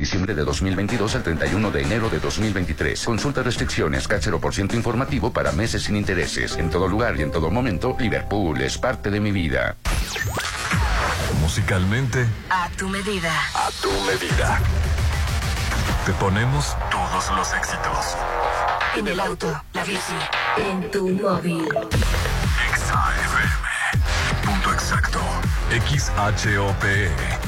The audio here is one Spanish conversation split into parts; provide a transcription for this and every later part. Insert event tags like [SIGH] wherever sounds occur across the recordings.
Diciembre de 2022 al 31 de enero de 2023. Consulta restricciones, CAT 0% informativo para meses sin intereses. En todo lugar y en todo momento, Liverpool es parte de mi vida. Musicalmente. A tu medida. A tu medida. Te ponemos todos los éxitos. En el auto, la bici, en tu móvil. XAFM. Punto exacto. XHOPE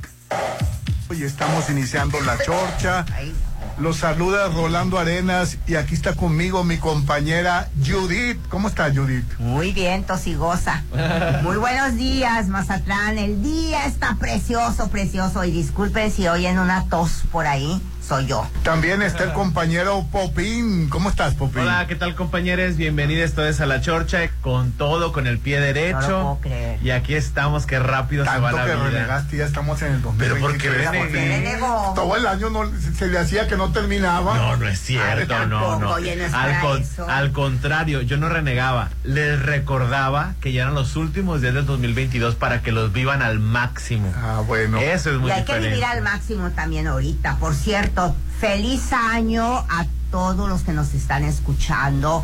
Hoy estamos iniciando la chorcha. Los saluda Rolando Arenas y aquí está conmigo mi compañera Judith. ¿Cómo está Judith? Muy bien, tosigosa. [LAUGHS] Muy buenos días, Mazatlán. El día está precioso, precioso. Y disculpen si oyen una tos por ahí, soy yo. También está el compañero Popín. ¿Cómo estás, Popín? Hola, ¿qué tal compañeros? Bienvenidos todos a la Chorcha con todo, con el pie derecho. No lo puedo creer. Y aquí estamos, que rápido se va la que vida. renegaste, ya estamos en el Pero 2023. ¿por qué renegué? Popín. Renegó. Todo el año no, se le hacía que no terminaba. No, no es cierto, Ay, no, no. al, con- contrario, yo no renegaba. Les recordaba que ya eran los últimos días del 2022 para que los vivan al máximo. Ah, bueno. Eso es muy y hay que vivir al máximo también ahorita. Por cierto, feliz año a todos los que nos están escuchando.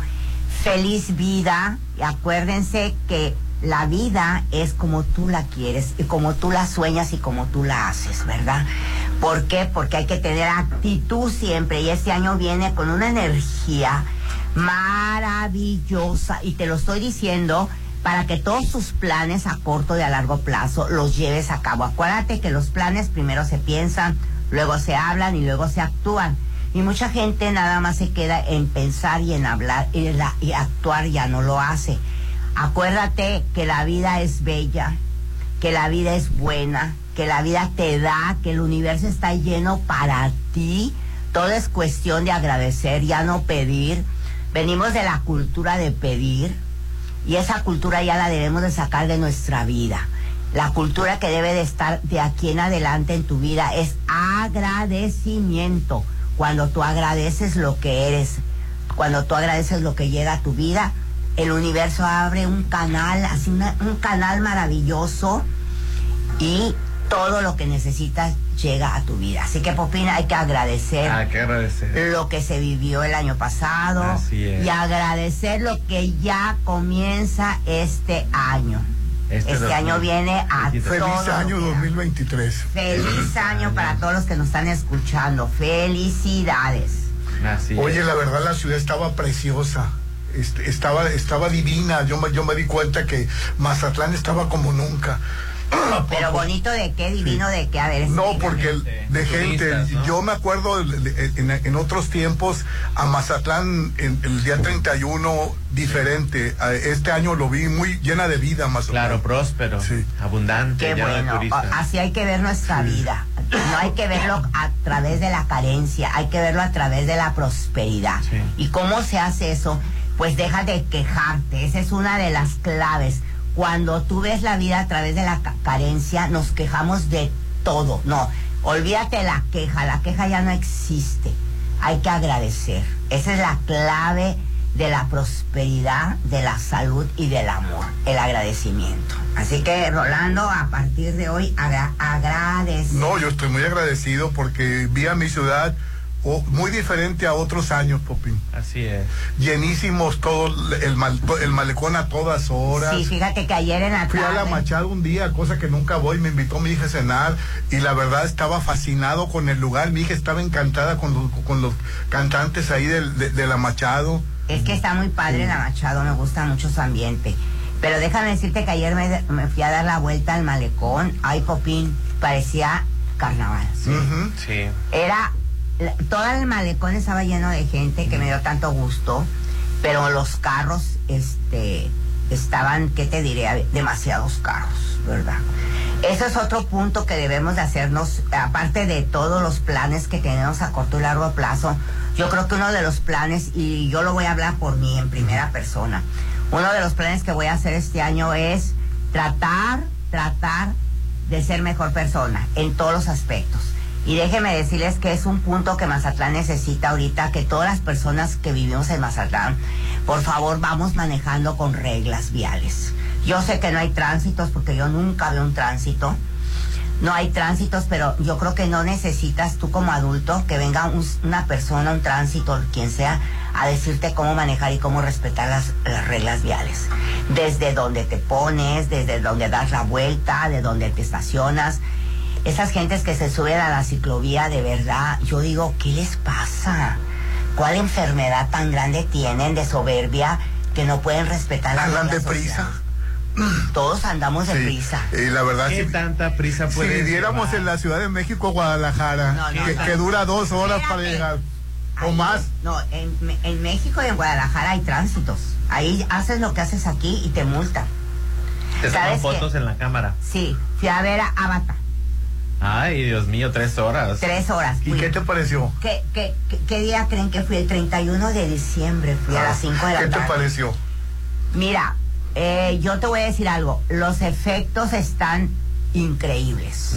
Feliz vida. Y acuérdense que la vida es como tú la quieres y como tú la sueñas y como tú la haces, ¿verdad? ¿Por qué? Porque hay que tener actitud siempre y este año viene con una energía maravillosa y te lo estoy diciendo para que todos tus planes a corto y a largo plazo los lleves a cabo. Acuérdate que los planes primero se piensan, luego se hablan y luego se actúan. Y mucha gente nada más se queda en pensar y en hablar y, actuar ya no lo hace. Acuérdate que la vida es bella, que la vida es buena, que la vida te da, que el universo está lleno para ti. Todo es cuestión de agradecer, ya no pedir. Venimos de la cultura de pedir y esa cultura ya la debemos de sacar de nuestra vida. La cultura que debe de estar de aquí en adelante en tu vida es agradecimiento. Cuando tú agradeces lo que eres, cuando tú agradeces lo que llega a tu vida, el universo abre un canal, así una- un canal maravilloso y todo lo que necesitas llega a tu vida. Así que, Popina, hay que agradecer Ah, que agradecer. lo que se vivió el año pasado y agradecer lo que ya comienza este año. Este Este, 2023. año viene a Feliz todo lo año que da. 2023. Feliz año para todos los que nos están escuchando. Felicidades. Así es. Oye, la verdad la ciudad estaba preciosa. Este, estaba, estaba divina. Yo me, yo me di cuenta que Mazatlán estaba como nunca. [COUGHS] Pero bonito de qué, divino de qué, a ver. No, porque el- de gente, Turistas, ¿no? yo me acuerdo en, en otros tiempos a Mazatlán en, el día 31 diferente. A Este año lo vi muy llena de vida Mazatlán. Claro, próspero, Sí. abundante, Qué de bueno, turistas. a- así hay que ver nuestra vida. No hay que verlo a través de la carencia, hay que verlo a través de la prosperidad. Sí. ¿Y cómo se hace eso? Pues deja de quejarte, esa es una de las claves. Cuando tú ves la vida a través de la ca- carencia, nos quejamos de todo. No, olvídate la queja, la queja ya no existe. Hay que agradecer. Esa es la clave de la prosperidad, de la salud y del amor, el agradecimiento. Así que, Rolando, a partir de hoy, agra agradece. No, yo estoy muy agradecido porque vi a mi ciudad oh, muy diferente a otros años, Popín. Así es. Llenísimos todo el, mal- el malecón a todas horas. Sí, fíjate que ayer en la Fui a la Machado un día, cosa que nunca voy, me invitó mi hija a cenar y la verdad estaba fascinado con el lugar, mi hija estaba encantada con los, con los cantantes ahí del- de, de la Machado. Es que está muy padre la Machado, me gusta mucho su ambiente. Pero déjame decirte que ayer me, me fui a dar la vuelta al malecón. Ay, Popín, parecía carnaval. Sí. Era, todo el malecón estaba lleno de gente que me dio tanto gusto, pero los carros, este, estaban, ¿qué te diré? Demasiados carros, ¿verdad? Ese es otro punto que debemos de hacernos, aparte de todos los planes que tenemos a corto y largo plazo. Yo creo que uno de los planes, y yo lo voy a hablar por mí en primera persona, uno de los planes que voy a hacer este año es tratar, tratar de ser mejor persona en todos los aspectos. Y déjenme decirles que es un punto que Mazatlán necesita ahorita, que todas las personas que vivimos en Mazatlán, por favor, vamos manejando con reglas viales. Yo sé que no hay tránsitos porque yo nunca veo un tránsito. No hay tránsitos, pero yo creo que no necesitas tú como adulto que venga un- una persona, un tránsito, quien sea, a decirte cómo manejar y cómo respetar las reglas viales. Desde donde te pones, desde donde das la vuelta, de donde te estacionas. Esas gentes que se suben a la ciclovía, de verdad, yo digo, ¿qué les pasa? ¿Cuál enfermedad tan grande tienen de soberbia que no pueden respetar las Andan deprisa. [CLEARS THROAT] Todos andamos de Sí. prisa. Y la verdad, ¿Qué si, tanta prisa si puede viviéramos llevar? en la Ciudad de México, Guadalajara, No, no, que, no. que dura dos horas para llegar, o más. No, en, México y en Guadalajara hay tránsitos. Ahí haces lo que haces aquí y te multan. Te sacan ¿Sabes fotos en la cámara. Sí, fui a ver a Avatar. Ay, Dios mío, tres horas. Tres horas. ¿Y fui. qué te pareció? ¿Qué, qué, qué- qué día creen que fui? El 31 de diciembre. Fui a las 5 de la Ah, ¿Qué te tarde. pareció? Mira, eh, yo te voy a decir algo. Los efectos están increíbles.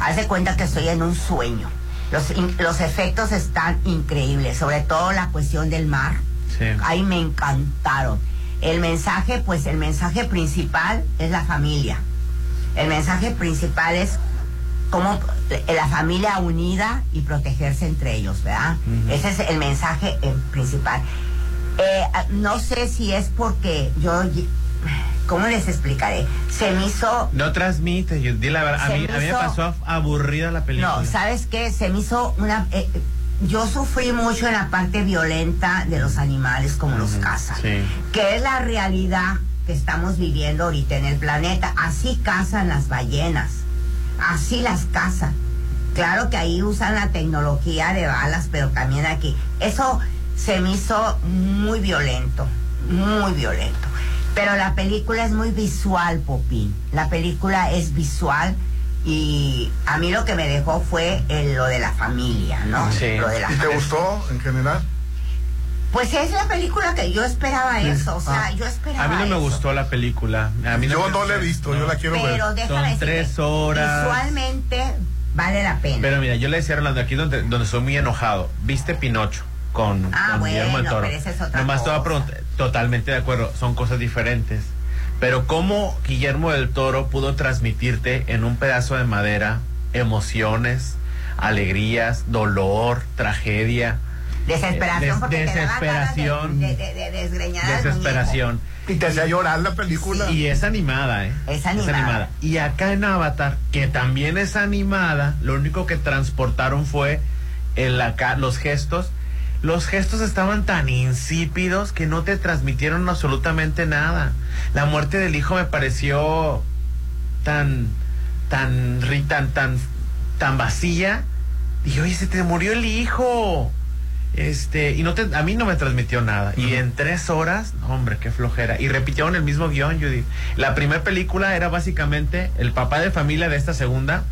Haz de cuenta que estoy en un sueño. Los, in- los efectos están increíbles, sobre todo la cuestión del mar. Sí. Ahí me encantaron. El mensaje, pues el mensaje principal es la familia. El mensaje principal es cómo la familia unida y protegerse entre ellos, ¿verdad? Ese es el mensaje eh, principal. Eh, ah, no sé si es porque yo, ¿cómo les explicaré? Se me hizo No transmite, yo, di la verdad. A mí, me a mí me pasó aburrida la película. No, ¿sabes qué? Se me hizo una... eh, yo sufrí mucho en la parte violenta de los animales como los cazan. sí. Que es la realidad que estamos viviendo ahorita en el planeta. Así cazan las ballenas. Así las cazan. Claro que ahí usan la tecnología de balas, pero también aquí. Eso se me hizo muy violento. Muy violento. Pero la película es muy visual, Popín. La película es visual y a mí lo que me dejó fue el- lo de la familia, ¿no? Sí. Lo de la ¿Y te gustó en general? Pues es la película que yo esperaba eso, o sea, Ah. yo esperaba A mí no me eso. gustó la película. A mí Yo me- no la he visto, yo la quiero ver. Pero déjame Son decirte, tres horas. Visualmente vale la pena. Pero mira, yo le decía a Rolando, aquí donde, donde estoy muy enojado. ¿Viste Pinocho? Con, Ah, con bueno, Guillermo del Toro. pero esa es otra Nomás te voy a cosa. preguntar, totalmente de acuerdo, son cosas diferentes. Pero ¿cómo Guillermo del Toro pudo transmitirte en un pedazo de madera emociones, alegrías, dolor, tragedia, desesperación, des- porque te daban ganas de- desesperación. de, de- de desgreñar al desesperación? Y te hacía llorar la película. Y es animada, ¿eh? Es animada. Y acá en Avatar, que también es animada, lo único que transportaron fue el acá, los gestos. Los gestos estaban tan insípidos que no te transmitieron absolutamente nada. La muerte del hijo me pareció tan, tan, ri- tan, tan, tan vacía. Dije, oye, se te murió el hijo. Este, y no te, a mí no me transmitió nada. Y en tres horas, hombre, qué flojera. Y repitieron el mismo guion, Judy. La primera película era básicamente el papá de familia de esta segunda,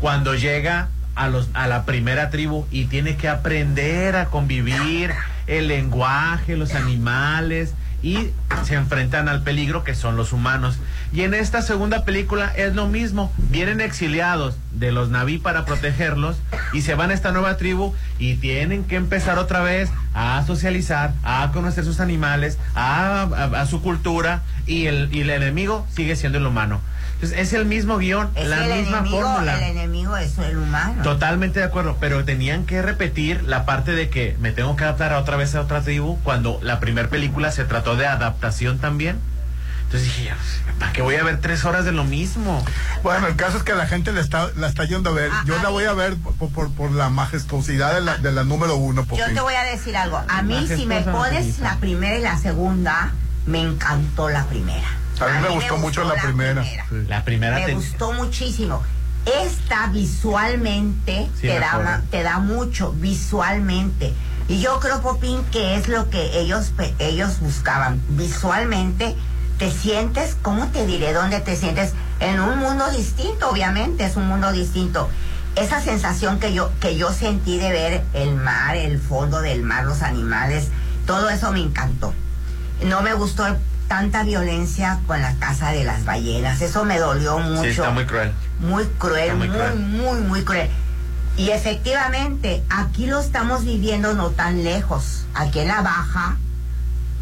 cuando llega a, los, a la primera tribu y tiene que aprender a convivir, el lenguaje, los animales, y se enfrentan al peligro que son los humanos. Y en esta segunda película es lo mismo. Vienen exiliados de los naví para protegerlos y se van a esta nueva tribu y tienen que empezar otra vez a socializar, a conocer sus animales, a, su cultura y el, y el enemigo sigue siendo el humano. Entonces es el mismo guion, Es la misma enemigo, fórmula. el enemigo es el humano. Totalmente de acuerdo, pero tenían que repetir la parte de que me tengo que adaptar a otra vez a otra tribu cuando la primera película se trató de adaptación también. Entonces dije, ¿para qué voy a ver tres horas de lo mismo? Bueno, el caso es que la gente la está, la está yendo a ver. Ah, Yo la mí- voy a ver por, por, por la majestuosidad de la, de la número uno. Yo te voy a decir algo. A mí, si me pones la primera y la segunda, me encantó la primera. A mí me gustó mucho la primera. Sí. La primera Me ten- gustó muchísimo. Esta visualmente Sí, te, da, ma- te da mucho, visualmente. Y yo creo, Popín, que es lo que ellos, ellos buscaban. Visualmente, te sientes, ¿cómo te diré? ¿Dónde te sientes? en un mundo distinto, obviamente, es un mundo distinto. Esa sensación que yo, que yo sentí de ver el mar, el fondo del mar, los animales, todo eso me encantó. No me gustó tanta violencia con la casa de las ballenas, eso me dolió mucho. Sí, está muy cruel. Muy cruel, muy muy, cruel. muy, muy cruel. Y efectivamente, aquí lo estamos viviendo no tan lejos. Aquí en la baja,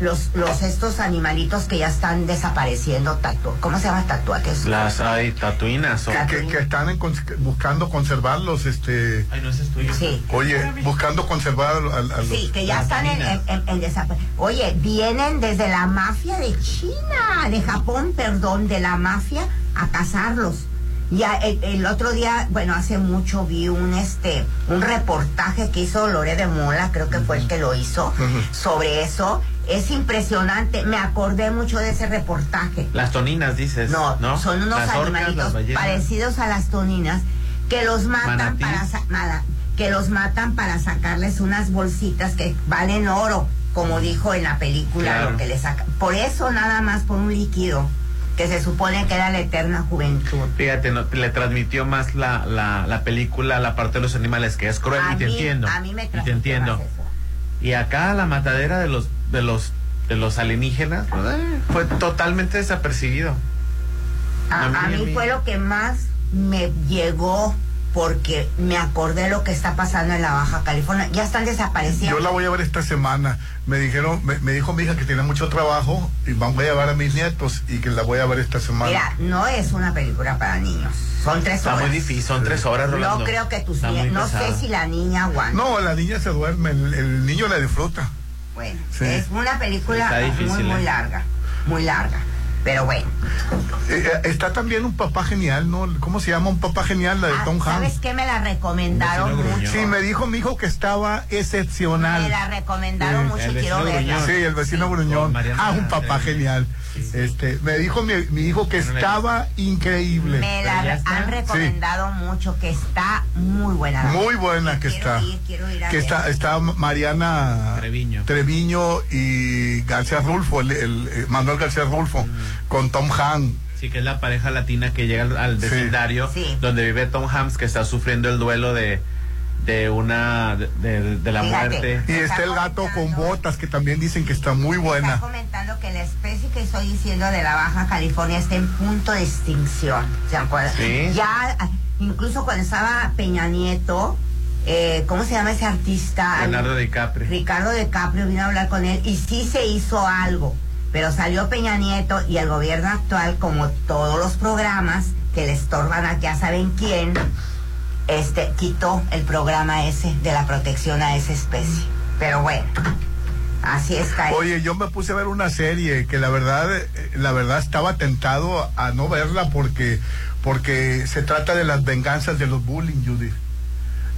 los, los estos animalitos que ya están desapareciendo, tatu ¿cómo se llama tatuajes? Las hay tatuinas. o- Que, que están en cons- buscando conservarlos, este... Ay, no, ese es tuyo. Sí. Oye, buscando conservar a, a los... Sí, que ya están en, en, Oye, vienen desde la mafia de China, de Japón, perdón, de la mafia a cazarlos. Ya el, el otro día, bueno, hace mucho vi un este un reportaje que hizo Lore de Mola, creo que fue el que lo hizo, sobre eso. Es impresionante, me acordé mucho de ese reportaje. Las toninas, dices. No, No, son unos orcas, animalitos parecidos a las toninas que los matan para nada, que los matan para sacarles unas bolsitas que valen oro, como dijo en la película Claro. lo que le saca. Por eso nada más por un líquido que se supone que era la eterna juventud. Fíjate, no, le transmitió más la, la, la película, la parte de los animales, que es cruel, a y te mí, entiendo. a mí me y te entiendo. más eso. Y acá la matadera de los de los de los alienígenas eh, fue totalmente desapercibido. A, A mí- a mí. fue lo que más me llegó porque me acordé lo que está pasando en la Baja California. Ya están desapareciendo. Yo la voy a ver esta semana. Me dijeron, me, me dijo mi hija que tiene mucho trabajo y van- voy a llevar a mis nietos y que la voy a ver esta semana. Mira, no es una película para niños. Son tres Está horas. muy difícil, son tres horas, Rolando. No creo que tus Está no sé si la niña aguanta. No, la niña se duerme, el, el niño la disfruta. Bueno, Sí. es una película Está muy, muy ¿eh? larga, muy larga. Pero bueno. Eh, eh, está también un papá genial, ¿no? ¿Cómo se llama un papá genial? La de Ah, Tom ¿Sabes Hanks. qué? Me la recomendaron mucho. Sí, me dijo mi hijo que estaba excepcional. Me la recomendaron Sí, mucho y quiero verla. gruñón. Sí, el vecino Con gruñón. Ah, un papá genial. Este, me dijo mi, mi hijo que estaba increíble. Me la han recomendado mucho, que está muy buena. la Muy buena que quiero está. Ir, quiero ir a que ver. está, está Mariana Treviño. Treviño y García Rulfo, el, el- eh, Manuel García Rulfo, con Tom Hanks. Sí, que es la pareja latina que llega al, al Sí. vecindario Sí. donde vive Tom Hanks, que está sufriendo el duelo de, de una de, de- de la Fíjate. muerte. Y está el gato con botas, que también dicen que está muy Está buena. comentando que la especie que estoy diciendo de la Baja California está en punto de extinción. ¿Se acuerdan? Sí. Ya, incluso cuando estaba Peña Nieto, eh, ¿cómo se llama ese artista? Leonardo DiCaprio. Ricardo DiCaprio vino a hablar con él y sí se hizo algo, pero salió Peña Nieto y el gobierno actual, como todos los programas que le estorban a ya saben quién, este quitó el programa ese de la protección a esa especie. Pero bueno, así está. Oye, yo me puse a ver una serie que la verdad, eh, la verdad estaba tentado a no verla porque, porque se trata de las venganzas de los bullying, Judy.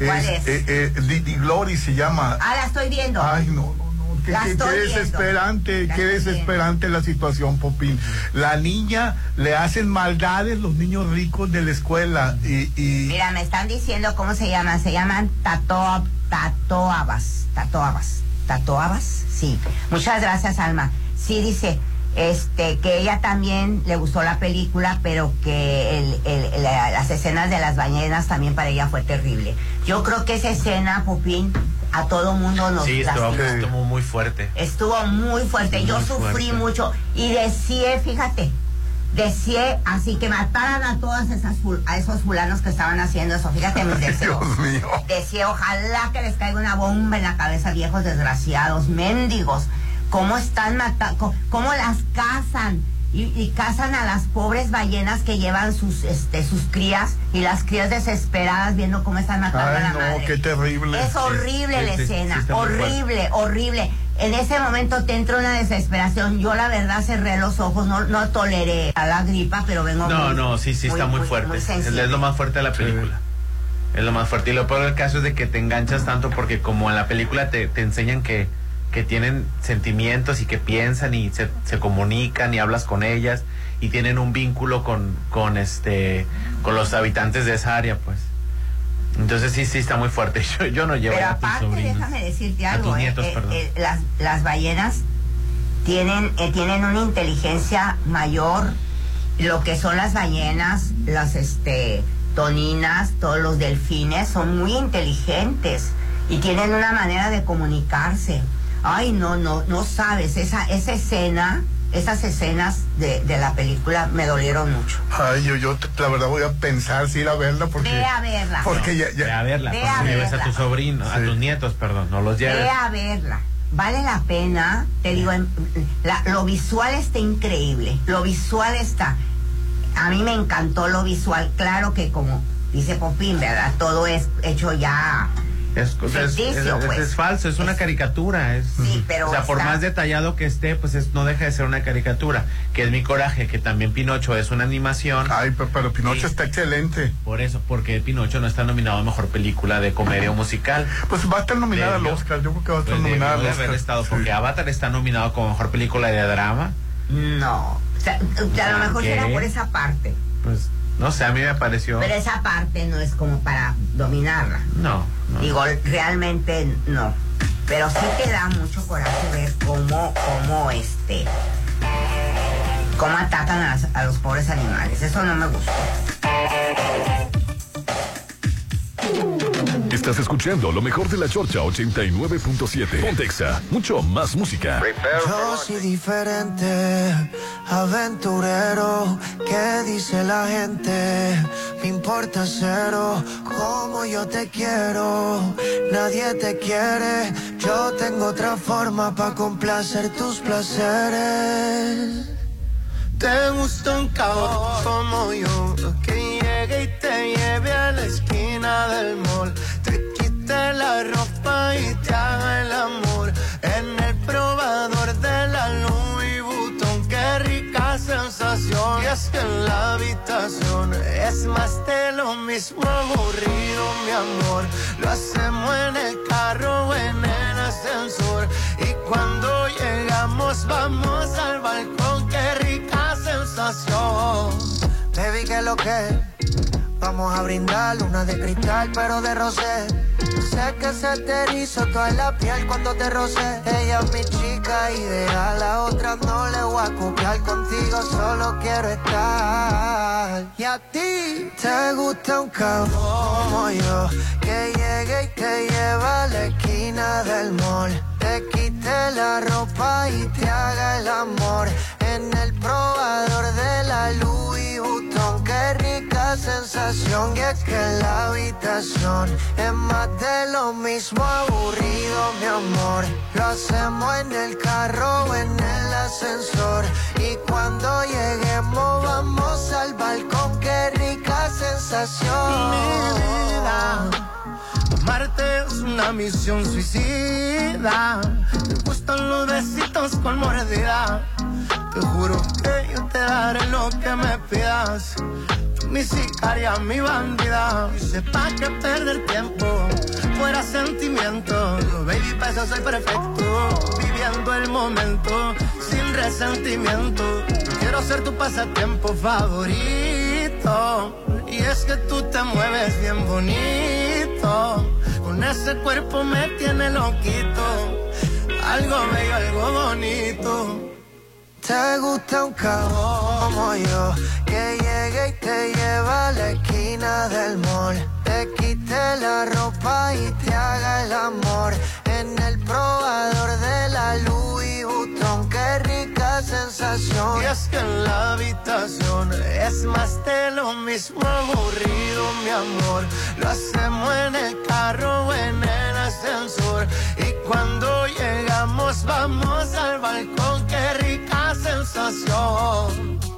¿Cuál es? Eh, eh, The- The Glory se llama. Ah, la estoy viendo. Ay, no. Qué, desesperante, qué desesperante la situación, Popín. La niña le hacen maldades los niños ricos de la escuela y, y Mira, me están diciendo cómo se llaman. Se llaman tato, tatoabas. Tatoabas. ¿Tatoabas? Sí. Muchas gracias, Alma. Sí, dice este que ella también le gustó la película, pero que el- el- la- las escenas de las ballenas también para ella fue terrible. Yo creo que esa escena, Pupín, a todo mundo nos Sí, estuvo, estuvo muy fuerte. Estuvo muy fuerte. Yo Muy sufrí fuerte. mucho y deseé, fíjate, deseé así que mataran a todas esas a esos fulanos que estaban haciendo eso. Fíjate mis [LAUGHS] deseos. Dios mío. Decía, ojalá que les caiga una bomba en la cabeza, viejos desgraciados, mendigos. ¿Cómo están matando? ¿Cómo las cazan? Y, y cazan a las pobres ballenas que llevan sus este sus crías y las crías desesperadas viendo cómo están matando a la no, madre. qué terrible. Es horrible sí, la sí, escena, muy fuerte. horrible, horrible. En ese momento te entra una desesperación. Yo la verdad cerré los ojos, no, no toleré a la gripa, pero vengo No, muy- no, sí, sí, está muy, fuerte. es, sensible. es lo más fuerte de la película. Es lo más fuerte. Y lo peor del caso es de que te enganchas tanto porque como en la película te, te enseñan que, que tienen sentimientos y que piensan y se, se comunican y hablas con ellas y tienen un vínculo con, con este con los habitantes de esa área, pues. Entonces sí, sí está muy fuerte. [LAUGHS] Yo, yo no llevo Pero a tus sobrinos. déjame decirte A tus eh, nietos, eh, perdón. eh, las, las ballenas tienen, eh, tienen una inteligencia mayor lo que son las ballenas, las este toninas, todos los delfines son muy inteligentes y tienen una manera de comunicarse. Ay, no, no, no sabes, esa, esa escena, esas escenas de, de la película me dolieron mucho. Ay, yo, yo la verdad voy a pensar si ir a verla porque... Ve a verla. Porque ya, ya- Ve a verla, Ve cuando a lleves a tus sobrinos, a tus nietos, perdón, no los lleves. Ve a verla. Vale la pena, te digo, en- la- lo visual está increíble, lo visual está, a mí me encantó lo visual, claro que como dice Popín, ¿verdad? Todo es hecho ya, Es, es- es- Ficticio, es- pues. es falso, es una Es- caricatura. Es, Sí, pero o sea, por más detallado que esté, pues es, no deja de ser una caricatura. Que es mi coraje, que también Pinocho es una animación. Ay, pe- pero Pinocho está excelente. Por eso, porque Pinocho no está nominado a mejor película de comedia o musical. Pues va a estar nominada al. Oscar, yo creo que va a estar Pues nominada al Oscar. haber estado, Sí. porque Avatar está nominado como mejor película de drama. no, o sea, a lo mejor ¿Qué? será por esa parte, Pues, no sé, a mí me pareció. pero esa parte no es como para dominarla. No, no. Digo, realmente no. Pero sí te da mucho coraje ver cómo, cómo este, cómo atacan a, las- a los pobres animales. Eso no me gustó. Estás escuchando lo mejor de la Chorcha 89.7. Pontexa, mucho más música. Yo soy diferente, aventurero. ¿Qué dice la gente? Me importa cero, como yo te quiero. Nadie te quiere. Yo tengo otra forma para complacer tus placeres. Te gusta un cabrón como yo, que llegue y te lleve a la esquina del mall, la ropa y te haga el amor en el probador de la Louis Vuitton. Qué rica sensación, y es que en la habitación es más de lo mismo aburrido, mi amor. Lo hacemos en el carro o en el ascensor, y cuando llegamos vamos al balcón. Qué rica sensación. Baby, que lo que Vamos a brindar una de cristal, pero de rosé. Sé que se te erizó toda la piel cuando te rocé. Ella es mi chica ideal, la otra no le voy a copiar. Contigo solo quiero estar. Y a ti te gusta un cabrón como yo, que llegue y te lleva a la esquina del mall. Te quite la ropa y te haga el amor en el probador de la Louis Vuitton. Qué sensación y es que la habitación es más de lo mismo aburrido, mi amor. Lo hacemos en el carro o en el ascensor y cuando lleguemos vamos al balcón. Qué rica sensación. Mi vida. Amarte es una misión suicida. Me gustan los besitos con mordida. Te juro que yo te daré lo que me pidas. Mi sicaria, mi bandida. Sepa que perder tiempo fuera sentimiento. Baby, para eso soy perfecto. Viviendo el momento sin resentimiento. Quiero ser tu pasatiempo favorito. Y es que tú te mueves bien bonito. Con ese cuerpo me tiene loquito. Algo bello, algo bonito. Te gusta un cabrón como yo, que llegue y te la esquina del mall. Te quite la ropa y te haga el amor en el probador de la Louis Vuitton. Qué rica sensación. Y es que en la habitación es más de lo mismo aburrido, mi amor. Lo hacemos en el carro o en el ascensor. Y cuando llegamos vamos al balcón. Qué rica sensación.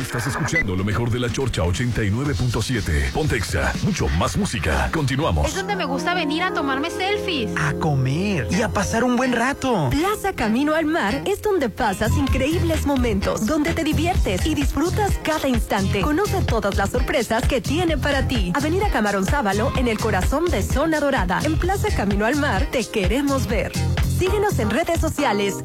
Estás escuchando lo mejor de la Chorcha 89.7. Pontexa, mucho más música. Continuamos. Es donde me gusta venir a tomarme selfies. A comer y a pasar un buen rato. Plaza Camino al Mar es donde pasas increíbles momentos, donde te diviertes y disfrutas cada instante. Conoce todas las sorpresas que tiene para ti. Avenida Camarón Sábalo, en el corazón de Zona Dorada. En Plaza Camino al Mar, te queremos ver. Síguenos en redes sociales.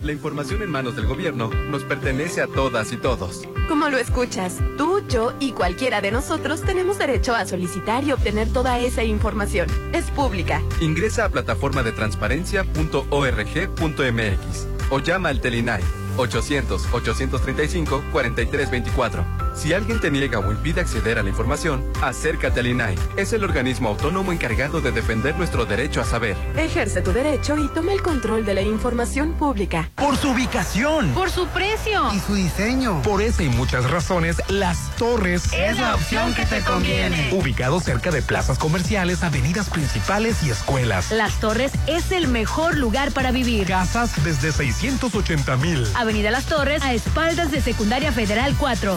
La información en manos del gobierno nos pertenece a todas y todos. Como lo escuchas, tú, yo y cualquiera de nosotros tenemos derecho a solicitar y obtener toda esa información. Es pública. Ingresa a plataforma de transparencia.org.mx o llama al Telinai 800-835-4324. Si alguien te niega o impide acceder a la información, acércate al INAI. Es el organismo autónomo encargado de defender nuestro derecho a saber. Ejerce tu derecho y toma el control de la información pública. Por su ubicación. Por su precio. Y su diseño. Por esa y muchas razones, Las Torres Es la opción que te conviene. Ubicado cerca de plazas comerciales, avenidas principales y escuelas. Las Torres es el mejor lugar para vivir. Casas desde 680 mil. Avenida Las Torres, a espaldas de Secundaria Federal 4.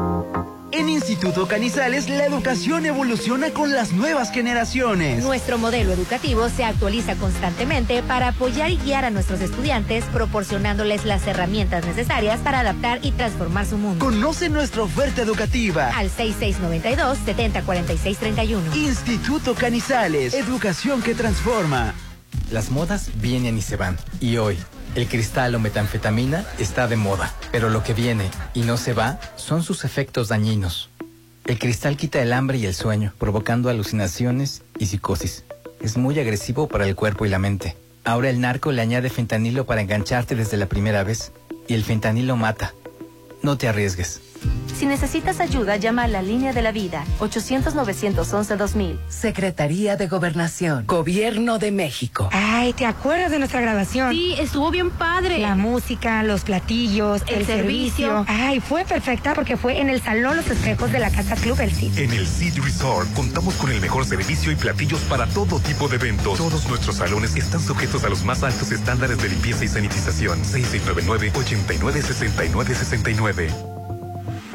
En Instituto Canizales la educación evoluciona con las nuevas generaciones. Nuestro modelo educativo se actualiza constantemente para apoyar y guiar a nuestros estudiantes, proporcionándoles las herramientas necesarias para adaptar y transformar su mundo. Conoce nuestra oferta educativa. Al 6692-704631. Instituto Canizales, educación que transforma. Las modas vienen y se van. Y hoy, el cristal o metanfetamina está de moda. Pero lo que viene y no se va son sus efectos dañinos. El cristal quita el hambre y el sueño, provocando alucinaciones y psicosis. Es muy agresivo para el cuerpo y la mente. Ahora el narco le añade fentanilo para engancharte desde la primera vez. Y el fentanilo mata. No te arriesgues. Si necesitas ayuda, llama a la línea de la vida, 800-911-2000. Secretaría de Gobernación, Gobierno de México. Ay, ¿te acuerdas de nuestra grabación? Sí, estuvo bien padre. La música, los platillos, El el, servicio. Ay, fue perfecta porque fue en el Salón Los Espejos de la Casa Club El Cid. En el Cid Resort contamos con el mejor servicio y platillos para todo tipo de eventos. Todos nuestros salones están sujetos a los más altos estándares de limpieza y sanitización. 6699-896969.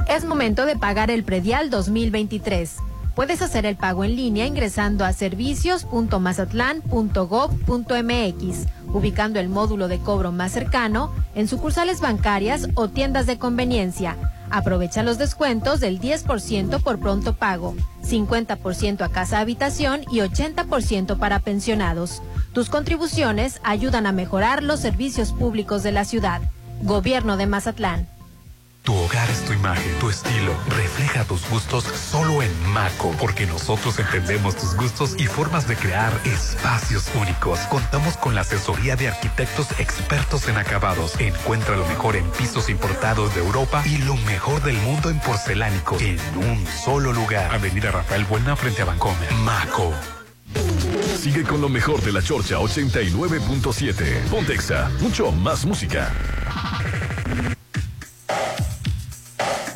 Es momento de pagar el predial 2023. Puedes hacer el pago en línea ingresando a servicios.mazatlán.gov.mx, ubicando el módulo de cobro más cercano en sucursales bancarias o tiendas de conveniencia. Aprovecha los descuentos del 10% por pronto pago, 50% a casa habitación y 80% para pensionados. Tus contribuciones ayudan a mejorar los servicios públicos de la ciudad. Gobierno de Mazatlán. Tu hogar es tu imagen, tu estilo. Refleja tus gustos solo en Maco, porque nosotros entendemos tus gustos y formas de crear espacios únicos. Contamos con la asesoría de arquitectos expertos en acabados. Encuentra lo mejor en pisos importados de Europa y lo mejor del mundo en porcelánico en un solo lugar. Avenida Rafael Buena frente a Bancomer. Maco. Sigue con lo mejor de la Chorcha 89.7. Pontexa, mucho más música.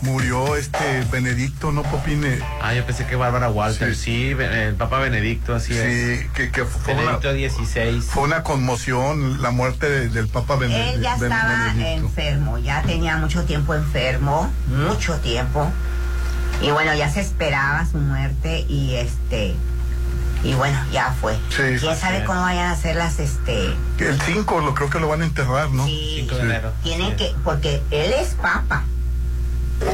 Murió este Benedicto, ¿no, Popine? Ah, yo pensé que Bárbara Walter. Sí, el Papa Benedicto, así es. Sí, que, que fue Benedicto XVI. Fue una conmoción la muerte de- del Papa Benedicto. Él ya estaba enfermo, ya tenía mucho tiempo enfermo, mucho tiempo. Y bueno, ya se esperaba su muerte y este Y bueno, ya fue. Sí. ¿Quién sabe cómo vayan a ser las, este... El 5 lo creo que lo van a enterrar, ¿no? Sí, 5 de enero. tienen que, porque él es papa.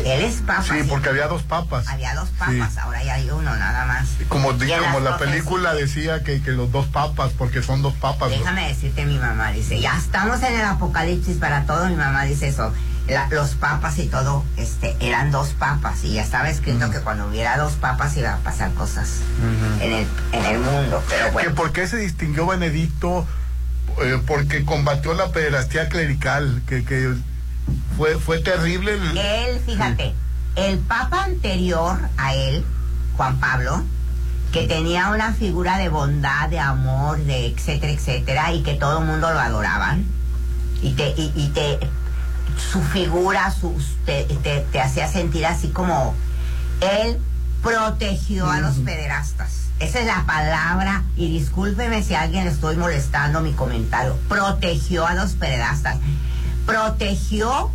Él es papa. Sí, porque había dos papas. Había dos papas, Sí. ahora ya hay uno nada más. Como, como la película decía que, que los dos papas, porque son dos papas. ¿no? Déjame decirte, mi mamá dice, ya estamos en el apocalipsis para todo. Mi mamá dice eso. La- los papas y todo, este, eran dos papas. Y ya estaba escrito que cuando hubiera dos papas iba a pasar cosas en, el, en el mundo. Pero Que ¿Por qué se distinguió Benedicto? Eh, porque combatió la pederastía clerical, que, que fue, fue terrible. el- él, fíjate, el papa anterior a él, Juan Pablo, que tenía una figura de bondad, de amor, de etcétera, etcétera, y que todo el mundo lo adoraban, y te, y, y te su figura te, te- te hacía sentir así como él protegió a los pederastas. Esa es la palabra, y discúlpeme si a alguien le estoy molestando mi comentario. Protegió a los pederastas. Protegió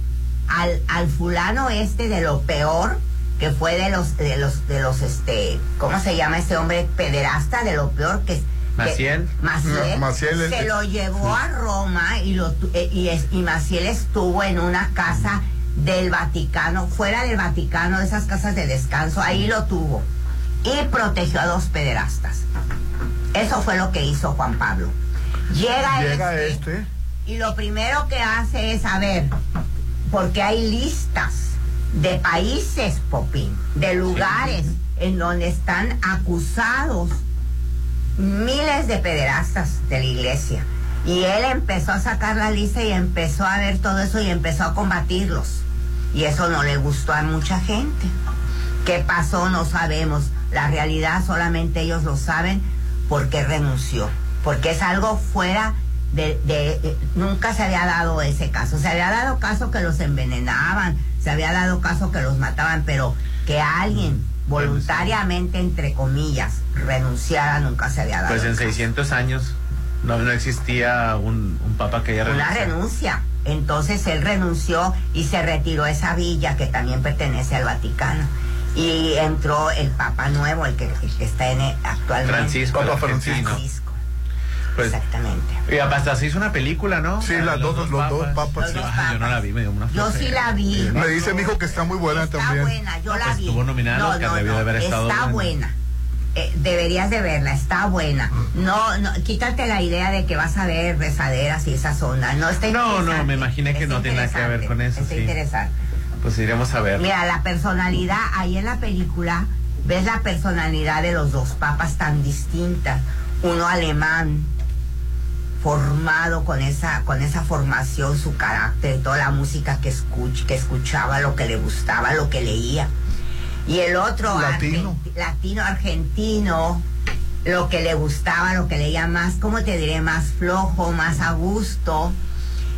al, al fulano este de lo peor que fue de los, de los, de los, este, ¿cómo se llama este hombre pederasta? De lo peor que que- Maciel. Maciel, No, Maciel, se lo llevó a Roma y, lo, eh, y, es- y Maciel estuvo en una casa del Vaticano, fuera del Vaticano, de esas casas de descanso, ahí lo tuvo. Y protegió a dos pederastas. Eso fue lo que hizo Juan Pablo. Llega, Llega este, este. Y lo primero que hace es saber, porque hay listas de países, Popín, de lugares en donde están acusados miles de pederastas de la iglesia. Y él empezó a sacar la lista y empezó a ver todo eso y empezó a combatirlos. Y eso no le gustó a mucha gente. ¿Qué pasó? No sabemos. La realidad solamente ellos lo saben porque renunció. Porque es algo fuera de, de- Nunca se había dado ese caso. Se había dado caso que los envenenaban, se había dado caso que los mataban, pero que alguien voluntariamente, entre comillas, renunciara nunca se había dado. Pues en caso. 600 años no, no existía un, un papa que haya una renunciado. renuncia. Entonces él renunció y se retiró a esa villa que también pertenece al Vaticano. Y entró el Papa nuevo, el que, el que está en el- actualmente. Francisco, Papa. Francisco, Pues, exactamente. y hasta se hizo una película, ¿no? Sí, Ah, las dos, los dos papas. Los dos Ah, yo no la vi, me dio una Yo sí la vi. Me dice mi hijo que está muy buena Está también. buena, yo la Pues vi. estuvo nominada no, Oscar, no, debió no, de haber estado Está buena. buena. Eh, deberías de verla, está buena. No, no, quítate la idea de que vas a ver rezaderas y esas ondas. No está No, no, me imaginé que está no tiene nada que ver con eso, Está sí. interesante. Pues iremos a ver. Mira, la personalidad, ahí en la película, ves la personalidad de los dos papas tan distintas. Uno alemán, formado con esa, con esa formación, su carácter, toda la música que, escuch, que escuchaba, lo que le gustaba, lo que leía. Y el otro, Latino. latino argentino, lo que le gustaba, lo que leía más, ¿cómo te diré? Más flojo, más a gusto.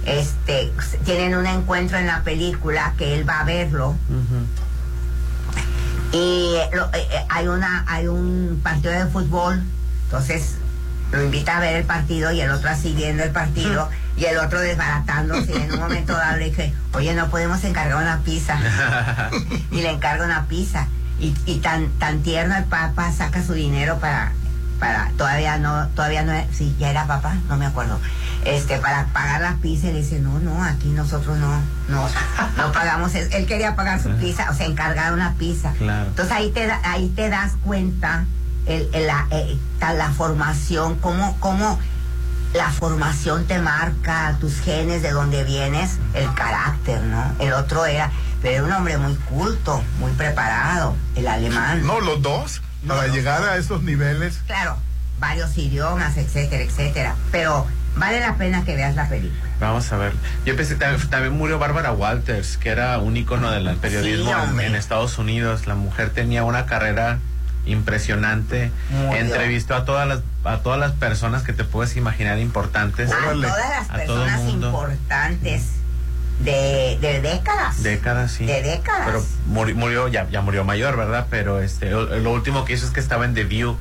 Este, tienen un encuentro en la película que él va a verlo y eh, lo- eh, eh, hay una hay un partido de fútbol entonces lo invita a ver el partido y el otro así viendo el partido y el otro desbaratándose y en un momento dado le dije oye no podemos encargar una pizza [LAUGHS] y le encarga una pizza. Y, y tan tan tierno el papa saca su dinero para para todavía no todavía no sí ya era papá no me acuerdo. Este para pagar la pizza y le dice no no aquí nosotros no no no pagamos él, él quería pagar su pizza o sea encargar una pizza. Claro. entonces ahí te ahí te das cuenta el, el- la, eh, la formación cómo cómo la formación te marca tus genes de dónde vienes el carácter no el otro era pero era un hombre muy culto muy preparado el alemán No, los dos. Para llegar a esos niveles. claro, varios idiomas, etcétera, etcétera. Pero vale la pena que veas la película. Vamos a ver. Yo pensé también, también murió Bárbara Walters, que era un ícono del periodismo Sí, en, hombre. en Estados Unidos. La mujer tenía una carrera impresionante. Murió. Entrevistó a todas las a todas las personas que te puedes imaginar importantes. A todas las A todo personas mundo. importantes de, de décadas. Décadas, sí. De décadas. Pero muri- murió, ya, ya murió mayor, ¿verdad? Pero este, lo, lo último que hizo es que estaba en The View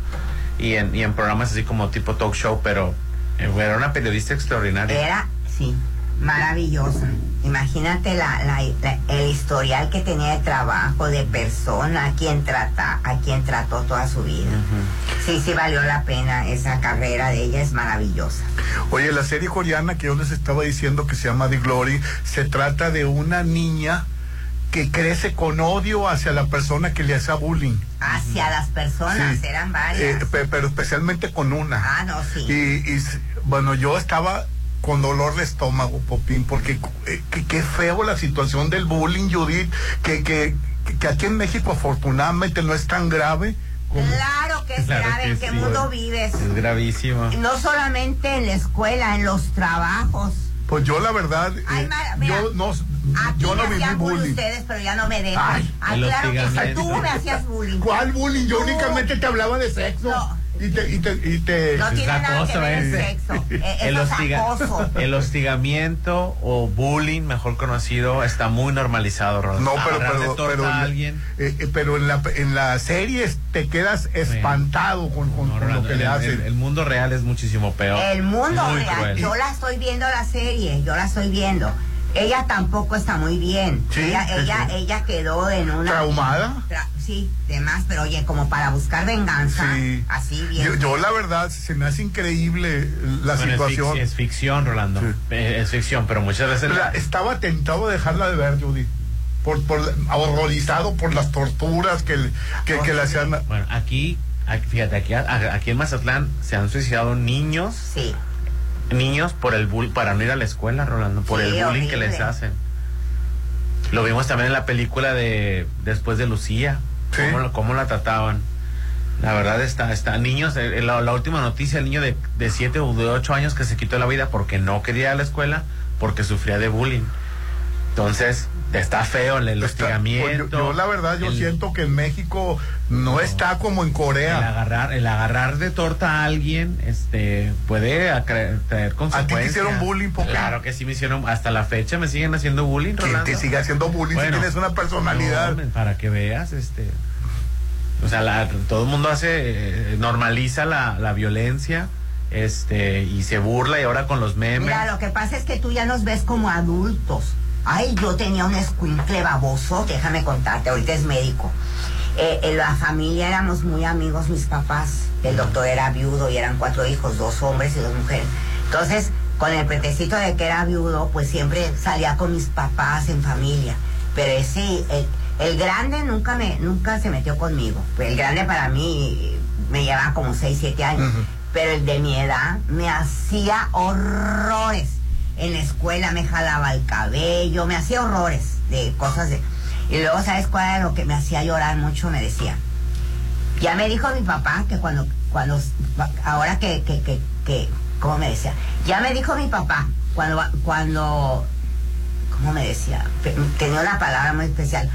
y en, y en programas así como tipo talk show, pero eh, era una periodista extraordinaria. Era, sí. Maravillosa. Imagínate la, la- la- el historial que tenía de trabajo, de persona, a quien trata, a quien trató toda su vida. Sí, sí valió la pena esa carrera de ella, es maravillosa. Oye, la serie coreana que yo les estaba diciendo que se llama The Glory, se trata de una niña que crece con odio hacia la persona que le hacía bullying. Hacia las personas, Sí. eran varias. Eh, pe- pero especialmente con una. Ah, no, sí. Y, y bueno, yo estaba con dolor de estómago, Popín, porque eh, que- qué feo la situación del bullying, Judith, que, que, que aquí en México afortunadamente no es tan grave. como- Claro que es Claro grave, que ¿en qué sí. mundo vives? Es gravísimo. No solamente en la escuela, en los trabajos. Pues yo la verdad, Ay, eh, mira, yo no, Aquí yo no me viví bullying ustedes, pero ya no me dejan. Ay, ah, claro que sí, tú me hacías bullying. ¿Cuál bullying? Yo Tú. únicamente te hablaba de sexo. No. Y te, y te, y te- No tiene nada que acoso ver el sexo. [LAUGHS] Eh, El, hostiga- acoso. [LAUGHS] el hostigamiento o bullying, mejor conocido, está muy normalizado, Rolando. No, pero, pero, pero, a alguien. eh, eh, pero en la, en la serie te quedas espantado con, con- No, con lo que el, le hacen. el- el mundo real es muchísimo peor. El mundo Muy real. cruel. Yo la estoy viendo la serie, yo la estoy viendo. Ella tampoco está muy bien. Sí, ella, sí, ella, sí. ella quedó en una. ¿Traumada? Tra- sí, demás, pero oye, como para buscar venganza. Sí. Así bien. Yo, yo la verdad se me hace increíble la Bueno, es, situación. fic- es ficción, Rolando. Eh, Es ficción, pero muchas veces. La- estaba tentado de dejarla de ver, Judy. Por, por, horrorizado por las torturas que, le- que, que le hacían. Bueno, aquí, aquí- fíjate, aquí, a- aquí en Mazatlán se han suicidado niños. Sí. Niños por el bull, para no ir a la escuela, Rolando, por Sí, el bullying que les hacen. Lo vimos también en la película de Después de Lucía, cómo, cómo la trataban. La verdad está, está niños, eh, la, la última noticia, el niño de, de 7 o de 8 años que se quitó la vida porque no quería ir a la escuela, porque sufría de bullying. Entonces, está feo el, el Está- hostigamiento. pues yo, yo la verdad yo el- siento que en México no, está como en el Corea. agarrar, el agarrar de torta a alguien, este, puede acre- traer consecuencias. hicieron bullying, Poca? Claro que sí me hicieron, hasta la fecha me siguen haciendo bullying, ¿Quién Rolando. te sigue haciendo bullying Bueno, si tienes una personalidad? no, para que veas, este, o sea, la- todo el mundo hace, eh, normaliza la, la violencia, este, y se burla y ahora con los memes. Mira, lo que pasa es que tú ya nos ves como adultos. Ay, yo tenía un escuincle baboso, déjame contarte, ahorita es médico. Eh, en la familia éramos muy amigos mis papás. El doctor era viudo y eran cuatro hijos, dos hombres y dos mujeres. Entonces, con el pretexto de que era viudo, pues siempre salía con mis papás en familia. Pero ese, el, el grande nunca me, nunca se metió conmigo. El grande para mí me llevaba como 6, 7 años. Pero el de mi edad me hacía horrores. En la escuela me jalaba el cabello, me hacía horrores de cosas de... Y luego, ¿sabes cuál era lo que me hacía llorar mucho? Me decía, ya me dijo mi papá que cuando, cuando, ahora que, que, que, que, ¿cómo me decía? Ya me dijo mi papá, cuando, cuando, ¿cómo me decía? Tenía una palabra muy especial.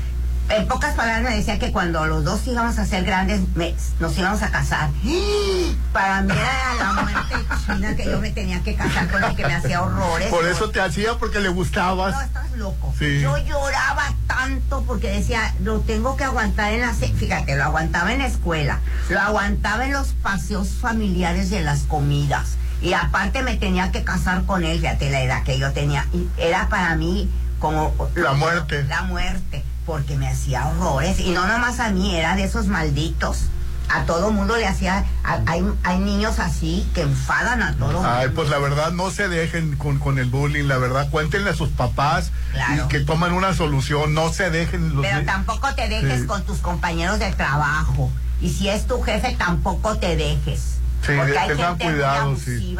En pocas palabras me decía que cuando los dos íbamos a ser grandes, me- nos íbamos a casar. [GASPS] Para mí era la muerte china que yo me tenía que casar con el que me hacía horrores. Por eso te hacía porque le gustabas. No, estás loco. Sí. Yo lloraba tanto porque decía, lo tengo que aguantar en la... Fíjate, lo aguantaba en la escuela, lo aguantaba en los paseos familiares de las comidas. Y aparte me tenía que casar con él, fíjate la edad que yo tenía. Y era para mí como... La muerte. La muerte, porque me hacía horrores. Y no nomás a mí, era de esos malditos. A todo mundo le hacía... a- hay, hay niños así que enfadan a todo mundo. Ay, pues la verdad no se dejen con, con el bullying, la verdad cuéntenle a sus papás Claro. y que tomen una solución, no se dejen los Pero tampoco te dejes Sí. con tus compañeros de trabajo. Y si es tu jefe, tampoco te dejes. Sí, porque hay tengan gente cuidado, muy sí.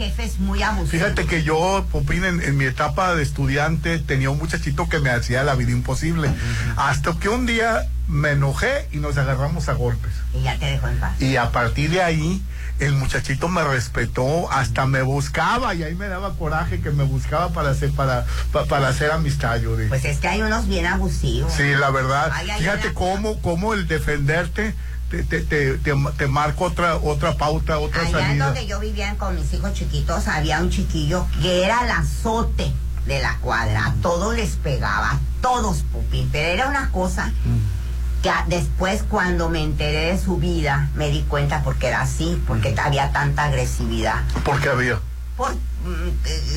Jefes muy abusivos. Fíjate que yo, Popín, en, en mi etapa de estudiante tenía un muchachito que me hacía la vida imposible. Hasta que un día me enojé y nos agarramos a golpes. Y ya te dejo en paz. Y a partir de ahí, el muchachito me respetó, hasta me buscaba y ahí me daba coraje que me buscaba para hacer, para, pa- para hacer amistad, yo dije. Pues es que hay unos bien abusivos. Sí, la verdad. Ay, Fíjate cómo, cómo el defenderte te, te, te, te, marca otra, otra pauta, otra Allá salida. donde yo vivía con mis hijos chiquitos, había un chiquillo que era el azote de la cuadra. A todos les pegaba, a todos, Pupín. Pero era una cosa que a- después, cuando me enteré de su vida, me di cuenta porque era así, porque había tanta agresividad. Porque había. por mm, eh,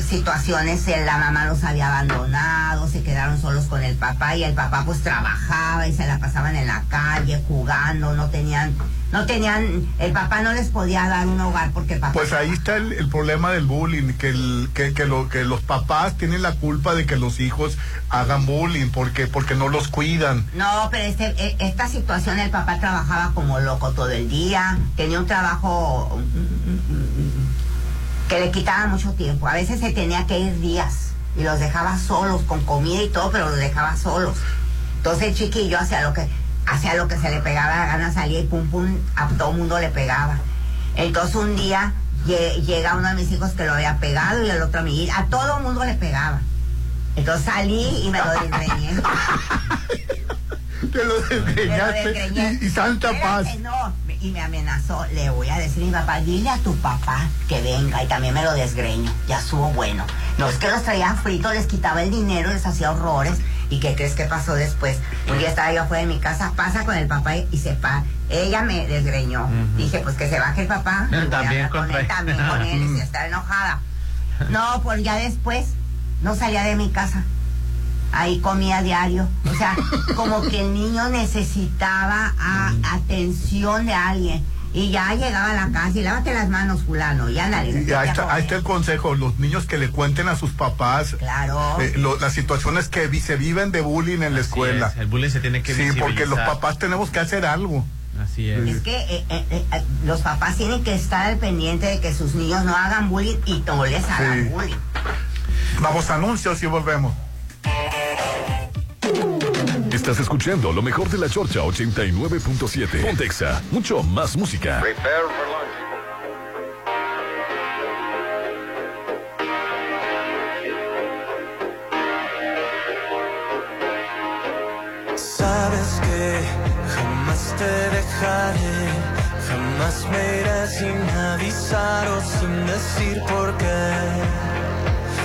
situaciones, eh, la mamá los había abandonado, se quedaron solos con el papá y el papá pues trabajaba y se la pasaban en la calle jugando, no tenían, no tenían, el papá no les podía dar un hogar porque el papá... Pues ahí está el, el problema del bullying, que, el, que, que, lo, que los papás tienen la culpa de que los hijos hagan bullying porque, porque no los cuidan. No, pero este, e- esta situación el papá trabajaba como loco todo el día, tenía un trabajo mm, mm, mm, que le quitaba mucho tiempo. A veces se tenía que ir días y los dejaba solos, con comida y todo, pero los dejaba solos. Entonces el chiquillo hacía lo que, hacía lo que se le pegaba la gana, salía y pum pum, a todo mundo le pegaba. Entonces un día lle- llega uno de mis hijos que lo había pegado y el otro a mí, a todo el mundo le pegaba. Entonces salí y me lo desgreñé. [LAUGHS] Te lo desgreñaste y, y santa paz. No, y me amenazó, le voy a decir a mi papá, dile a tu papá que venga y también me lo desgreño, ya estuvo bueno. No es que los traían fritos, les quitaba el dinero, les hacía horrores. ¿Y qué crees que pasó después? Un día estaba yo afuera de mi casa, pasa con el papá y, se pa. Ella me desgreñó. Dije, pues que se baje el papá. y voy a También con él, también [LAUGHS] con él, y si está enojada. [LAUGHS] No, pues ya después no salía de mi casa. Ahí comía diario. O sea, [LAUGHS] como que el niño necesitaba a- atención de alguien. Y ya llegaba a la casa y lávate las manos, fulano. Y ándale. Y ahí está, ahí está el consejo, los niños que le cuenten a sus papás Claro. eh, lo- las situaciones que vi- se viven de bullying en la escuela. es, el bullying se tiene que Sí, porque los papás tenemos que hacer algo. Así es. Es que eh, eh, eh, eh, los papás tienen que estar al pendiente de que sus niños no hagan bullying y no les hagan Sí. bullying. Vamos a anuncios y volvemos. Estás escuchando lo mejor de la Chorcha 89.7. Pontexa, mucho más música. Sabes que jamás te dejaré, jamás me iré sin avisar o sin decir por qué.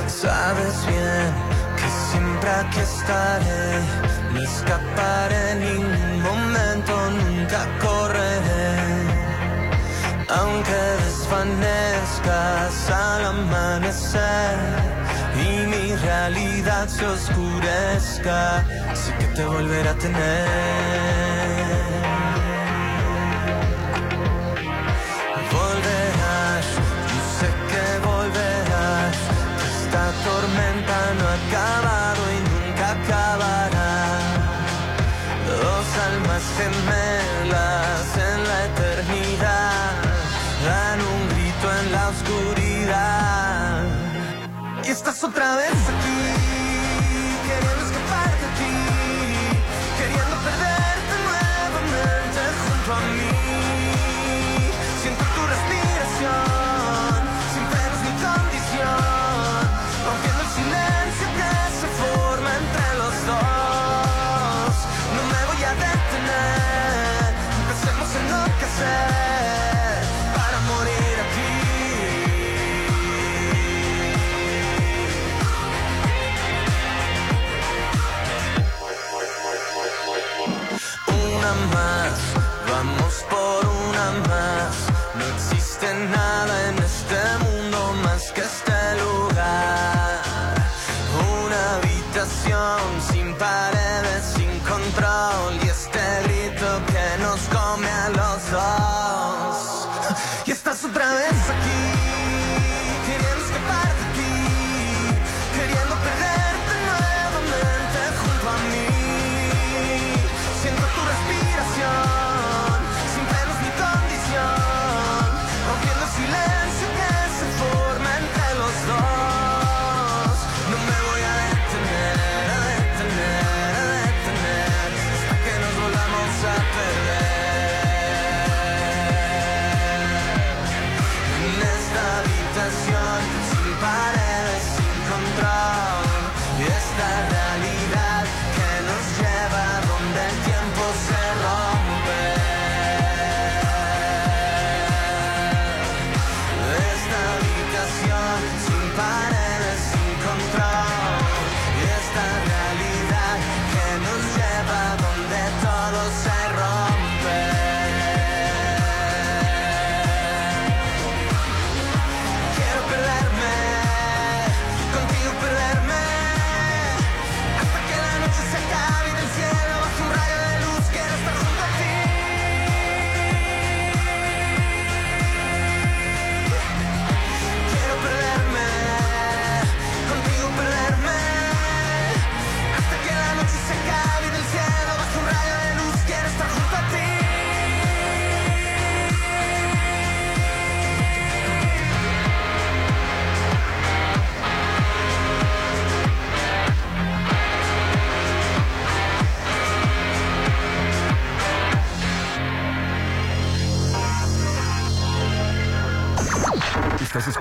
Sabes bien siempre aquí estaré, no escaparé en ningún momento, nunca correré. Aunque desvanezcas al amanecer y mi realidad se oscurezca, sé que te volveré a tener.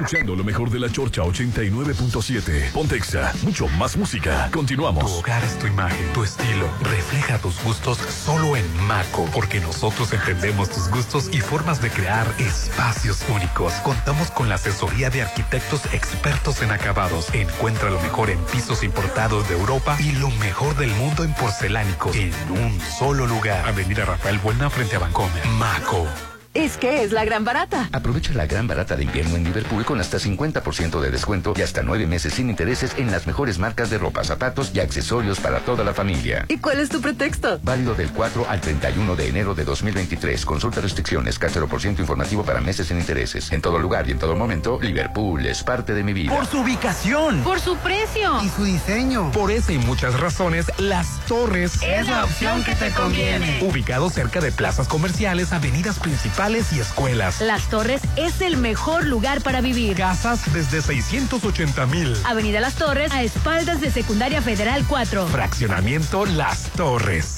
Escuchando lo mejor de la Chorcha 89.7. Pontexa, mucho más música. Continuamos. Tu hogar es tu imagen, tu estilo. Refleja tus gustos solo en Maco, porque nosotros entendemos tus gustos y formas de crear espacios únicos. Contamos con la asesoría de arquitectos expertos en acabados. Encuentra lo mejor en pisos importados de Europa y lo mejor del mundo en porcelánicos en un solo lugar. Avenida Rafael Buena frente a Bancomer. Maco. Es que es la gran barata. Aprovecha la gran barata de invierno en Liverpool con hasta 50% de descuento y hasta nueve meses sin intereses en las mejores marcas de ropa, zapatos y accesorios para toda la familia. ¿Y cuál es tu pretexto? Válido del 4 al 31 de enero de 2023. Consulta restricciones, ciento informativo para meses sin intereses. En todo lugar y en todo momento, Liverpool es parte de mi vida. Por su ubicación. Por su precio. Y su diseño. Por esa y muchas razones, Las Torres es la opción que te conviene. Ubicado cerca de plazas comerciales, avenidas principales y escuelas. Las Torres es el mejor lugar para vivir. Casas desde 680 mil. Avenida Las Torres, a espaldas de Secundaria Federal 4. Fraccionamiento Las Torres.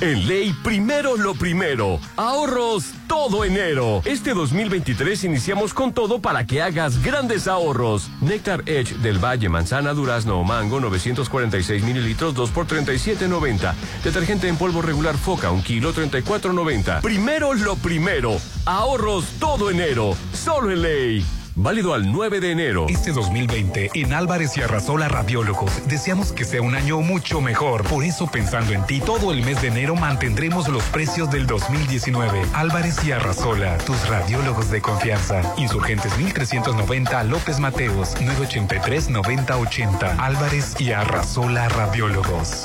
En ley, primero lo primero. Ahorros todo enero. Este 2023 iniciamos con todo para que hagas grandes ahorros. Nectar Edge del Valle, manzana, durazno o mango, 946 mililitros, 2 por 37.90. Detergente en polvo regular Foca, 1 kilo, 34.90. Primero lo primero. Ahorros todo enero. Solo en ley. Válido al 9 de enero. Este 2020, en Álvarez y Arrasola Radiólogos, deseamos que sea un año mucho mejor. Por eso, pensando en ti, todo el mes de enero mantendremos los precios del 2019. Álvarez y Arrasola, tus radiólogos de confianza. Insurgentes 1390 López Mateos, 983-9080. Álvarez y Arrasola Radiólogos.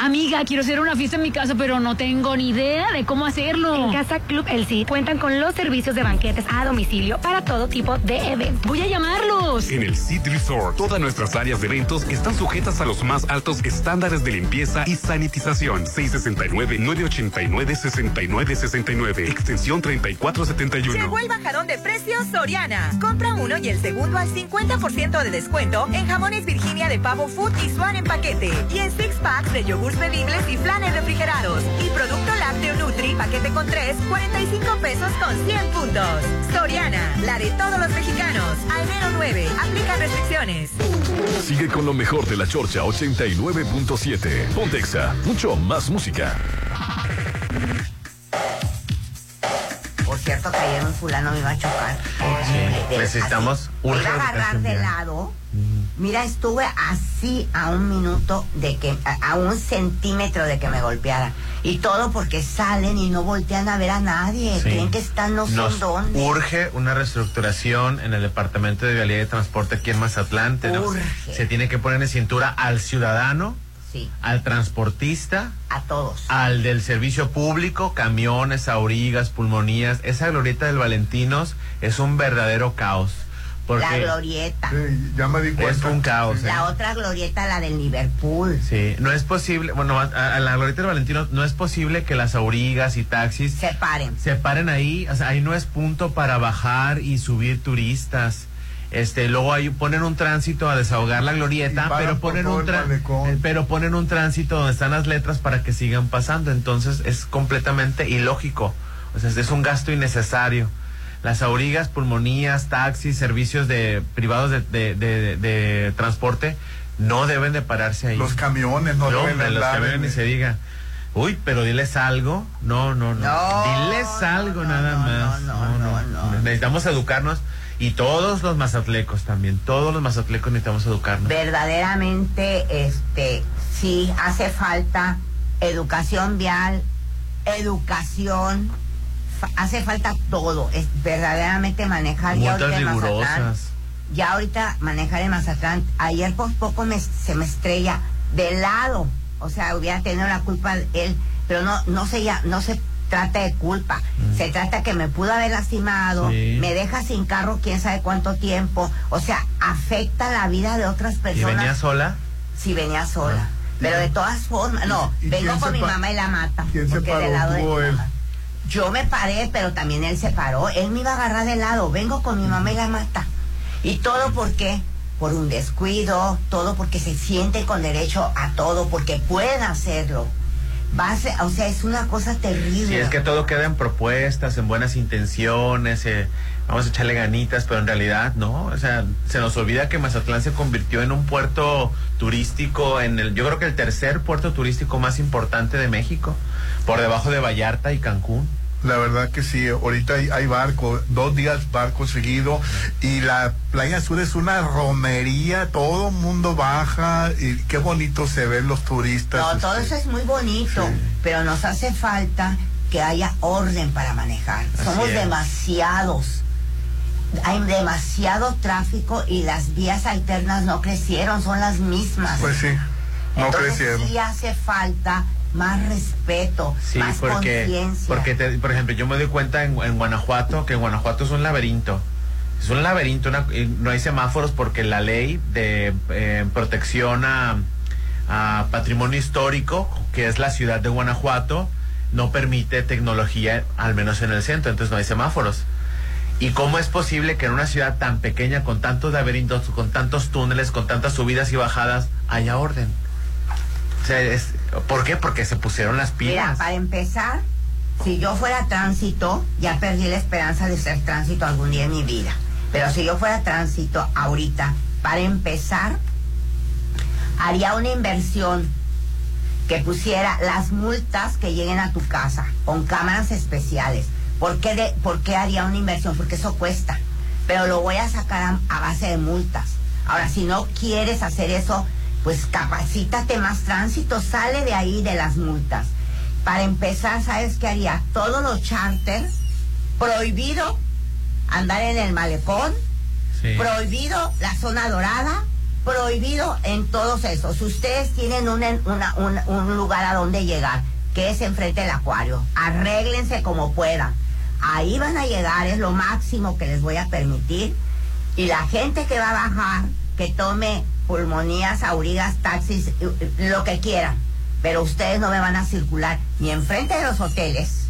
Amiga, quiero hacer una fiesta en mi casa, pero no tengo ni idea de cómo hacerlo. En Casa Club El Cid cuentan con los servicios de banquetes a domicilio para todo tipo de eventos. Voy a llamarlos. En el Cid Resort, todas nuestras áreas de eventos están sujetas a los más altos estándares de limpieza y sanitización. 669-989-6969. Extensión 3471. Llegó el bajadón de precios Soriana. Compra uno y el segundo al 50% de descuento en jamones Virginia de pavo food y swan en paquete. Y en six packs de yogurts bebibles y flanes refrigerados. Y producto lácteo Nutri, paquete con 3, 45 pesos con 100 puntos. Soriana, la de todos los mexicanos. Al menos 9. Aplica restricciones. Sigue con lo mejor de la Chorcha 89.7. Pontexa, mucho más música. Por cierto, que ayer un fulano me iba a chocar. necesitamos Iba urge a agarrar de lado. Mira, estuve así a un minuto de que, a, a un centímetro de que me golpeara. Y todo porque salen y no voltean a ver a nadie. Sí. Creen que están no sé Nos dónde. urge una reestructuración en el Departamento de Vialidad y Transporte aquí en Mazatlán. Urge. se tiene que poner en cintura al ciudadano, Sí. al transportista, A todos. al del servicio público, camiones, aurigas, pulmonías. Esa glorieta del Valentinos es un verdadero caos. Porque La glorieta. ya me di es cuenta. un caos. ¿eh? La otra glorieta, la del Liverpool. Sí, no es posible, bueno, a, a la glorieta del Valentino no es posible que las aurigas y taxis Se paren. se paren ahí, o sea, ahí no es punto para bajar y subir turistas. Este, luego ahí ponen un tránsito a desahogar la glorieta, pero ponen un pero ponen un tránsito donde están las letras para que sigan pasando, entonces es completamente ilógico. O sea, es un gasto innecesario. Las aurigas, pulmonías, taxis, servicios de privados de, de- de- de transporte no deben de pararse ahí. Los camiones no, deben hombre, los camiones ni se diga. Uy, pero diles algo. No, no, no. No, diles algo nada más. No no, Necesitamos educarnos. Y todos los mazatlecos también. Todos los mazatlecos necesitamos educarnos. verdaderamente este sí hace falta educación vial educación, fa- hace falta todo, es verdaderamente manejar ya ahorita. Ya ahorita manejar en Mazatlán, ayer por poco me- se me estrella de lado, o sea, hubiera tenido la culpa él, pero no, no se ya, no se trata de culpa, se trata que me pudo haber lastimado, Mm. Sí. me deja sin carro quién sabe cuánto tiempo, o sea, afecta la vida de otras ¿Y personas. venía sola? Sí, venía sola. Pero de todas formas, no, ¿Y vengo con mi mamá y la mata. quién se porque paró? del lado de ¿Tú o mi él? mamá. Yo me paré, pero también él se paró. Él me iba a agarrar de lado. Vengo con mi mamá y la mata. ¿Y todo por qué? Por un descuido, todo porque se siente con derecho a todo, porque pueden hacerlo. Ser- o sea, es una cosa terrible. Sí, es que todo queda en propuestas, en buenas intenciones, eh, vamos a echarle ganitas, pero en realidad no, o sea, se nos olvida que Mazatlán se convirtió en un puerto turístico, en el, yo creo que el tercer puerto turístico más importante de México, por debajo de Vallarta y Cancún. La verdad que sí, ahorita hay, hay barco, dos días barco seguido y la playa sur es una romería, todo mundo baja y qué bonito se ven los turistas. No, todo este, eso es muy bonito, pero nos hace falta que haya orden para manejar. Así Somos es. demasiados. Hay demasiado tráfico y las vías alternas no crecieron, son las mismas. Pues sí, no Entonces crecieron. sí hace falta más respeto, Sí, más porque, conciencia. porque te- por ejemplo, yo me doy cuenta en, en Guanajuato que Guanajuato es un laberinto. Es un laberinto, una- no hay semáforos porque la ley de eh, protección a, a patrimonio histórico, que es la ciudad de Guanajuato, no permite tecnología, al menos en el centro, entonces no hay semáforos. ¿Y cómo es posible que en una ciudad tan pequeña, con tantos laberintos, con tantos túneles, con tantas subidas y bajadas, haya orden? O sea, es- ¿Por qué? Porque se pusieron las Mira, pilas. para empezar, si yo fuera tránsito, ya perdí la esperanza de ser tránsito algún día en mi vida. Pero si yo fuera tránsito ahorita, para empezar, haría una inversión que pusiera las multas que lleguen a tu casa con cámaras especiales. ¿Por qué, de- por qué haría una inversión? Porque eso cuesta. Pero lo voy a sacar a, a base de multas. Ahora, si no quieres hacer eso, pues capacítate más tránsito, sale de ahí de las multas. Para empezar, ¿sabes qué haría? Todos los charters, prohibido andar en el malecón, Sí. prohibido la zona dorada, prohibido en todos esos. Ustedes tienen una- una- un, un lugar a donde llegar, que es enfrente del acuario, arréglense como puedan. Ahí van a llegar, es lo máximo que les voy a permitir. Y la gente que va a bajar, que tome pulmonías, aurigas, taxis, eh, eh, lo que quieran. Pero ustedes no me van a circular ni enfrente de los hoteles,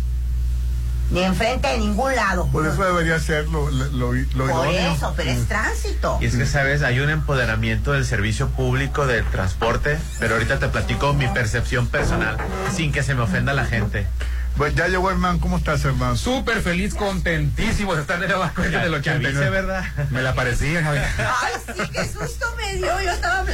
ni enfrente de ningún lado. Por eso debería ser lo, lo, lo, lo Por idóneo. eso, pero es tránsito. Y es que, ¿sabes? Hay un empoderamiento del servicio público del transporte, pero ahorita te platico mi percepción personal, sin que se me ofenda la gente. Pues ya llegó Hernán, ¿cómo estás Hernán? Súper feliz, contentísimo de estar de nueva cuenta del que avise, 89. ¿verdad? Me la parecía, Javier. [LAUGHS] Ay, sí, qué susto me dio. Yo estaba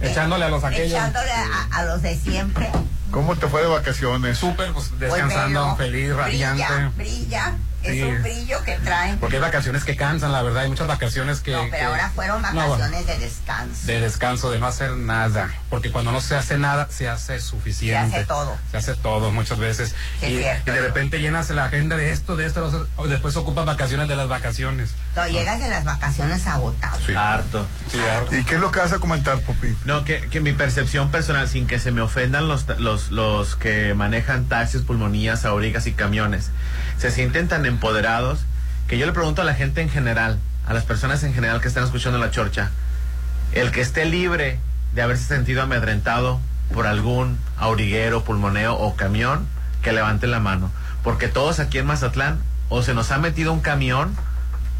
Echándole a los aquellos. echándole a, a los de siempre. ¿Cómo te fue de vacaciones? Súper, pues Pues descansando, feliz, radiante. Brilla, brilla. Es Sí. un brillo que traen. Porque hay vacaciones que cansan, la verdad. Hay muchas vacaciones que. No, pero que- ahora fueron No, vacaciones de descanso. de descanso, de no hacer nada. Porque cuando no se hace nada, se hace suficiente. Se hace todo. Se hace todo muchas veces. Es y, cierto. y de repente llenas la agenda de esto, de esto, después ocupas vacaciones de las vacaciones. No, llegas de las vacaciones agotado. Harto. ¿Y qué es lo que vas a comentar, Popi? No, que, que mi percepción personal, sin que se me ofendan los, los, los que manejan taxis, pulmonías, aurigas y camiones, se sienten tan empoderados que yo le pregunto a la gente en general, a las personas en general que están escuchando la chorcha, el que esté libre de haberse sentido amedrentado por algún auriguero, pulmoneo o camión, que levante la mano. Porque todos aquí en Mazatlán, o se nos ha metido un camión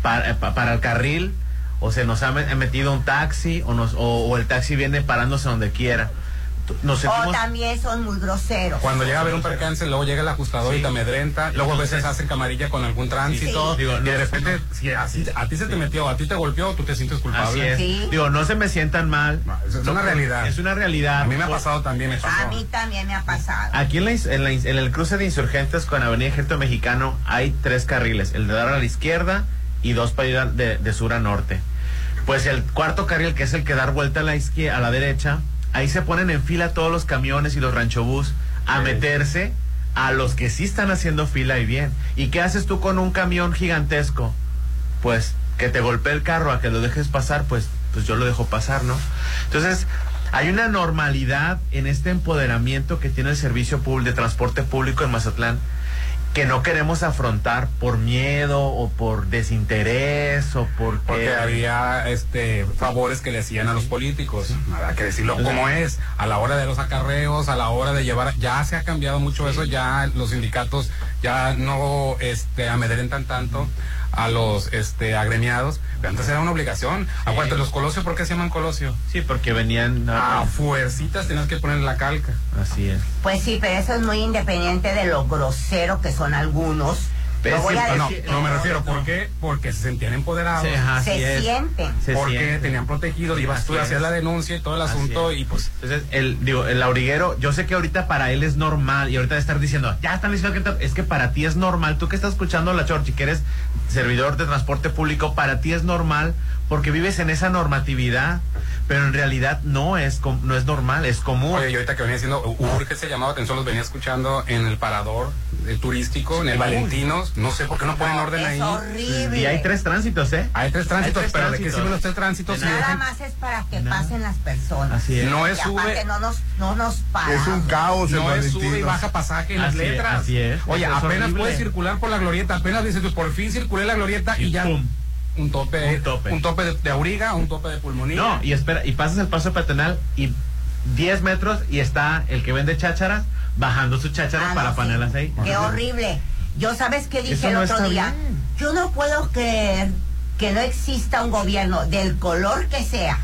para, pa- para el carril, o se nos ha me- metido un taxi, o, nos, o, o el taxi viene parándose donde quiera. Nos O sentimos- también son muy groseros. Cuando llega a ver un percance, luego llega el ajustador y te amedrenta, luego a veces hacen camarilla con algún tránsito, Sí. Digo, y de repente, si así- a ti se te metió, a ti te golpeó, tú te sientes Así culpable. es. Digo, no se me sientan mal. es una realidad. Es una realidad. A mí me ha pasado también eso. A mí también me ha pasado. Aquí en, la en, la en el cruce de insurgentes con Avenida Ejército Mexicano hay tres carriles, el de dar a la izquierda y dos para ir a- de, de sur a norte. Pues el cuarto carril, que es el que dar vuelta a la izquierda, a la derecha, ahí se ponen en fila todos los camiones y los ranchobús a meterse a los que sí están haciendo fila y bien. ¿Y qué haces tú con un camión gigantesco? Pues que te golpee el carro a que lo dejes pasar, pues, pues yo lo dejo pasar, ¿no? Entonces, hay una normalidad en este empoderamiento que tiene el servicio público de transporte público en Mazatlán que no queremos afrontar por miedo o por desinterés o porque, Porque había este favores que le hacían a los políticos, hay que decirlo. Como es, a la hora de los acarreos, a la hora de llevar, ya se ha cambiado mucho eso, ya los sindicatos ya no este amedrentan tanto a los este agremiados, pero antes era una obligación. Aguante los colosios, ¿por qué se llaman colosio? Sí, porque venían a fuercitas tenías que poner la calca. Así es. Pues sí, pero eso es muy independiente de lo grosero que son algunos. Pero Lo voy a no, decir- no me refiero, ¿por qué? Porque se sentían empoderados. Sí, ajá, Se es. sienten. Porque tenían protegidos, ibas tú, hacías es. la denuncia y todo el asunto y pues Entonces, el, digo, el auriguero, yo sé que ahorita para él es normal y ahorita de estar diciendo, ya están diciendo que ta-". es que para ti es normal, tú que estás escuchando la Chorchi, que eres servidor de transporte público, para ti es normal porque vives en esa normatividad, pero en realidad no es, no es normal, es común. Oye, yo ahorita que venía diciendo, urge ese llamado de atención, los venía escuchando en el parador el turístico, en el Uy. Valentinos, no sé por qué no ponen No, orden es ahí. horrible. Y hay tres tránsitos, ¿eh? Hay tres tránsitos, tres pero ¿de qué tránsitos. sirven los tres tránsitos? si Nada más es para que pasen las personas. Así es. No es Y sube- no nos, no nos paramos. Es un caos No es sube y baja pasaje en las es, letras. así es. Oye, Eso apenas horrible. puedes circular por la glorieta, apenas dices tú, por fin circulé la glorieta y, Y ya pum. Un tope, Un tope. un tope de, de auriga, un tope de pulmonía. No, y espera, y pasas el paso peatonal y 10 metros y está el que vende chácharas bajando sus chácharas Ah, para no, sí. ponerlas ahí. Qué horrible. Yo sabes qué dije Eso el otro día. bien. Yo no puedo creer que no exista un gobierno del color que sea.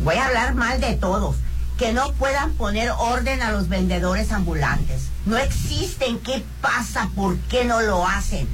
Voy a hablar mal de todos. Que no puedan poner orden a los vendedores ambulantes. No existen. ¿Qué pasa? ¿Por qué no lo hacen?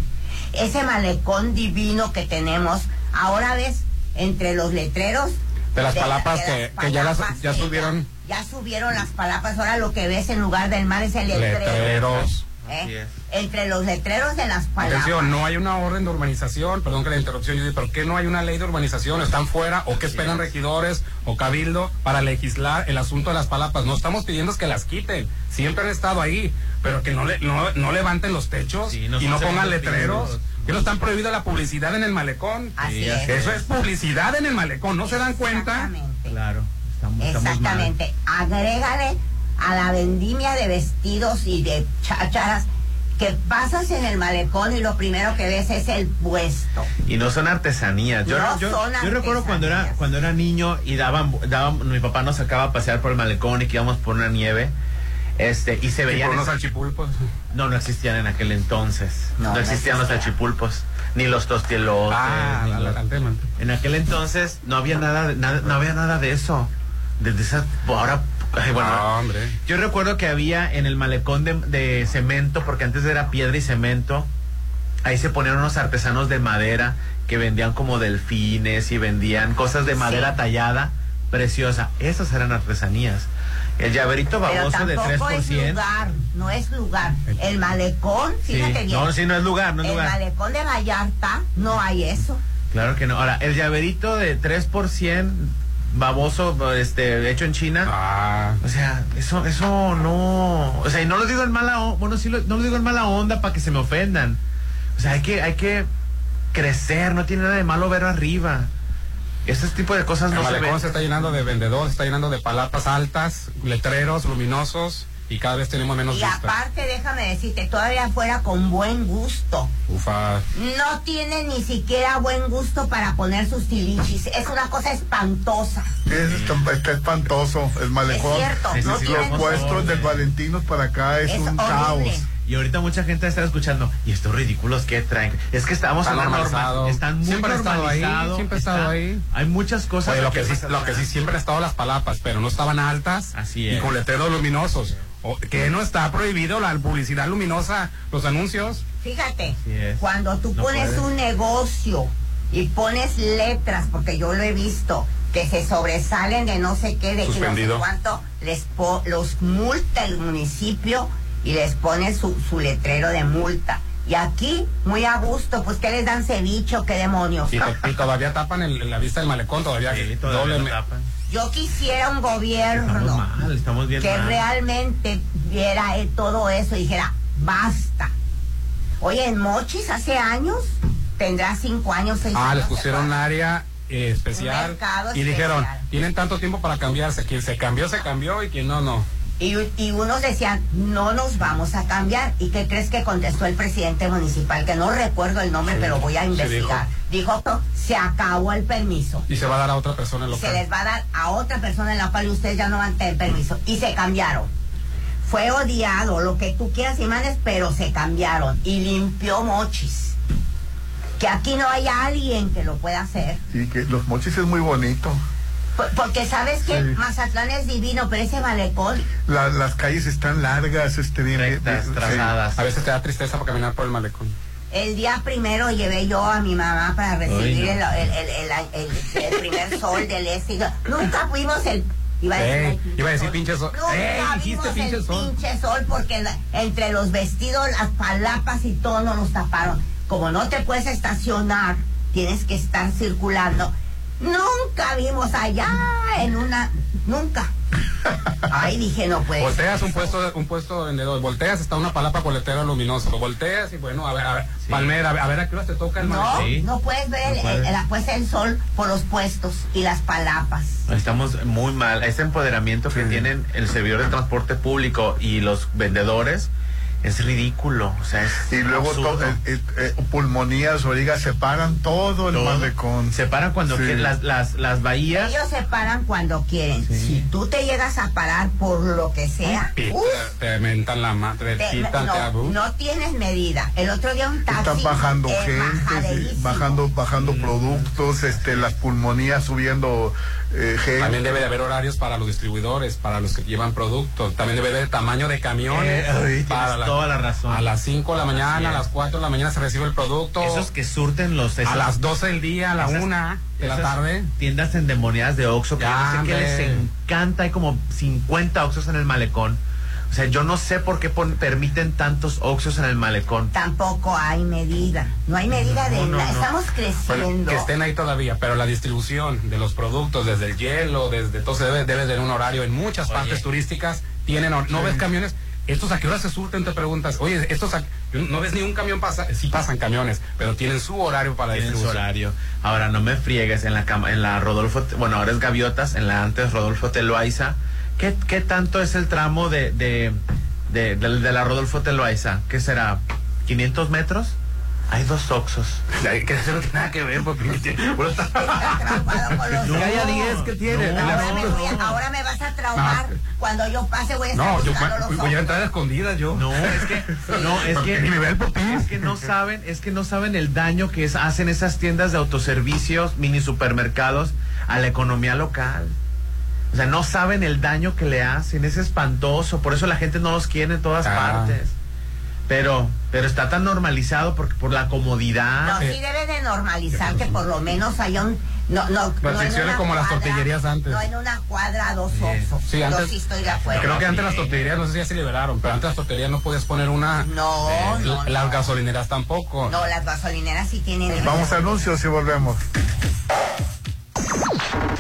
Ese malecón divino que tenemos. Ahora ves, entre los letreros. De las la- palapas de que, que ya las ya subieron Ya subieron las palapas. Ahora lo que ves en lugar del mar es el letrero. letreros. ¿Eh? Entre los letreros de las palabras. Atención, no hay una orden de urbanización, perdón que la interrupción, Judy, pero ¿qué no hay una ley de urbanización? ¿Están fuera o qué esperan regidores o cabildo para legislar el asunto de las palapas? No estamos pidiendo que las quiten, siempre han estado ahí, pero que no, le, no, no levanten los techos Sí, no y no pongan letreros. públicos. Que no están prohibida la publicidad en el malecón. Así Sí, es. Eso es publicidad en el malecón, ¿no se dan cuenta? Exactamente. Claro, estamos, estamos. Exactamente. Agrégale a la vendimia de vestidos y de chácharas que pasas en el malecón y lo primero que ves es el puesto. Y no son artesanías. Yo, No yo, son yo recuerdo cuando era, cuando era niño y daban, daban, mi papá nos sacaba a pasear por el malecón y que íbamos por una nieve. Este, y se Y veían. por unos salchipulpos. no, no existían en aquel entonces. No, No, no existían los salchipulpos, ni los tostielotes. Ah, ni la- los-. En aquel entonces no había nada, de- nada no había nada de eso. Desde esa ahora ay, bueno, No, hombre. yo recuerdo que había en el malecón de, de cemento, porque antes era piedra y cemento, ahí se ponían unos artesanos de madera que vendían como delfines y vendían cosas de madera Sí. tallada preciosa. Esas eran artesanías. El llaverito baboso de 3 tampoco por es 100. lugar, no es lugar. El malecón, Sí. fíjate bien. No, sí, no es lugar, no es el lugar. malecón de Vallarta no hay eso. Claro que no. Ahora, el llaverito de 3 por 100 baboso este hecho en China. Ah, O sea, eso eso no, o sea, y no lo digo en mala onda, bueno, sí lo, no lo digo en mala onda para que se me ofendan. O sea, hay que hay que crecer, no tiene nada de malo ver arriba. Ese tipo de cosas el no se ven. se está llenando de vendedores, está llenando de palapas altas, letreros luminosos y cada vez tenemos menos Y vista. aparte, déjame decirte, todavía fuera con buen gusto. Ufa. No tiene ni siquiera buen gusto para poner sus tilichis. Es una cosa espantosa. Es, está, está espantoso el malecón. Es cierto, Sí, sí, no sí, tienen Los puestos del Valentinos para acá es, Es un horrible. caos. Y ahorita mucha gente está escuchando, y estos ridículos que traen. Es que estamos en la norma, están muy Siempre ha estado ahí, siempre ha estado está- ahí. Hay muchas cosas Oye, lo que, sí, lo que sí siempre han estado las palapas, pero no estaban altas Así y es. con letreros luminosos. Que no está prohibido la publicidad luminosa, los anuncios. Fíjate, cuando tú No pones puede. un negocio y pones letras, porque yo lo he visto, que se sobresalen de no sé qué, de que no sé cuánto, les po- los multa el municipio y les pone su, su letrero de multa. Y aquí, muy a gusto, pues que les dan ceviche o qué demonios. Y, to- y [LAUGHS] todavía tapan el- la vista del malecón, todavía. Sí, todavía doble lo me- tapan. Yo quisiera un Estamos gobierno mal, estamos bien que mal. realmente viera él todo eso y dijera, basta. Oye, en Mochis hace años, tendrá cinco años, seis Ah, años. les pusieron un área eh, especial y dijeron, tienen tanto tiempo para cambiarse. Quien se cambió, se cambió y quien no, no. Y, y unos decían, no nos vamos a cambiar. ¿Y qué crees que contestó el presidente municipal? Que no recuerdo el nombre, Sí, pero voy a sí investigar. dijo, "No, se acabó el permiso. Y se va a dar a otra persona en Se local. les va a dar a otra persona en la cual ustedes ya no van a tener permiso. Y se cambiaron. Fue odiado, lo que tú quieras y mandes, pero se cambiaron. Y limpió mochis. Que aquí no hay alguien que lo pueda hacer. Sí, que los mochis es muy bonito. Por- Porque sabes que Sí. Mazatlán es divino, pero ese malecón La- las calles están largas, este, bien, bien- sí. A veces te da tristeza para caminar por el malecón. El día primero llevé yo a mi mamá para recibir Ay, no. el, el- el- el- el- el primer sol del este. Nunca fuimos el... Iba a decir, Ey, iba a decir pinche sol. Nunca Ey, dijiste vimos pinche el sol. pinche sol porque la- entre los vestidos, las palapas y todo no nos taparon. Como no te puedes estacionar, tienes que estar circulando. Nunca vimos allá en una... Nunca. Ahí dije, no puede Volteas ser. un puesto, un puesto de vendedor, volteas, está una palapa coletera luminosa, lo volteas y bueno, a ver, a ver, palmera, a ver, a ver a qué hora te toca el No, no puedes ver No el- puedes. el- la puesta del sol por los puestos y las palapas. Estamos muy mal. Ese empoderamiento que tienen el servidor de transporte público y los vendedores es ridículo. O sea, es Y luego to- eh, eh, eh, pulmonías, oiga, separan todo el Todo. malecón. Se paran cuando Sí. quieren las, las, las bahías. Ellos se paran cuando quieren. Si tú te llegas a parar por lo que sea, uf, te, mentan la madre, te- quitan, te no, abu- no tienes medida. El otro día un taxi. Están bajando gente, bajando, bajando productos, este, las pulmonías subiendo eh. También debe de haber horarios para los distribuidores, para los que llevan productos. También debe de haber tamaño de camiones. Eh, para toda la razón. A las 5 de la mañana, a las 4 de la mañana se recibe el producto. Esos que surten los... a las 12 del día, a la esas- 1 de la tarde. Tiendas endemoniadas de Oxxo que yo Ya, no sé que les encanta. Hay como 50 Oxxos en el malecón. O sea, yo no sé por qué pon- permiten tantos Oxxos en el malecón. Tampoco hay medida. No hay medida de No, no, nada. no. Estamos Bueno, creciendo. que estén ahí todavía, pero la distribución de los productos, desde el hielo, desde todo, se debe, debe tener un horario. En muchas partes turísticas tienen, no ves camiones. ¿Estos a qué hora se surten? Te preguntas. Oye, estos a- no ves ni un camión pasa. Sí pasan camiones, pero tienen su horario para Tienen su horario. Ahora, no me friegues en la cama, en la Rodolfo, bueno, ahora es Gaviotas, en la antes Rodolfo Teloaiza. ¿Qué, qué tanto es el tramo de, de, de, de- de la Rodolfo Teloaiza? ¿Qué será? ¿500 metros? Hay dos Oxos. [LAUGHS] Que eso no tiene nada que ver, porque [LAUGHS] [LAUGHS] No, haya 10 que tiene. No, ahora, me voy a- ahora me vas a traumar. Cuando yo pase voy a estar No, yo voy, los voy a entrar a escondidas yo. No, es que, no, es que, Ni me ve el popín. es que no saben, es que no saben el daño que es, hacen esas tiendas de autoservicios, mini supermercados a la economía local. O sea, no saben el daño que le hacen, es espantoso, por eso la gente no los quiere en todas Ah. partes. Pero, pero está tan normalizado porque por la comodidad. No, sí debe de normalizar que por lo menos haya un... No, no, no en una como las tortillerías antes. No en una cuadra, dos oxos. Sí, Yo antes, sí estoy de acuerdo. Creo que antes las tortillerías, no sé si ya se liberaron, pero antes las tortillerías no podías poner una. No, eh, no, Las no. gasolineras tampoco. No, las gasolineras sí tienen... Vamos a anuncios y volvemos.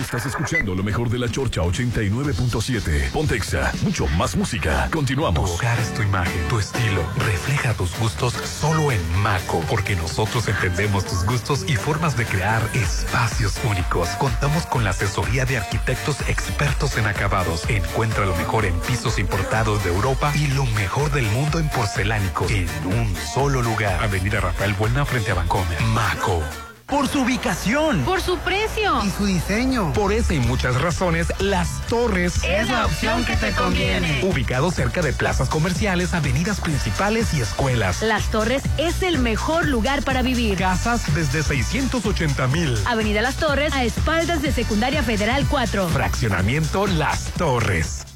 Estás escuchando lo mejor de la Chorcha 89.7. Pontexa, mucho más música. Continuamos. Tu hogar es tu imagen, tu estilo. Refleja tus gustos solo en Maco, porque nosotros entendemos tus gustos y formas de crear espacios únicos. Contamos con la asesoría de arquitectos expertos en acabados. Encuentra lo mejor en pisos importados de Europa y lo mejor del mundo en porcelánicos en un solo lugar. Avenida Rafael Buena frente a Bancomer. Maco. Por su ubicación. Por su precio. Y su diseño. Por esa y muchas razones, Las Torres Es la opción que te conviene. Ubicado cerca de plazas comerciales, avenidas principales y escuelas. Las Torres es el mejor lugar para vivir. Casas desde 680 mil. Avenida Las Torres, a espaldas de Secundaria Federal 4. Fraccionamiento Las Torres.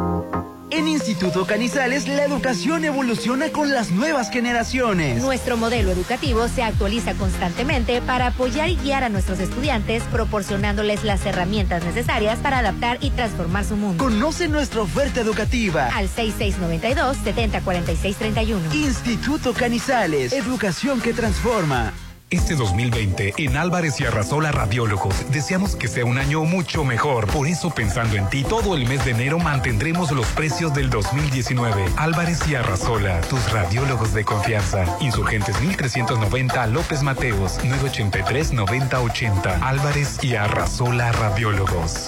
En Instituto Canizales la educación evoluciona con las nuevas generaciones. Nuestro modelo educativo se actualiza constantemente para apoyar y guiar a nuestros estudiantes, proporcionándoles las herramientas necesarias para adaptar y transformar su mundo. Conoce nuestra oferta educativa. Al 6692-704631. Instituto Canizales, educación que transforma. Este 2020, en Álvarez y Arrasola Radiólogos, deseamos que sea un año mucho mejor. Por eso, pensando en ti, todo el mes de enero mantendremos los precios del 2019. Álvarez y Arrasola, tus radiólogos de confianza. Insurgentes 1390 López Mateos, 983-9080. Álvarez y Arrasola Radiólogos.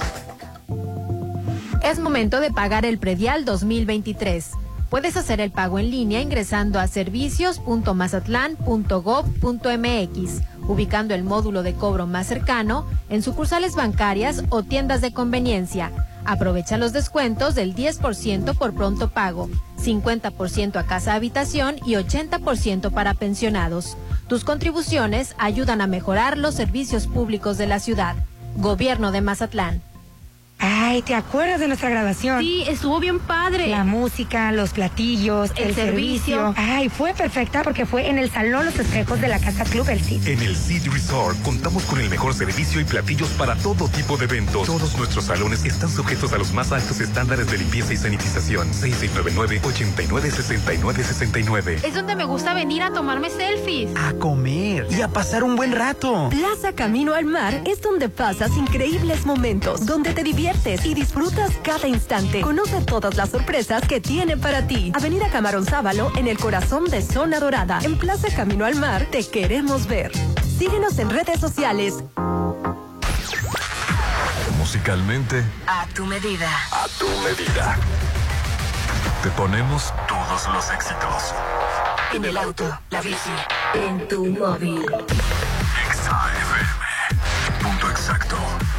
Es momento de pagar el predial 2023. Puedes hacer el pago en línea ingresando a servicios.mazatlán.gov.mx, ubicando el módulo de cobro más cercano en sucursales bancarias o tiendas de conveniencia. Aprovecha los descuentos del 10% por pronto pago, 50% a casa habitación y 80% para pensionados. Tus contribuciones ayudan a mejorar los servicios públicos de la ciudad. Gobierno de Mazatlán. Ay, ¿te acuerdas de nuestra grabación? Sí, estuvo bien padre. La música, los platillos, el, El servicio. servicio. Ay, fue perfecta porque fue en el Salón Los Espejos de la Casa Club El Cid. En el Cid Resort contamos con el mejor servicio y platillos para todo tipo de eventos. Todos nuestros salones están sujetos a los más altos estándares de limpieza y sanitización. 6699-896969. Es donde me gusta venir a tomarme selfies. A comer y a pasar un buen rato. Plaza Camino al Mar es donde pasas increíbles momentos, donde te diviertes y disfrutas cada instante. Conoce todas las sorpresas que tiene para ti. Avenida Camarón Sábalo en el corazón de Zona Dorada. En Plaza Camino al Mar te queremos ver. Síguenos en redes sociales. Musicalmente, A tu medida. a tu medida. Te ponemos todos los éxitos. En el auto, la bici, en tu móvil.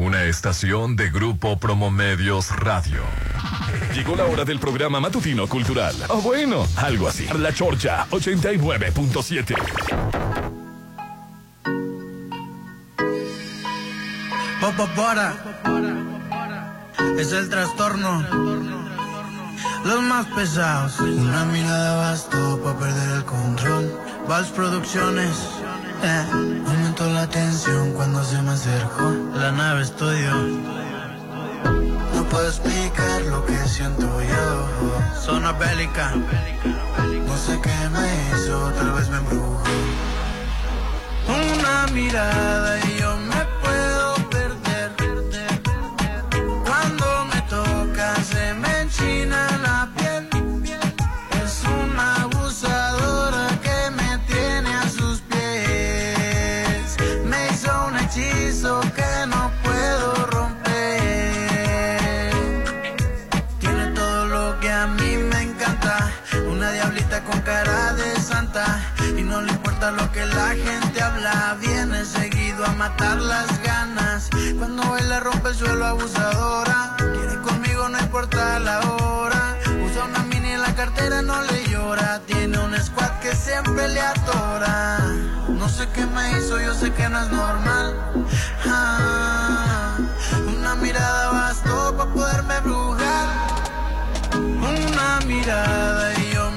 Una estación de Grupo Promomedios Radio. Llegó la hora del programa matutino cultural. O bueno, algo así. La Chorcha 89.7. Popopora. Es el trastorno. Los más pesados. Una mirada bastó para perder el control. Vals Producciones. Eh, aumentó la tensión cuando se me acercó. La nave estudio. No puedo explicar lo que siento yo. Zona bélica. No sé qué me hizo, tal vez me embrujó. Una mirada y que la gente habla. Viene seguido a matar las ganas. Cuando baila rompe el suelo abusadora. Quiere conmigo, no importa la hora. Usa una mini en la cartera, no le llora. Tiene un squad que siempre le atora. No sé qué me hizo, yo sé que no es normal. Ah, una mirada bastó para poderme brujar. Una mirada y yo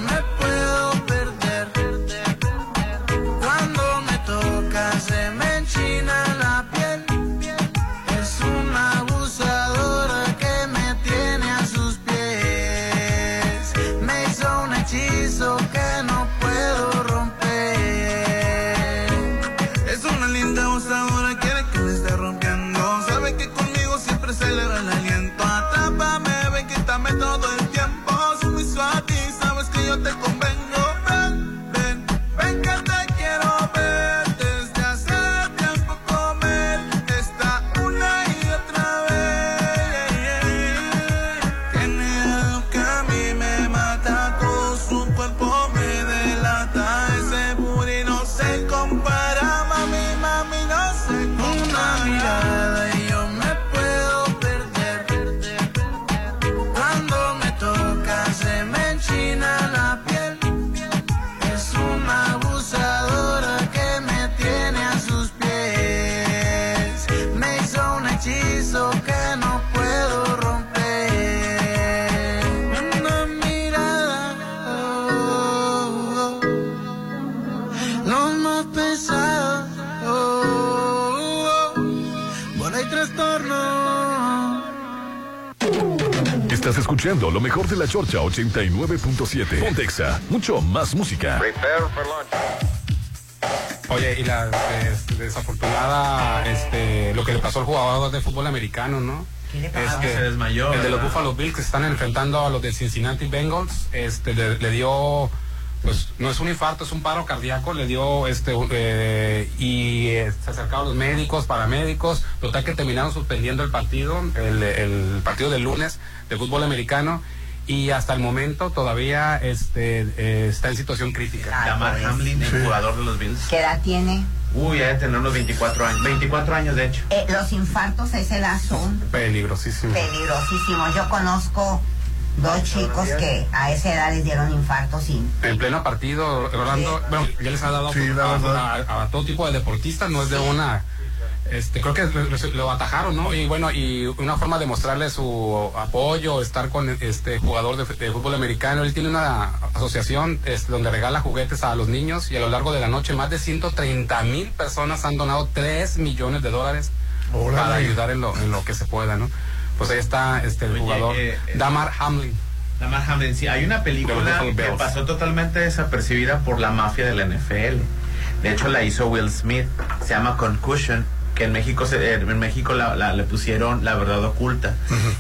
escuchando lo mejor de la Chorcha 89.7. Pontexa, mucho más música. Oye, y la des- desafortunada, este, lo que le pasó al jugador de fútbol americano, ¿no? le pasó? Este, Se desmayó, El de los. Buffalo Bills que se están enfrentando a los de Cincinnati Bengals, este, le, le dio, pues, no es un infarto, es un paro cardíaco, le dio, este, eh, y eh, se acercaron los médicos, paramédicos, total que terminaron suspendiendo el partido, el, el partido del lunes de fútbol americano. Y hasta el momento todavía este, eh, está en situación crítica. Damar Hamlin, el jugador de los Bills. ¿Qué edad tiene? Uy, ya de tener unos 24 años. 24 años, de hecho. Eh, los infartos a esa edad son Peligrosísimo. peligrosísimos. Yo conozco dos chicos que a esa edad les dieron infartos y En pleno partido, Rolando, bueno, ya les ha dado a, a- a todo tipo de deportistas, no es de una... Este, creo que lo- atajaron, ¿no? Y bueno, y una forma de mostrarle su apoyo, estar con este jugador de, de fútbol americano. Él tiene una asociación este, donde regala juguetes a los niños y a lo largo de la noche más de 130 mil personas han donado 3 millones de dólares Órale. para ayudar en lo, en lo que se pueda, ¿no? Pues ahí está este, el Oye, jugador eh, eh, Damar Hamlin. Damar Hamlin, sí, hay una película que pasó totalmente desapercibida por la mafia de la NFL. De hecho, la hizo Will Smith. Se llama Concussion, que en México, se- eh, en México la, la- le pusieron La Verdad Oculta.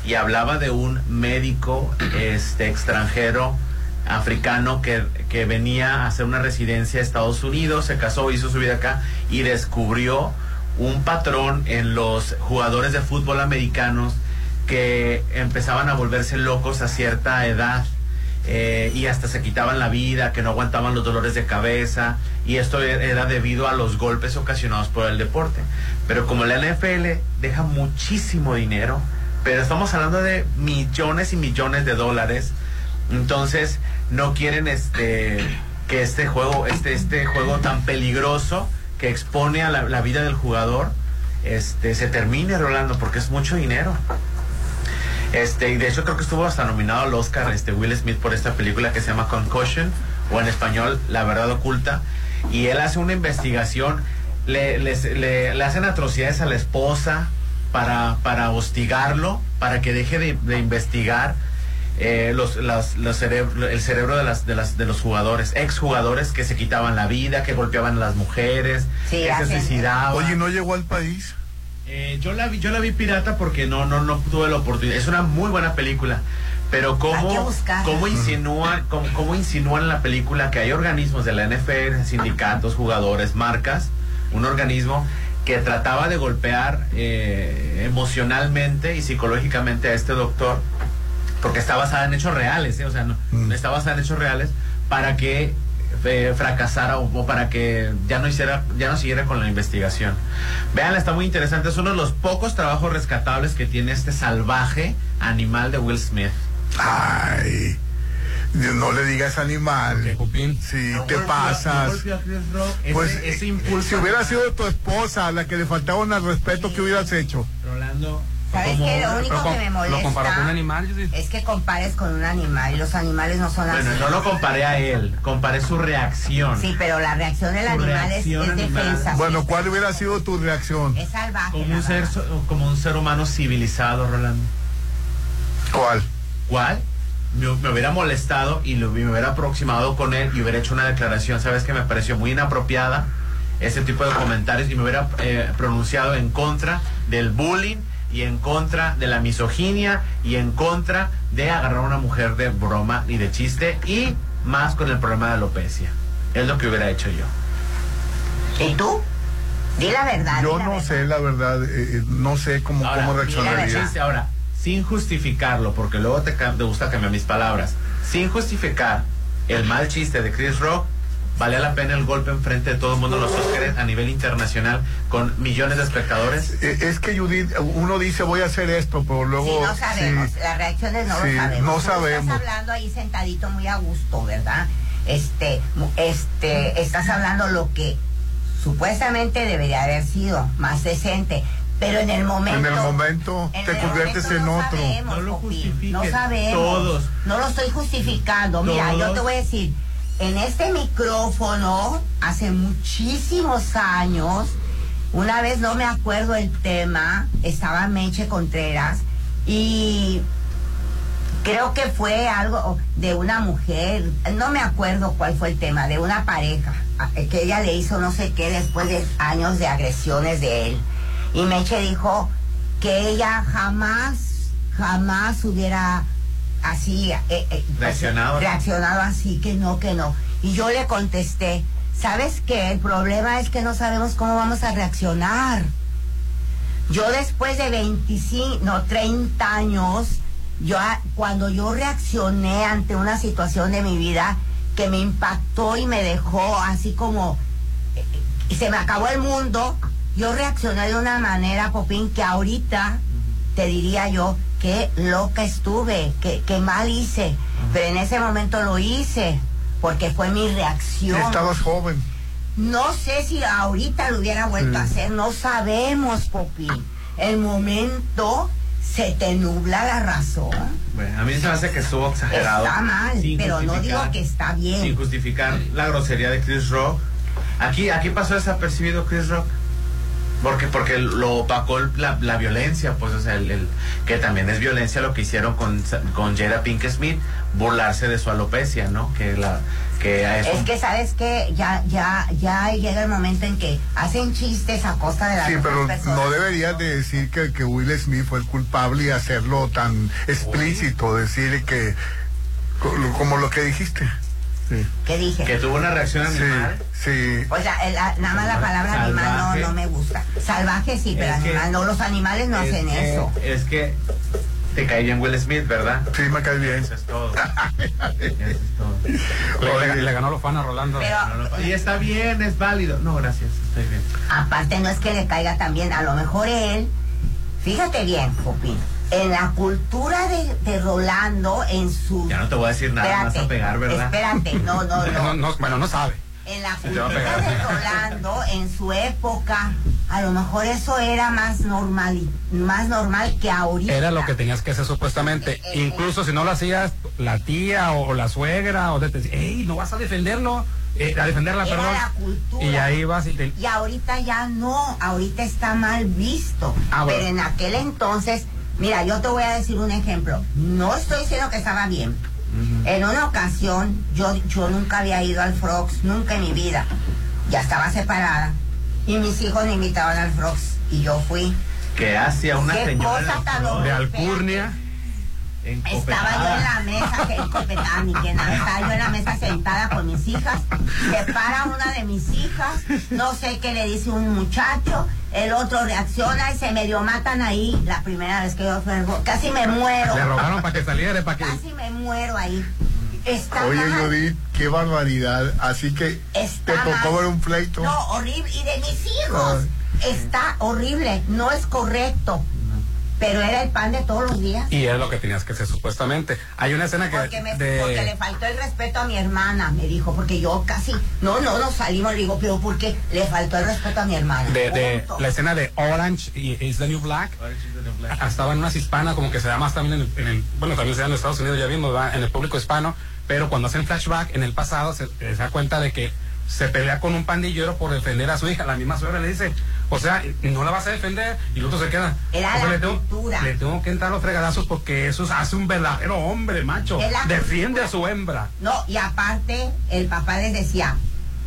Y hablaba de un médico este, extranjero africano que, que venía a hacer una residencia a Estados Unidos, se casó, hizo su vida acá y descubrió un patrón en los jugadores de fútbol americanos que empezaban a volverse locos a cierta edad eh, y hasta se quitaban la vida, que no aguantaban los dolores de cabeza y esto e- era debido a los golpes ocasionados por el deporte. Pero como la NFL deja muchísimo dinero, pero estamos hablando de millones y millones de dólares, entonces no quieren este que este juego, este, este juego tan peligroso que expone a la, la vida del jugador, este se termine Rolando, porque es mucho dinero. Este, y de hecho creo que estuvo hasta nominado al Oscar este Will Smith por esta película que se llama Concussion, o en español La Verdad Oculta. Y él hace una investigación, le, les- le- le hacen atrocidades a la esposa para, para hostigarlo, para que deje de, de investigar eh, los, las- los cerebro- el cerebro de, las, de, las, de los jugadores, exjugadores que se quitaban la vida, que golpeaban a las mujeres, que se suicidaban. Oye, ¿no llegó al país? Eh, yo la vi, yo la vi pirata porque no, no, no tuve la oportunidad. Es una muy buena película. Pero cómo, cómo [LAUGHS] insinúan, cómo, cómo insinúan en la película que hay organismos de la NFL, sindicatos, jugadores, marcas, un organismo que trataba de golpear eh, emocionalmente y psicológicamente a este doctor, porque está basada en hechos reales, ¿eh? o sea, no, está basada en hechos reales para que eh, fracasara o, o para que ya no hiciera, ya no siguiera con la investigación. Vean, está muy interesante. Es uno de los pocos trabajos rescatables que tiene este salvaje animal de Will Smith. Ay, no le digas animal. Sí, te pasas. Pues, ese impulso si hubiera sido tu esposa la que le faltaba un al respeto, ¿qué hubieras hecho? Rolando. ¿Sabes qué? Lo único que me molesta animal, es que compares con un animal y los animales no son Bueno, así. no lo comparé a él, comparé su reacción. Sí, pero la reacción del Su animal es, reacción es animal. defensa. Bueno, ¿cuál hubiera sido tu reacción? Es salvaje. Como un ser, como un ser humano civilizado, Rolando. ¿Cuál? ¿Cuál? Me, me hubiera molestado y lo- me hubiera aproximado con él y hubiera hecho una declaración, ¿sabes? Que me pareció muy inapropiada ese tipo de comentarios y me hubiera eh, pronunciado en contra del bullying y en contra de la misoginia y en contra de agarrar a una mujer de broma y de chiste y más con el problema de alopecia. Es lo que hubiera hecho yo. ¿Y tú? Di la verdad. Yo la no verdad. sé, la verdad, eh, eh, no sé cómo, Ahora, cómo reaccionaría. ahora, sin justificarlo, porque luego te gusta cambiar mis palabras, sin justificar el mal chiste de Chris Rock, vale la pena el golpe enfrente de todo el mundo los Oscars a nivel internacional con millones de espectadores. Eh, Es que Judith, uno dice voy a hacer esto, pero luego... Sí, no sabemos. sí. Las reacciones no Sí, lo sabemos. no sabemos. Estás hablando ahí sentadito muy a gusto, ¿verdad? Este, mu- este, estás hablando lo que supuestamente debería haber sido más decente. Pero en el momento. En el momento en te el conviertes momento en no otro. sabemos, No lo Popín, justifiques. No sabemos. Todos. No lo estoy justificando. Mira, yo te voy a decir. En este micrófono, hace muchísimos años, una vez no me acuerdo el tema, estaba Meche Contreras y creo que fue algo de una mujer, no me acuerdo cuál fue el tema, de una pareja, a- que ella le hizo no sé qué después de años de agresiones de él. Y Meche dijo que ella jamás, jamás hubiera así eh, eh, Reaccionado. reaccionado así, que no, que no. Y yo le contesté, ¿sabes qué? El problema es que no sabemos cómo vamos a reaccionar. Yo después de 25, no, 30 años, yo a- cuando yo reaccioné ante una situación de mi vida que me impactó y me dejó así como eh, y se me acabó el mundo, yo reaccioné de una manera, Popín, que ahorita te diría yo que loca estuve, que, que mal hice, pero en ese momento lo hice porque fue mi reacción. estabas joven. No sé si ahorita lo hubiera vuelto a hacer, no sabemos, Popín. El momento se te nubla la razón. Bueno, a mí se me hace que estuvo exagerado. Está mal, pero no digo que está bien. Sin justificar la grosería de Chris Rock. Aquí, aquí pasó desapercibido Chris Rock. Porque, porque lo opacó la, la violencia, pues, o sea, el, el- que también es violencia lo que hicieron con, con Jada Pink Smith, burlarse de su alopecia, ¿no? Que la, que a eso. Es que sabes que ya, ya, ya llega el momento en que hacen chistes a costa de las Sí, pero personas. no deberías de decir que, que Will Smith fue el culpable y hacerlo tan explícito, decir que co- como lo que dijiste. Sí. ¿Qué dije? Que tuvo una reacción animal. Sí. O sea, el- la- nada más la palabra animal Salvaje. no, no me gusta. Salvaje sí, pero Es que- animal no. Los animales no es hacen que- eso. Es que te cae bien Will Smith, ¿verdad? Sí, me cae bien. Eso es todo. [LAUGHS] Eso es todo. Le, le- le ganó los fans a Rolando. Pero- Y está bien, es válido. No, gracias, estoy bien. Aparte no es que le caiga también, a lo mejor él, fíjate bien, Popín, en la cultura de, de Rolando, en su... Ya no te voy a decir nada más a pegar, ¿verdad? Espérate, no, no, no. [LAUGHS] No, no, bueno, no sabe. En la cultura de Rolando, en su época, a lo mejor eso era más normal, más normal que ahorita. Era lo que tenías que hacer supuestamente. Incluso si no lo hacías, la tía o la suegra o de te decía, hey, no vas a defenderlo, eh, a defenderla, Era perdón. la cultura. Y ahí vas y te... Y ahorita ya no, ahorita está mal visto. Ah, bueno. Pero en aquel entonces, mira, yo te voy a decir un ejemplo. No estoy diciendo que estaba bien. En una ocasión, yo, yo nunca había ido al Frogs, nunca en mi vida. Ya estaba separada. Y mis hijos me invitaban al Frogs. Y yo fui. Que hacía una Qué señora cosa tan de. Alcurnia. Estaba yo en la mesa, que ni que nada, estaba yo en la mesa sentada con mis hijas, se para una de mis hijas, no sé qué le dice un muchacho, el otro reacciona y se medio matan ahí, la primera vez que yo fui, casi me muero, Le rogaron para que saliera, para que... casi me muero ahí. Está Oye, mal. Judith, qué barbaridad. Así que Está te tocó mal. ver un pleito. No, horrible, y de mis hijos, está horrible, no es correcto, pero era el pan de todos los días. Y es lo que tenías que hacer supuestamente. Hay una escena que... Porque, me, de- porque le faltó el respeto a mi hermana, me dijo, porque yo casi, no, no nos salimos, le digo, pero porque le faltó el respeto a mi hermana. de, la escena de Orange y Is the New Black. Ah, Estaban unas hispanas, como que se da más también en el, en el- bueno, también se da en Estados Unidos, ya vimos, ¿verdad? en el público hispano, pero cuando hacen flashback en el pasado se, se da cuenta de que se pelea con un pandillero por defender a su hija. La misma suegra le dice, o sea, no la vas a defender y el otro se queda. Era O sea, la le, tengo, cultura. le tengo que entrar los fregadazos porque eso hace un verdadero hombre, macho. Defiende cultura. a su hembra. No, y aparte, el papá les decía,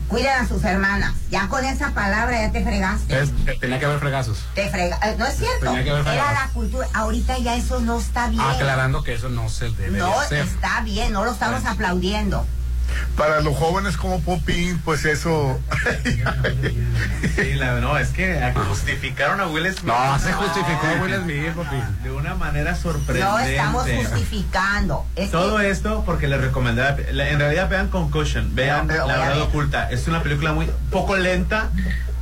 cuiden a sus hermanas. Ya con esa palabra ya te fregaste. Es- tenía que haber fregazos. Te frega- eh, No es cierto. Tenía que haber Era la cultura. Ahorita ya eso no está bien. Aclarando que eso no se debe no hacer. está bien, no lo estamos aplaudiendo. Para los jóvenes como Popín, pues eso. Sí, la- no, es que justificaron a Will Smith. No, se justificó a Will Smith, papi. De una manera sorprendente. No estamos justificando. Es Todo que- esto porque les recomendé, la- en realidad vean Concussion, vean Pero La verdad ver. oculta. Es una película muy poco lenta,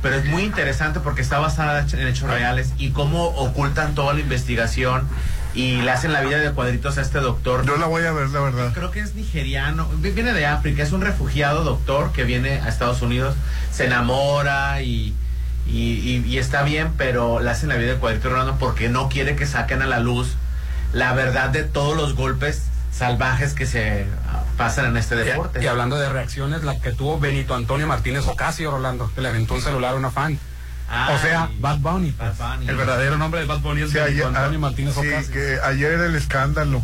pero es muy interesante porque está basada en hechos reales y cómo ocultan toda la investigación y le hacen la vida de cuadritos a este doctor. Yo la voy a ver, la verdad. Creo que es nigeriano, vi- viene de África, es un refugiado doctor que viene a Estados Unidos, se enamora y, y, y- y está bien, pero le hacen la vida de cuadrito Rolando porque no quiere que saquen a la luz la verdad de todos los golpes salvajes que se ah, pasan en este deporte. Y hablando de reacciones, la que tuvo Benito Antonio Martínez Ocasio, Rolando, que le aventó un celular a una fan. Ay. o sea, Bad Bunny. pues. Bad Bunny. El verdadero nombre de Bad Bunny es Sí, ayer, Antonio ah, Martínez sí, Ocasio. que ayer era el escándalo.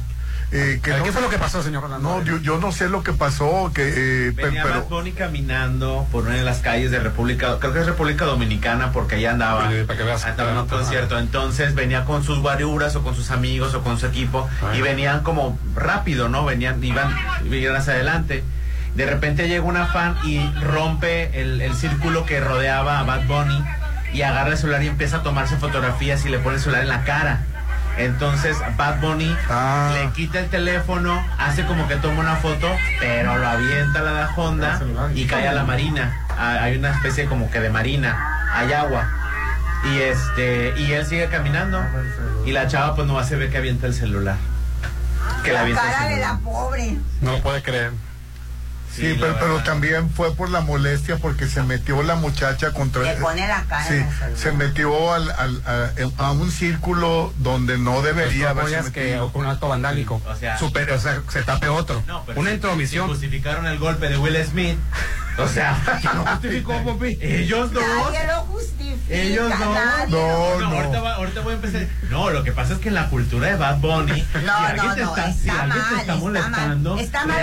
eh, que ¿Qué fue lo que pasó, señor Rolando? No, yo, yo no sé lo que pasó, que eh, Venía pero Bad Bunny caminando por una de las calles de República, creo que es República Dominicana, porque allá andaba. para que veas. Andaba en un concierto. Entonces venía con sus guaruras o con sus amigos o con su equipo y venían como rápido, ¿no? Venían, iban, iban hacia adelante. De repente llega una fan y rompe el, el círculo que rodeaba a Bad Bunny y agarra el celular y empieza a tomarse fotografías y le pone el celular en la cara. Entonces Bad Bunny Ah. le quita el teléfono, hace como que toma una foto, pero lo avienta a la Honda y cae a la marina. Ah, Hay una especie como que de marina, hay agua. Y este, y él sigue caminando. Y la chava pues no se ve que avienta el celular. Que La avienta el cara de celular. la pobre. No lo puede creer. Sí, pero, pero también fue por la molestia porque se metió la muchacha contra Le pone la cara Sí, en se metió al, al- a, a un círculo donde no debería Pues, haberse apoyas que un acto vandálico. O sea- Super- o sea, se tape otro. No, pero Una si- intromisión. si justificaron el golpe de Will Smith. O sea, [LAUGHS] ¿Quién lo justificó, [LAUGHS] Popi? ellos dos. Nadie lo justifica. Ellos no. nadie No, no. Ahorita, va- ahorita voy a empezar. No, lo que pasa es que en la cultura de Bad Bunny, si No, alguien no, te no, está, si está alguien mal, te está está molestando, mal. Está mal,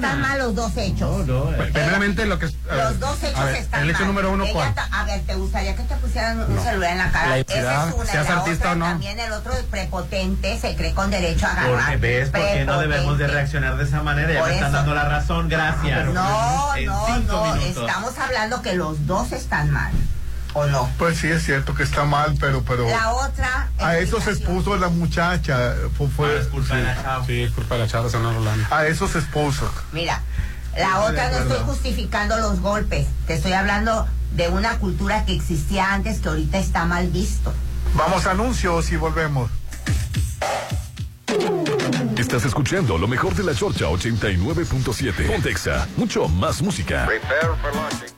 la- mal los dos hechos. No, no, eh. Primeramente, lo que. ver, Los dos hechos ver, están El hecho mal. número uno, ¿cuál? ta- A ver, ¿te gustaría que te pusieran un celular en la cara? Esa es una. seas la artista otra, o no. También el otro prepotente se cree con derecho a agarrar. Porque ves por qué no debemos de reaccionar de esa manera. Ya Por me están eso. dando la razón, gracias. No, no, no. minutos. Estamos hablando que los dos están mal. ¿O no? Pues sí, es cierto que está mal, pero... pero La otra. a eso se expuso la muchacha. Fue, fue- No, es culpa de la chava. Sí, es culpa de la chava, señor Rolando. a eso se expuso. Mira, la otra no estoy justificando los golpes. Te estoy hablando de una cultura que existía antes que ahorita está mal visto. Vamos a anuncios y volvemos. Estás escuchando lo mejor de la Chorcha 89.7. Pontexa, mucho más música. Recuerdo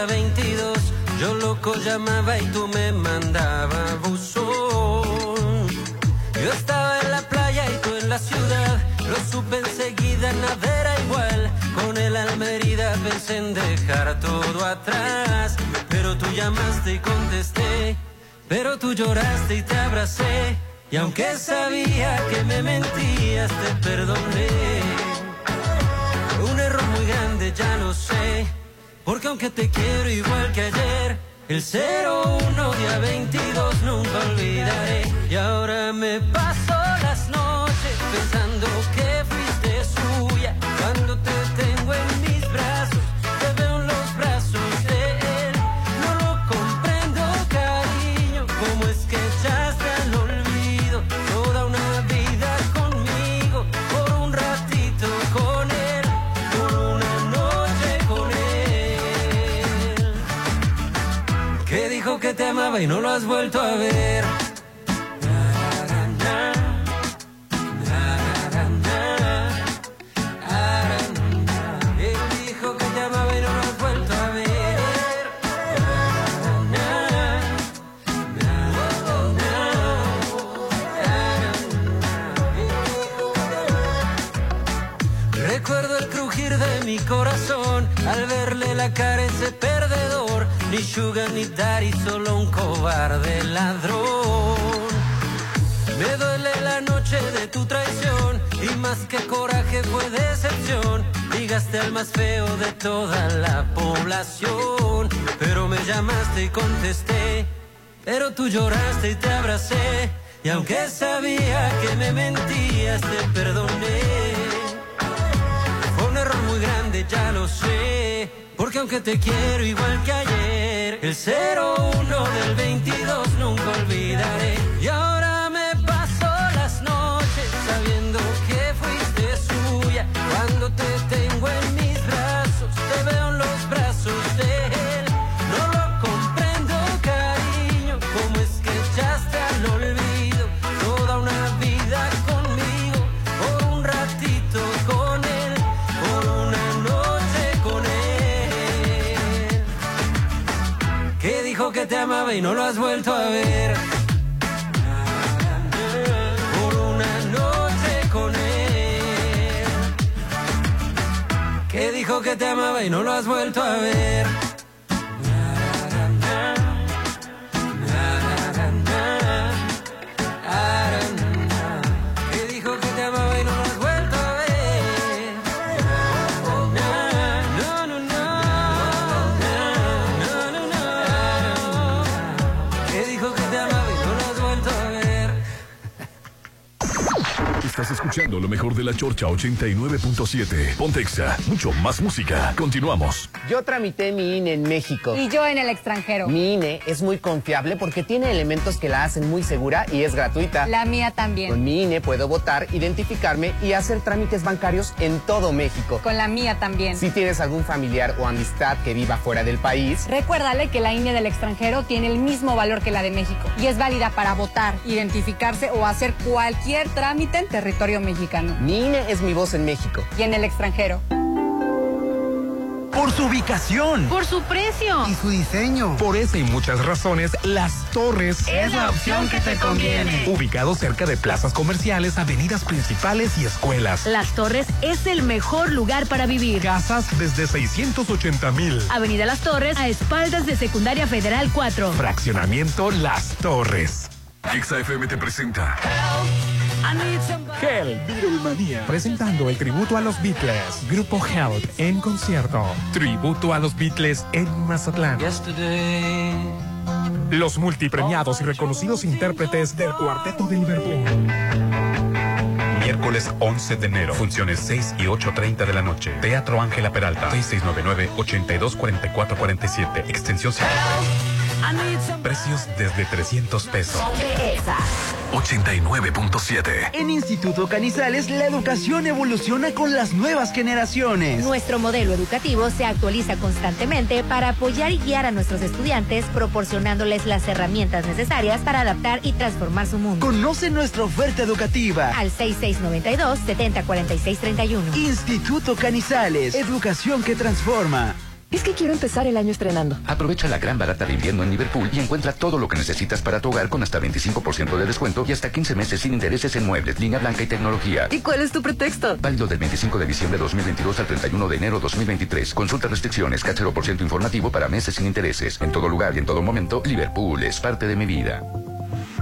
uno día 22. Yo loco llamaba y tú me mandabas buzón. Yo estaba en la playa y tú en la ciudad. Lo supe enseguida, nada era igual. Con el alma herida pensé en dejar todo atrás. Pero tú llamaste y contesté. Pero tú lloraste y te abracé. Y aunque sabía que me mentías, te perdoné. Un error muy grande, ya lo sé. Porque aunque te quiero igual que ayer, el 01 día 22 nunca olvidaré. Y ahora me paso las noches pensando que fuiste suya. Cuando te tengo en mis y no lo has vuelto a ver. Él dijo que te amaba y no lo has vuelto a ver. Recuerdo el crujir de mi corazón al verle la cara a ese perdedor. Ni sugar ni daddy, solo un cobarde ladrón. Me duele la noche de tu traición y más que coraje fue decepción. Ligaste al más feo de toda la población, pero me llamaste y contesté. Pero tú lloraste y te abracé y aunque sabía que me mentías te perdoné. Fue un error muy grande, ya lo sé. Porque aunque te quiero igual que ayer, el 01 del 22 nunca olvidaré. Te amaba y no lo has vuelto a ver. Por una noche con él, que dijo que te amaba y no lo has vuelto a ver. Estás escuchando lo mejor de la Chorcha 89.7. Pontexa, mucho más música. Continuamos. Yo tramité mi INE en México. Y yo en el extranjero. Mi INE es muy confiable porque tiene elementos que la hacen muy segura y es gratuita. La mía también. Con mi INE puedo votar, identificarme y hacer trámites bancarios en todo México. Con la mía también. Si tienes algún familiar o amistad que viva fuera del país, Recuérdale que la INE del extranjero tiene el mismo valor que la de México y es válida para votar, identificarse o hacer cualquier trámite en territorio mexicano. mi INE es mi voz en México. Y en el extranjero. Por su ubicación. Por su precio. Y su diseño. Por esa y muchas razones, Las Torres Es la opción que te conviene. Ubicado cerca de plazas comerciales, avenidas principales y escuelas. Las Torres es el mejor lugar para vivir. Casas desde 680 mil. Avenida Las Torres, a espaldas de Secundaria Federal 4. Fraccionamiento Las Torres. XFM te presenta Beatlemania. Presentando el tributo a los Beatles. Grupo Help en concierto. Tributo a los Beatles en Mazatlán. Los multipremiados y reconocidos intérpretes del Cuarteto de Liverpool. Miércoles 11 de enero. Funciones 6 y 8.30 de la noche. Teatro Ángela Peralta. 6699-824447. Extensión 53. Precios desde 300 pesos. 89.7. En Instituto Canizales la educación evoluciona con las nuevas generaciones. Nuestro modelo educativo se actualiza constantemente para apoyar y guiar a nuestros estudiantes, proporcionándoles las herramientas necesarias para adaptar y transformar su mundo. Conoce nuestra oferta educativa. Al 6692-704631. Instituto Canizales, educación que transforma. Es que quiero empezar el año estrenando. Aprovecha la gran barata de invierno en Liverpool y encuentra todo lo que necesitas para tu hogar con hasta 25% de descuento y hasta 15 meses sin intereses en muebles, línea blanca y tecnología. ¿Y cuál es tu pretexto? Válido del 25 de diciembre de 2022 al 31 de enero 2023. Consulta restricciones, cachero por ciento informativo para meses sin intereses. En todo lugar y en todo momento, Liverpool es parte de mi vida.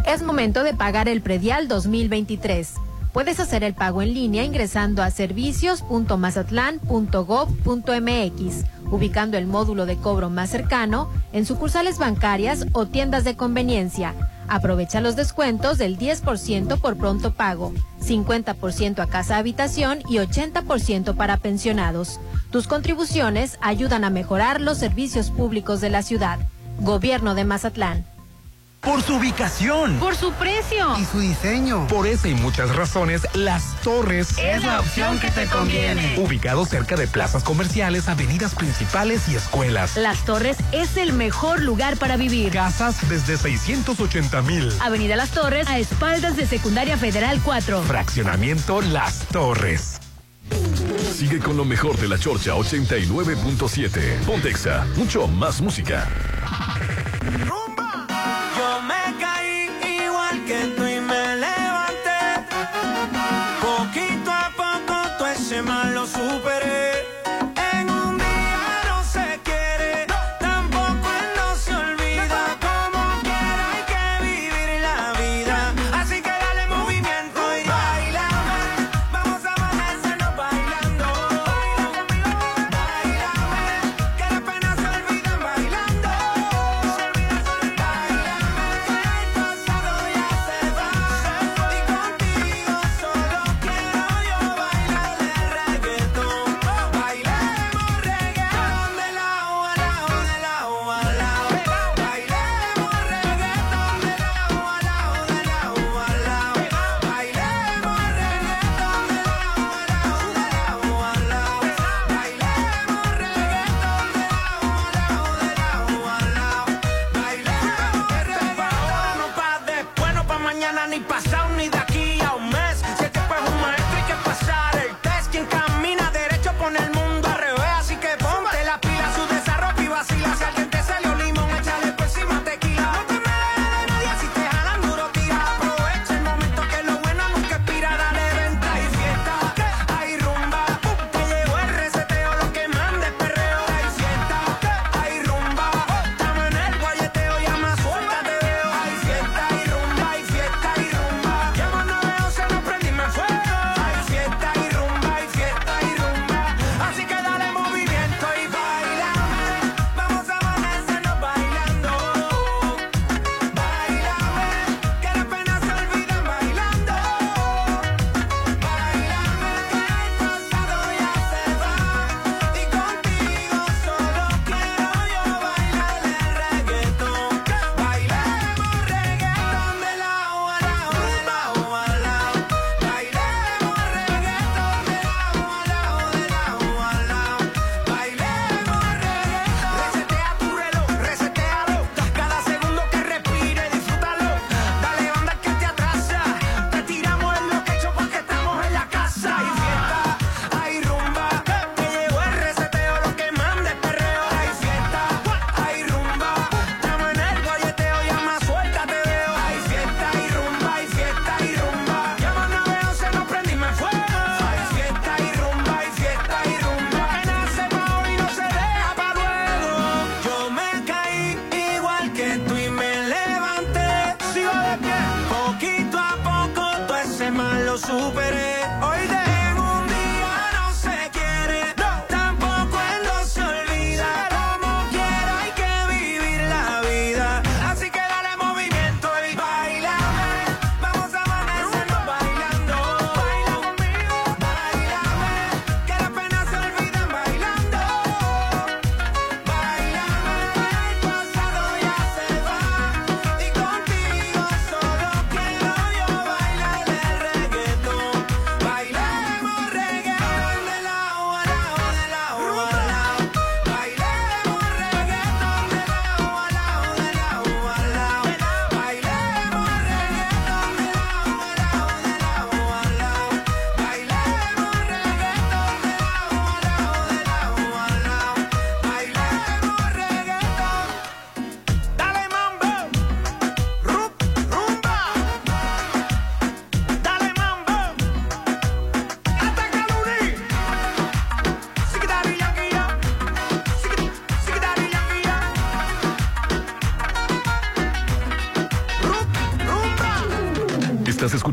Es momento de pagar el predial 2023. Puedes hacer el pago en línea ingresando a servicios.mazatlán.gov.mx, ubicando el módulo de cobro más cercano en sucursales bancarias o tiendas de conveniencia. Aprovecha los descuentos del 10% por pronto pago, 50% a casa habitación y 80% para pensionados. Tus contribuciones ayudan a mejorar los servicios públicos de la ciudad. Gobierno de Mazatlán. Por su ubicación. Por su precio. Y su diseño. Por esa y muchas razones, Las Torres Es la opción que te conviene. Ubicado cerca de plazas comerciales, avenidas principales y escuelas. Las Torres es el mejor lugar para vivir. Casas desde 680 mil. Avenida Las Torres, a espaldas de Secundaria Federal 4. Fraccionamiento Las Torres. Sigue con lo mejor de la Chorcha 89.7. Pontexa, mucho más música.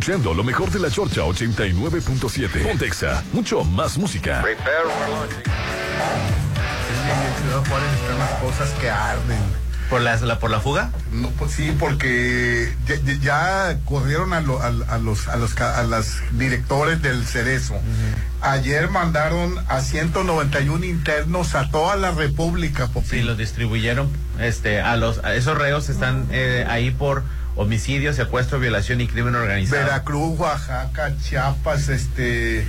Escuchando lo mejor de la Chorcha 89.7. Pontexa, mucho más música. En Ciudad Juárez están las cosas que arden. ¿Por la, la- por la fuga? No, pues sí, porque ya, ya- ya corrieron a, lo- a- a los a los ca- a las directores del Cerezo. Ayer mandaron a 191 internos a toda la República, Popín. Sí, los distribuyeron. Este, a los, a esos reos están eh, ahí por homicidio, secuestro, violación y crimen organizado. Veracruz, Oaxaca, Chiapas, este eh,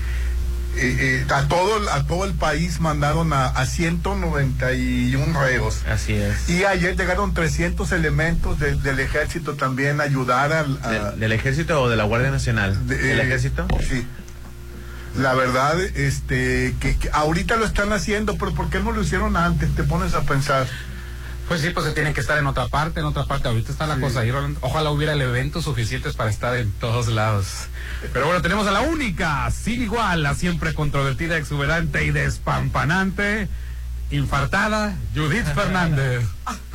eh, a todo el- a todo el país mandaron a, a 191 reos. Así es. Y ayer llegaron 300 elementos de- del ejército también a ayudar al a- ¿Del, del ejército o de la Guardia Nacional? de- ¿Del eh, ejército? Sí. La verdad, este, que, que ahorita lo están haciendo, pero ¿por qué no lo hicieron antes? Te pones a pensar. Pues sí, pues se tienen que estar en otra parte, en otra parte. Ahorita está la cosa ahí, Rolando. Ojalá hubiera elementos suficientes para estar en todos lados. Pero bueno, tenemos a la única, sin igual, la siempre controvertida, exuberante y despampanante, infartada, Judith Fernández. [LAUGHS]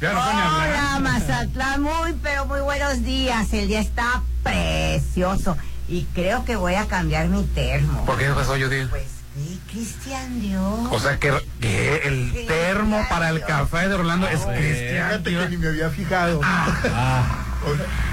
No. Hola, Mazatlán, muy, pero muy buenos días. El día está precioso. Y creo que voy a cambiar mi termo. ¿Por qué pasó, Judith? Pues sí, Cristian Dios. O sea que, que el termo para el café de Rolando es Cristian. Fíjate que ni me había fijado.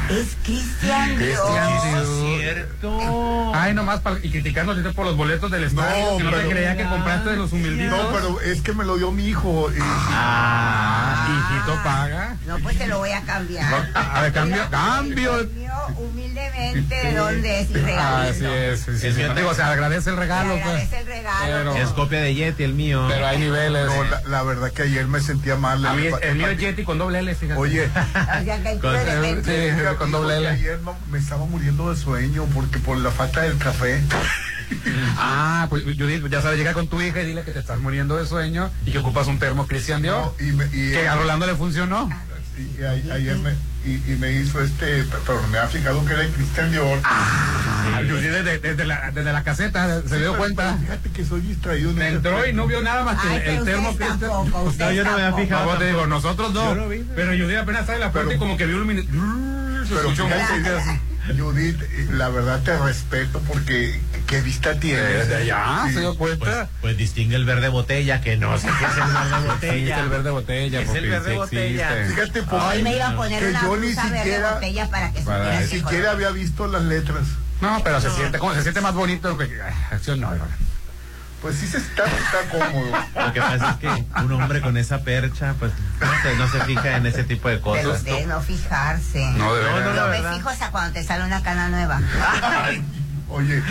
Es Cristian Dios. Cristian Dios. cierto. Ay, nomás, pa- y criticando ahorita por los boletos del estadio, que no te pero- creía que compraste de los humilditos. No, pero es que me lo dio mi hijo. y- Ah, hijito paga. No, pues te lo voy a cambiar. A ver, cambio, cambio. El humildemente, ¿de dónde es? Y regalito. Así es, sí, sí, El sí. Digo, o sea, agradece el regalo, pues. agradece el regalo. Pero- Es copia de Yeti, el mío. Pero hay niveles. No, la, la verdad que ayer me sentía mal. A mí, El- el mío es Yeti con doble L, fíjate. Oye, O sea, que hay Con- sí, con doble L. ayer no- me estaba muriendo de sueño porque por la falta del café. [LAUGHS] Ah, pues Judith, ya sabes, llega con tu hija y dile que te estás muriendo de sueño y que ocupas un termo Cristian Dior. No, y, me, y, Que a Rolando le funcionó. y- y ayer me, y, y me hizo este, pero me ha fijado que era el Cristian Dior. Ah, Judith desde, desde la, desde la caseta se dio Pero cuenta. Fíjate que soy distraído. Me entró y no vio nada más que Ay, pero el termo tampoco, No, ustedes yo no me había fijado. No, te digo, nosotros dos. Yo lo vi. Pero Judith apenas en la puerta y como que vio un minuto. Se Pero escuchó fíjate. Judith, la verdad te respeto porque qué vista tienes. Desde allá Sí. se dio Pues, cuenta. pues distingue el verde botella, que no sé qué es el verde [LAUGHS] botella. es el verde botella. Es el porque verde botella. existe. Fíjate, por Hoy me iba a poner que una yo ni siquiera, botella para que Para ni siquiera había visto las letras. No, pero se siente, como- se siente más bonito que acción no. No. Pues sí se está, está cómodo. Lo que pasa es que un hombre con esa percha, pues no se, no se fija en ese tipo de Pero cosas. ustedes no fijarse. No, de No, veras. no, la Yo me verdad. fijo hasta cuando te sale una cana nueva. Oye,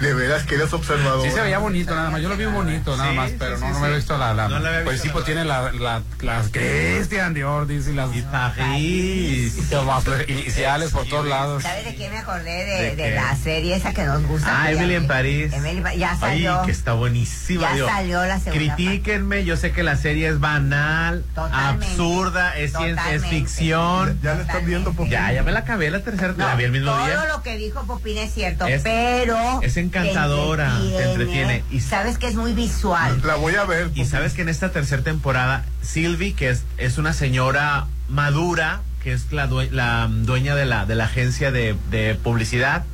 de veras que eres observador. Sí se veía bonito, nada más. Yo lo vi bonito, nada Sí, más, sí, pero sí, no, sí, no me he visto la. la No la pues sí, pues tiene la, la, las Christian Dior, dice, y las Y París. iniciales por todos lados. ¿Sabes de qué me acordé? De, ¿De de la serie esa que nos gusta. Ah, ya- Emily en París. Emily ya Ay, salió. que está buenísima. Ya digo, salió la segunda Critíquenme, yo sé que la serie es banal, Totalmente. absurda, es, cien- es Totalmente. ficción. Ya la están viendo por Ya, ya me la acabé la tercera, No, la vi el mismo todo día. lo que dijo Popín es cierto, Es- pero es encantadora, te entretiene. Y- sabes que es muy visual. La voy a ver. Y sabes que en esta tercera temporada, Sylvie, que es, es una señora madura, que es la, due- la dueña de la, de la agencia de, de publicidad,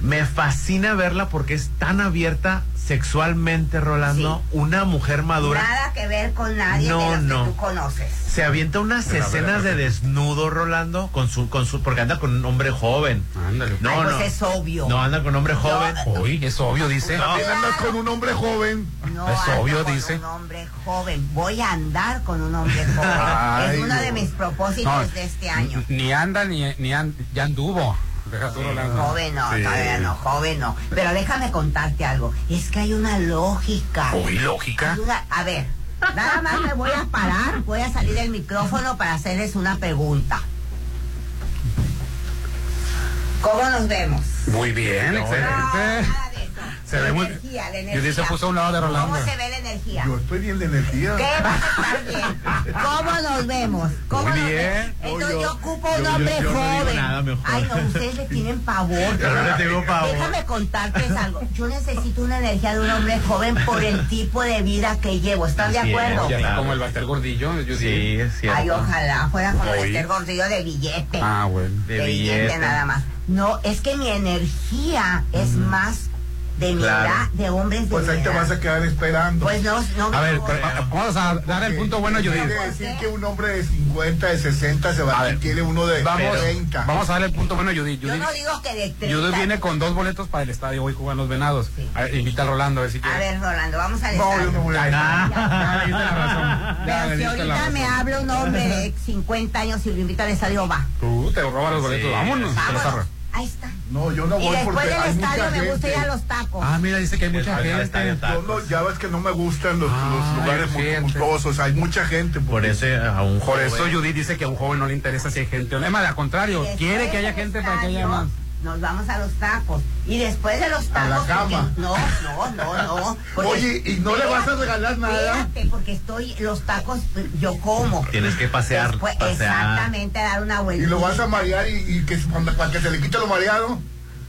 Me fascina verla porque es tan abierta sexualmente, Rolando. Una mujer madura. Nada que ver con nadie No, de los no. que tú conoces. Se avienta unas Pero, escenas de desnudo, Rolando, con su, con su, porque anda con un hombre joven. Ándale. No, Ay, pues no. es obvio. No, anda con un hombre joven. Uy, es obvio, dice. También andas con un hombre joven. No Es obvio, con dice. un hombre joven. Voy a andar con un hombre joven. Ay, es uno no. de mis propósitos No, de este año. Ni anda, ni, ni an- ya anduvo. Joven no, Sí. todavía no, joven no. Pero déjame contarte algo. Es que hay una lógica. Uy, lógica. Una- a ver, nada más me voy a parar, voy a salir del micrófono para hacerles una pregunta. ¿Cómo nos vemos? Muy bien, No, excelente. eso. Se La ve muy- energía, la Judy se puso a un lado de Rolando. ¿Cómo se ve la energía? Yo estoy bien de energía. ¿Qué va a estar bien? ¿Cómo nos vemos? ¿Cómo Muy nos bien. vemos? Entonces yo, yo- ocupo yo- un yo- hombre yo no digo joven. nada, mejor. Ay, no, ustedes le tienen pavor. Yo no le tengo pavor. Déjame contarte algo. Yo necesito una energía de un hombre joven por el tipo de vida que llevo. ¿Están de es, acuerdo? Ya está Claro. como el Bater Gordillo. Judy. Sí, es cierto. Ay, ojalá fuera con Oí. este gordillo de billete. Ah, bueno. De billete billete. nada más. No, es que mi energía es más de mi Claro. edad, de hombres de Pues mi ahí te edad. vas a quedar esperando. Pues no, no me A ver, pero, vamos a dar el punto bueno a Judy. Quiere decir que un hombre de 50, de 60 se va A a ver, quiere uno de Vamos, 30. vamos a darle el punto bueno a Judy. Yo no digo que de 30. Judy viene con dos boletos para el estadio hoy juegan los venados. Sí. A ver, invita a Rolando a ver si A quiere. ver, Rolando, vamos al No, estadio. yo no voy a ir. Le diste la razón. Ya, Pero si diste la ahorita me habla un hombre de 50 años y lo invita al estadio, va. Tú te roba los boletos. Sí. Vámonos. te los Vámonos. Ahí está. No, yo no Y voy después porque del hay mucha estadio me gusta ir a los tacos. Ah, mira, dice que hay mucha estadio gente. está. Yo no, ya ves que no me gustan los, Ah, los lugares muy tumultuosos, hay mucha gente. Por eso a un Por joven. eso Judy dice que a un joven no le interesa si hay gente. o no. Es más, al contrario, Y después quiere que haya del gente para que haya más. Nos vamos a los tacos. Y después de los A la tacos. porque- cama. No, no, no, no. [LAUGHS] porque- Oye, ¿y no le vas a regalar nada? Espérate, porque estoy. Los tacos yo como. Tienes que pasear, Después, pasear. Exactamente, dar una vuelta. Y lo vas a marear y, y que cuando- para que se le quite lo mareado.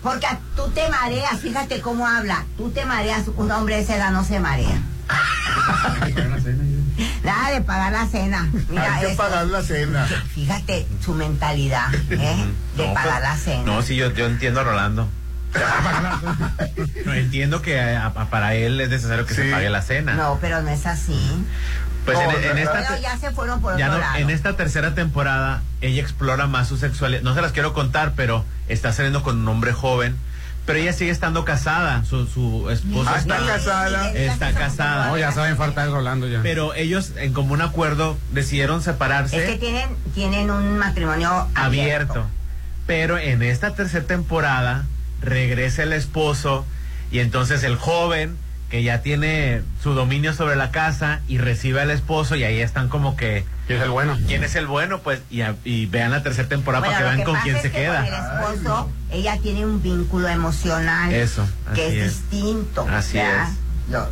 Porque tú te mareas, fíjate cómo habla. Tú te mareas, un hombre de esa edad no se marea. [LAUGHS] [LAUGHS] Nada de pagar la cena. Mira, hay que esto- pagar la cena. fíjate su mentalidad, [LAUGHS] ¿eh? De No, pagar pues, la cena. No, sí, yo, yo entiendo a Rolando. No, entiendo que a- a- para él es necesario que se pague la cena. No, pero no es así. Pues en, No, en no, esta Pero ya se fueron por ya otro no- lado. en esta tercera temporada ella explora más su sexualidad. No se las quiero contar, pero está saliendo con un hombre joven. Pero ella sigue estando casada. Su, su esposo Ah, está casada. Está casada. No, ya saben falta de Rolando ya. Pero ellos, en común acuerdo, decidieron separarse Es que tienen, tienen un matrimonio abierto. abierto. Pero en esta tercera temporada regresa el esposo y entonces el joven que ya tiene su dominio sobre la casa y recibe al esposo y ahí están como que ¿Quién es el bueno? quién es el bueno pues y, a- y vean la tercera temporada Bueno, para que vean que con quién es se que Con el queda. esposo, ella tiene un vínculo emocional. Eso, Que es, es. distinto. Así ¿ya? es.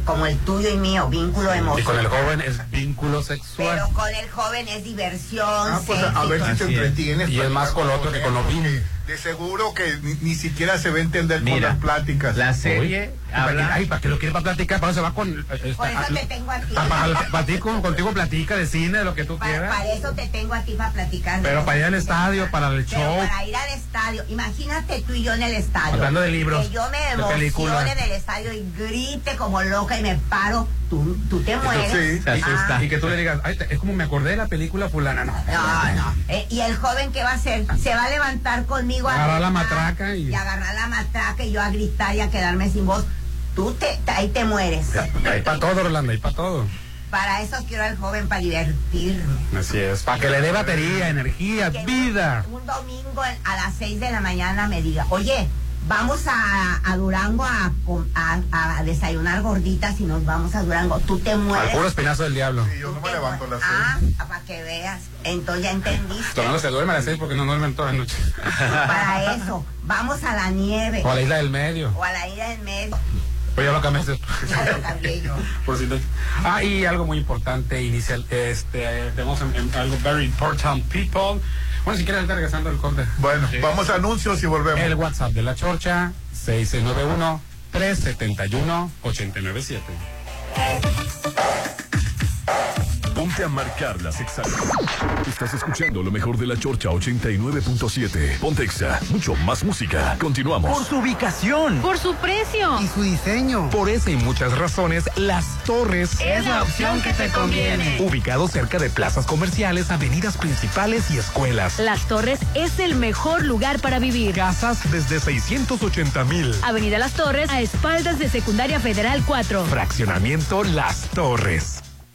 Como el tuyo y mío, vínculo Y emocional. con el joven es vínculo sexual. Pero con el joven es diversión. Ah, pues a, ver si te es. entretienes. Y es más con lo otro que con lo bien. De seguro que ni, ni siquiera se va a entender con Mira, las pláticas. la serie ¿para habla Ay, ¿para qué lo quiere para platicar? ¿Para dónde se va con...? eh, Por esta- eso te tengo a ti. pa- pa- Para ti, con- contigo platica de cine, de lo que tú Para, quieras. para eso te tengo a ti para platicar. Pero para ir al estadio, para el Pero show. para ir al estadio, imagínate tú y yo en el estadio. Hablando de libros, Que yo me de emocione en el estadio y grite como loca y me paro. Tú, tú te mueres. sí, se asusta. Ah, Y que tú le digas, ay, te- es como me acordé de la película fulana, no. No, no. Eh, ¿Y el joven qué va a hacer? Se va a levantar conmigo Agarrar la matraca y- agarrar la matraca y yo a gritar y a quedarme sin voz. Tú te, ahí te mueres. Hay para todo, Rolando, hay para todo. Para eso quiero al joven, para divertirme. Así es. Para que le dé batería, energía, Que vida. Un, un domingo a las 6 de la mañana me diga, oye, vamos a, a Durango a, com- a- a desayunar gorditas y nos vamos a Durango. Tú te Al mueres. puro espinazo del diablo. Sí, yo no me levanto a las Ah, para que veas. Entonces ya entendiste. Rolando se duerme a las seis porque no duermen toda la noche. Para eso, vamos a la nieve. O a la isla del medio. O a la ida del medio. Pues ya lo cambiaste. Ya lo cambié yo. Por si no- Ah, y algo muy importante, inicial, este, tenemos en- en algo very important, people. Bueno, si quieres, estar regresando al corte. Bueno, vamos a anuncios y volvemos. El WhatsApp de la Chorcha, 6691-371-897. Un Ponte a marcar las exactas. Estás escuchando lo mejor de la Chorcha 89.7. Pontexa, mucho más música. Continuamos. Por su ubicación. Por su precio. Y su diseño. Por esa y muchas razones, Las Torres Es la opción que te conviene. Ubicado cerca de plazas comerciales, avenidas principales y escuelas. Las Torres es el mejor lugar para vivir. Casas desde 680 mil. Avenida Las Torres, a espaldas de Secundaria Federal 4. Fraccionamiento Las Torres.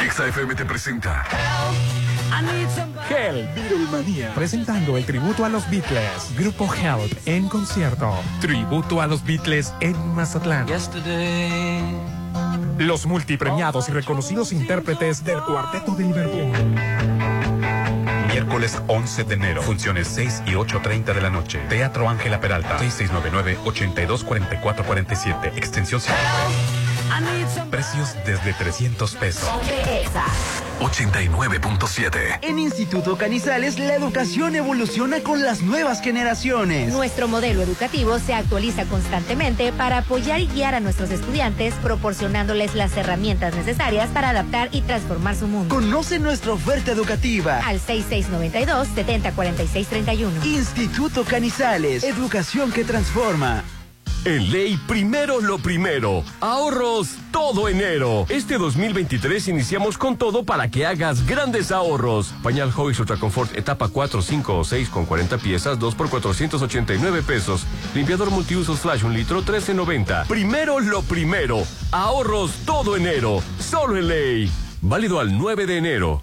XFM te presenta. Hell, Beatlemania. Presentando el tributo a los Beatles. Grupo Help en concierto. Tributo a los Beatles en Mazatlán. Los multipremiados y reconocidos intérpretes del Cuarteto de Liverpool. Miércoles 11 de enero. Funciones 6 y 8.30 de la noche. Teatro Ángela Peralta. 6699-824447. Extensión 59. Precios desde 300 pesos. 89.7. En Instituto Canizales, la educación evoluciona con las nuevas generaciones. Nuestro modelo educativo se actualiza constantemente para apoyar y guiar a nuestros estudiantes, proporcionándoles las herramientas necesarias para adaptar y transformar su mundo. Conoce nuestra oferta educativa. Al 6692-704631. Instituto Canizales, educación que transforma. En ley, primero lo primero. Ahorros todo enero. Este 2023 iniciamos con todo para que hagas grandes ahorros. Pañal Hobbies Ultra Confort etapa 4, 5 o 6 con 40 piezas, 2 por 489 pesos. Limpiador multiusos Flash 1 litro, 13.90. Primero lo primero. Ahorros todo enero. Solo en ley. Válido al 9 de enero.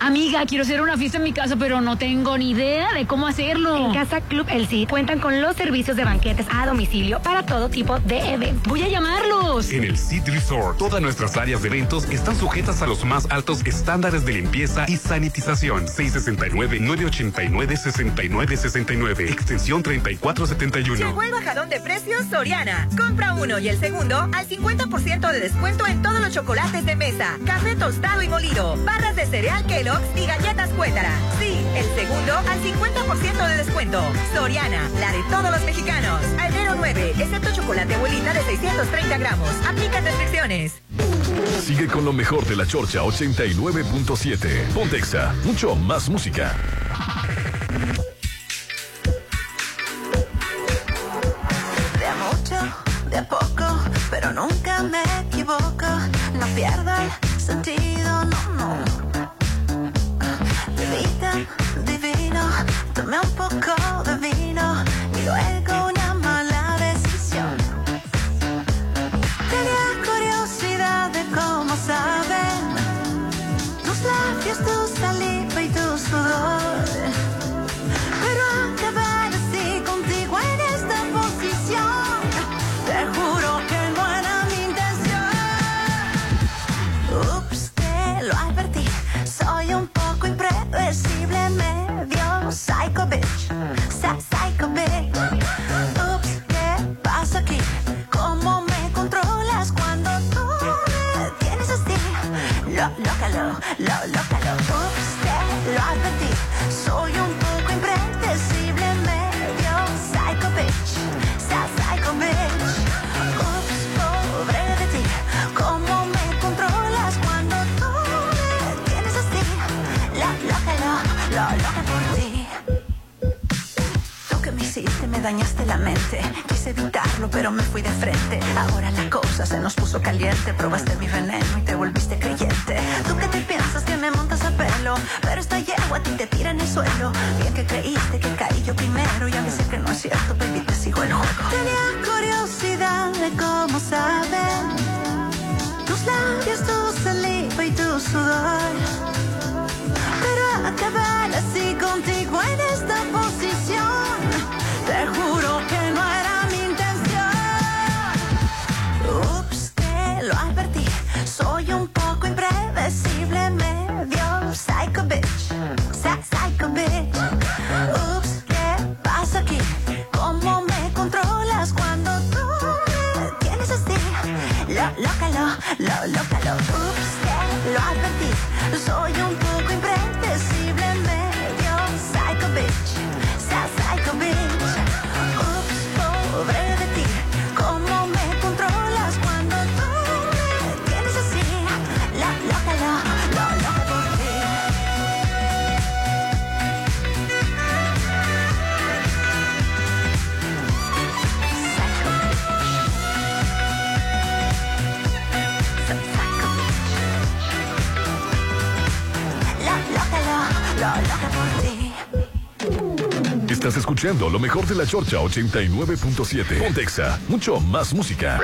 Amiga, quiero hacer una fiesta en mi casa, pero no tengo ni idea de cómo hacerlo. En Casa Club El Cid cuentan con los servicios de banquetes a domicilio para todo tipo de eventos. Voy a llamarlos. En el Cid Resort, todas nuestras áreas de eventos están sujetas a los más altos estándares de limpieza y sanitización. 669-989-6969. Extensión 3471. Llegó el bajadón de precios Soriana. Compra uno y el segundo al 50% de descuento en todos los chocolates de mesa, café tostado y molido, barras de cereal Y galletas Cuétara. Sí, el segundo al 50% de descuento. Soriana, la de todos los mexicanos. A enero 9, excepto chocolate abuelita de 630 gramos. Aplica restricciones. Sigue con lo mejor de la Chorcha 89.7. Pontexa, mucho más música. Quise evitarlo, pero me fui de frente. Ahora la cosa se nos puso caliente. Probaste mi veneno y te volviste creyente. Tú que te piensas que me montas a pelo, pero esta yegua a ti te tira en el suelo. Bien que creíste que escuchando lo mejor de la Chorcha 89.7. Pontexa, mucho más música.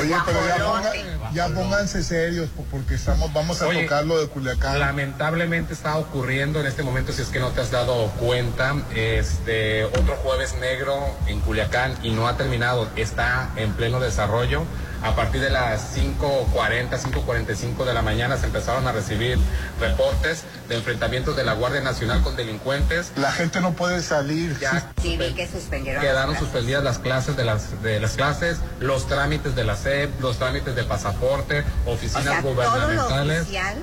Oye, pero ya, ponga- ya pónganse serios po- porque estamos, vamos a Oye, tocar lo de Culiacán. Lamentablemente está ocurriendo en este momento, si es que no te has dado cuenta, este otro jueves negro en Culiacán y no ha terminado, está en pleno desarrollo. A partir de las 5.40, 5.45 de la mañana se empezaron a recibir reportes de enfrentamientos de la Guardia Nacional con delincuentes. La gente no puede salir. Ya Sí, vi que suspendieron. quedaron suspendidas las clases de las de las clases, los trámites de la SEP, los trámites de pasaporte, O oficinas sea, todo lo gubernamentales. oficial.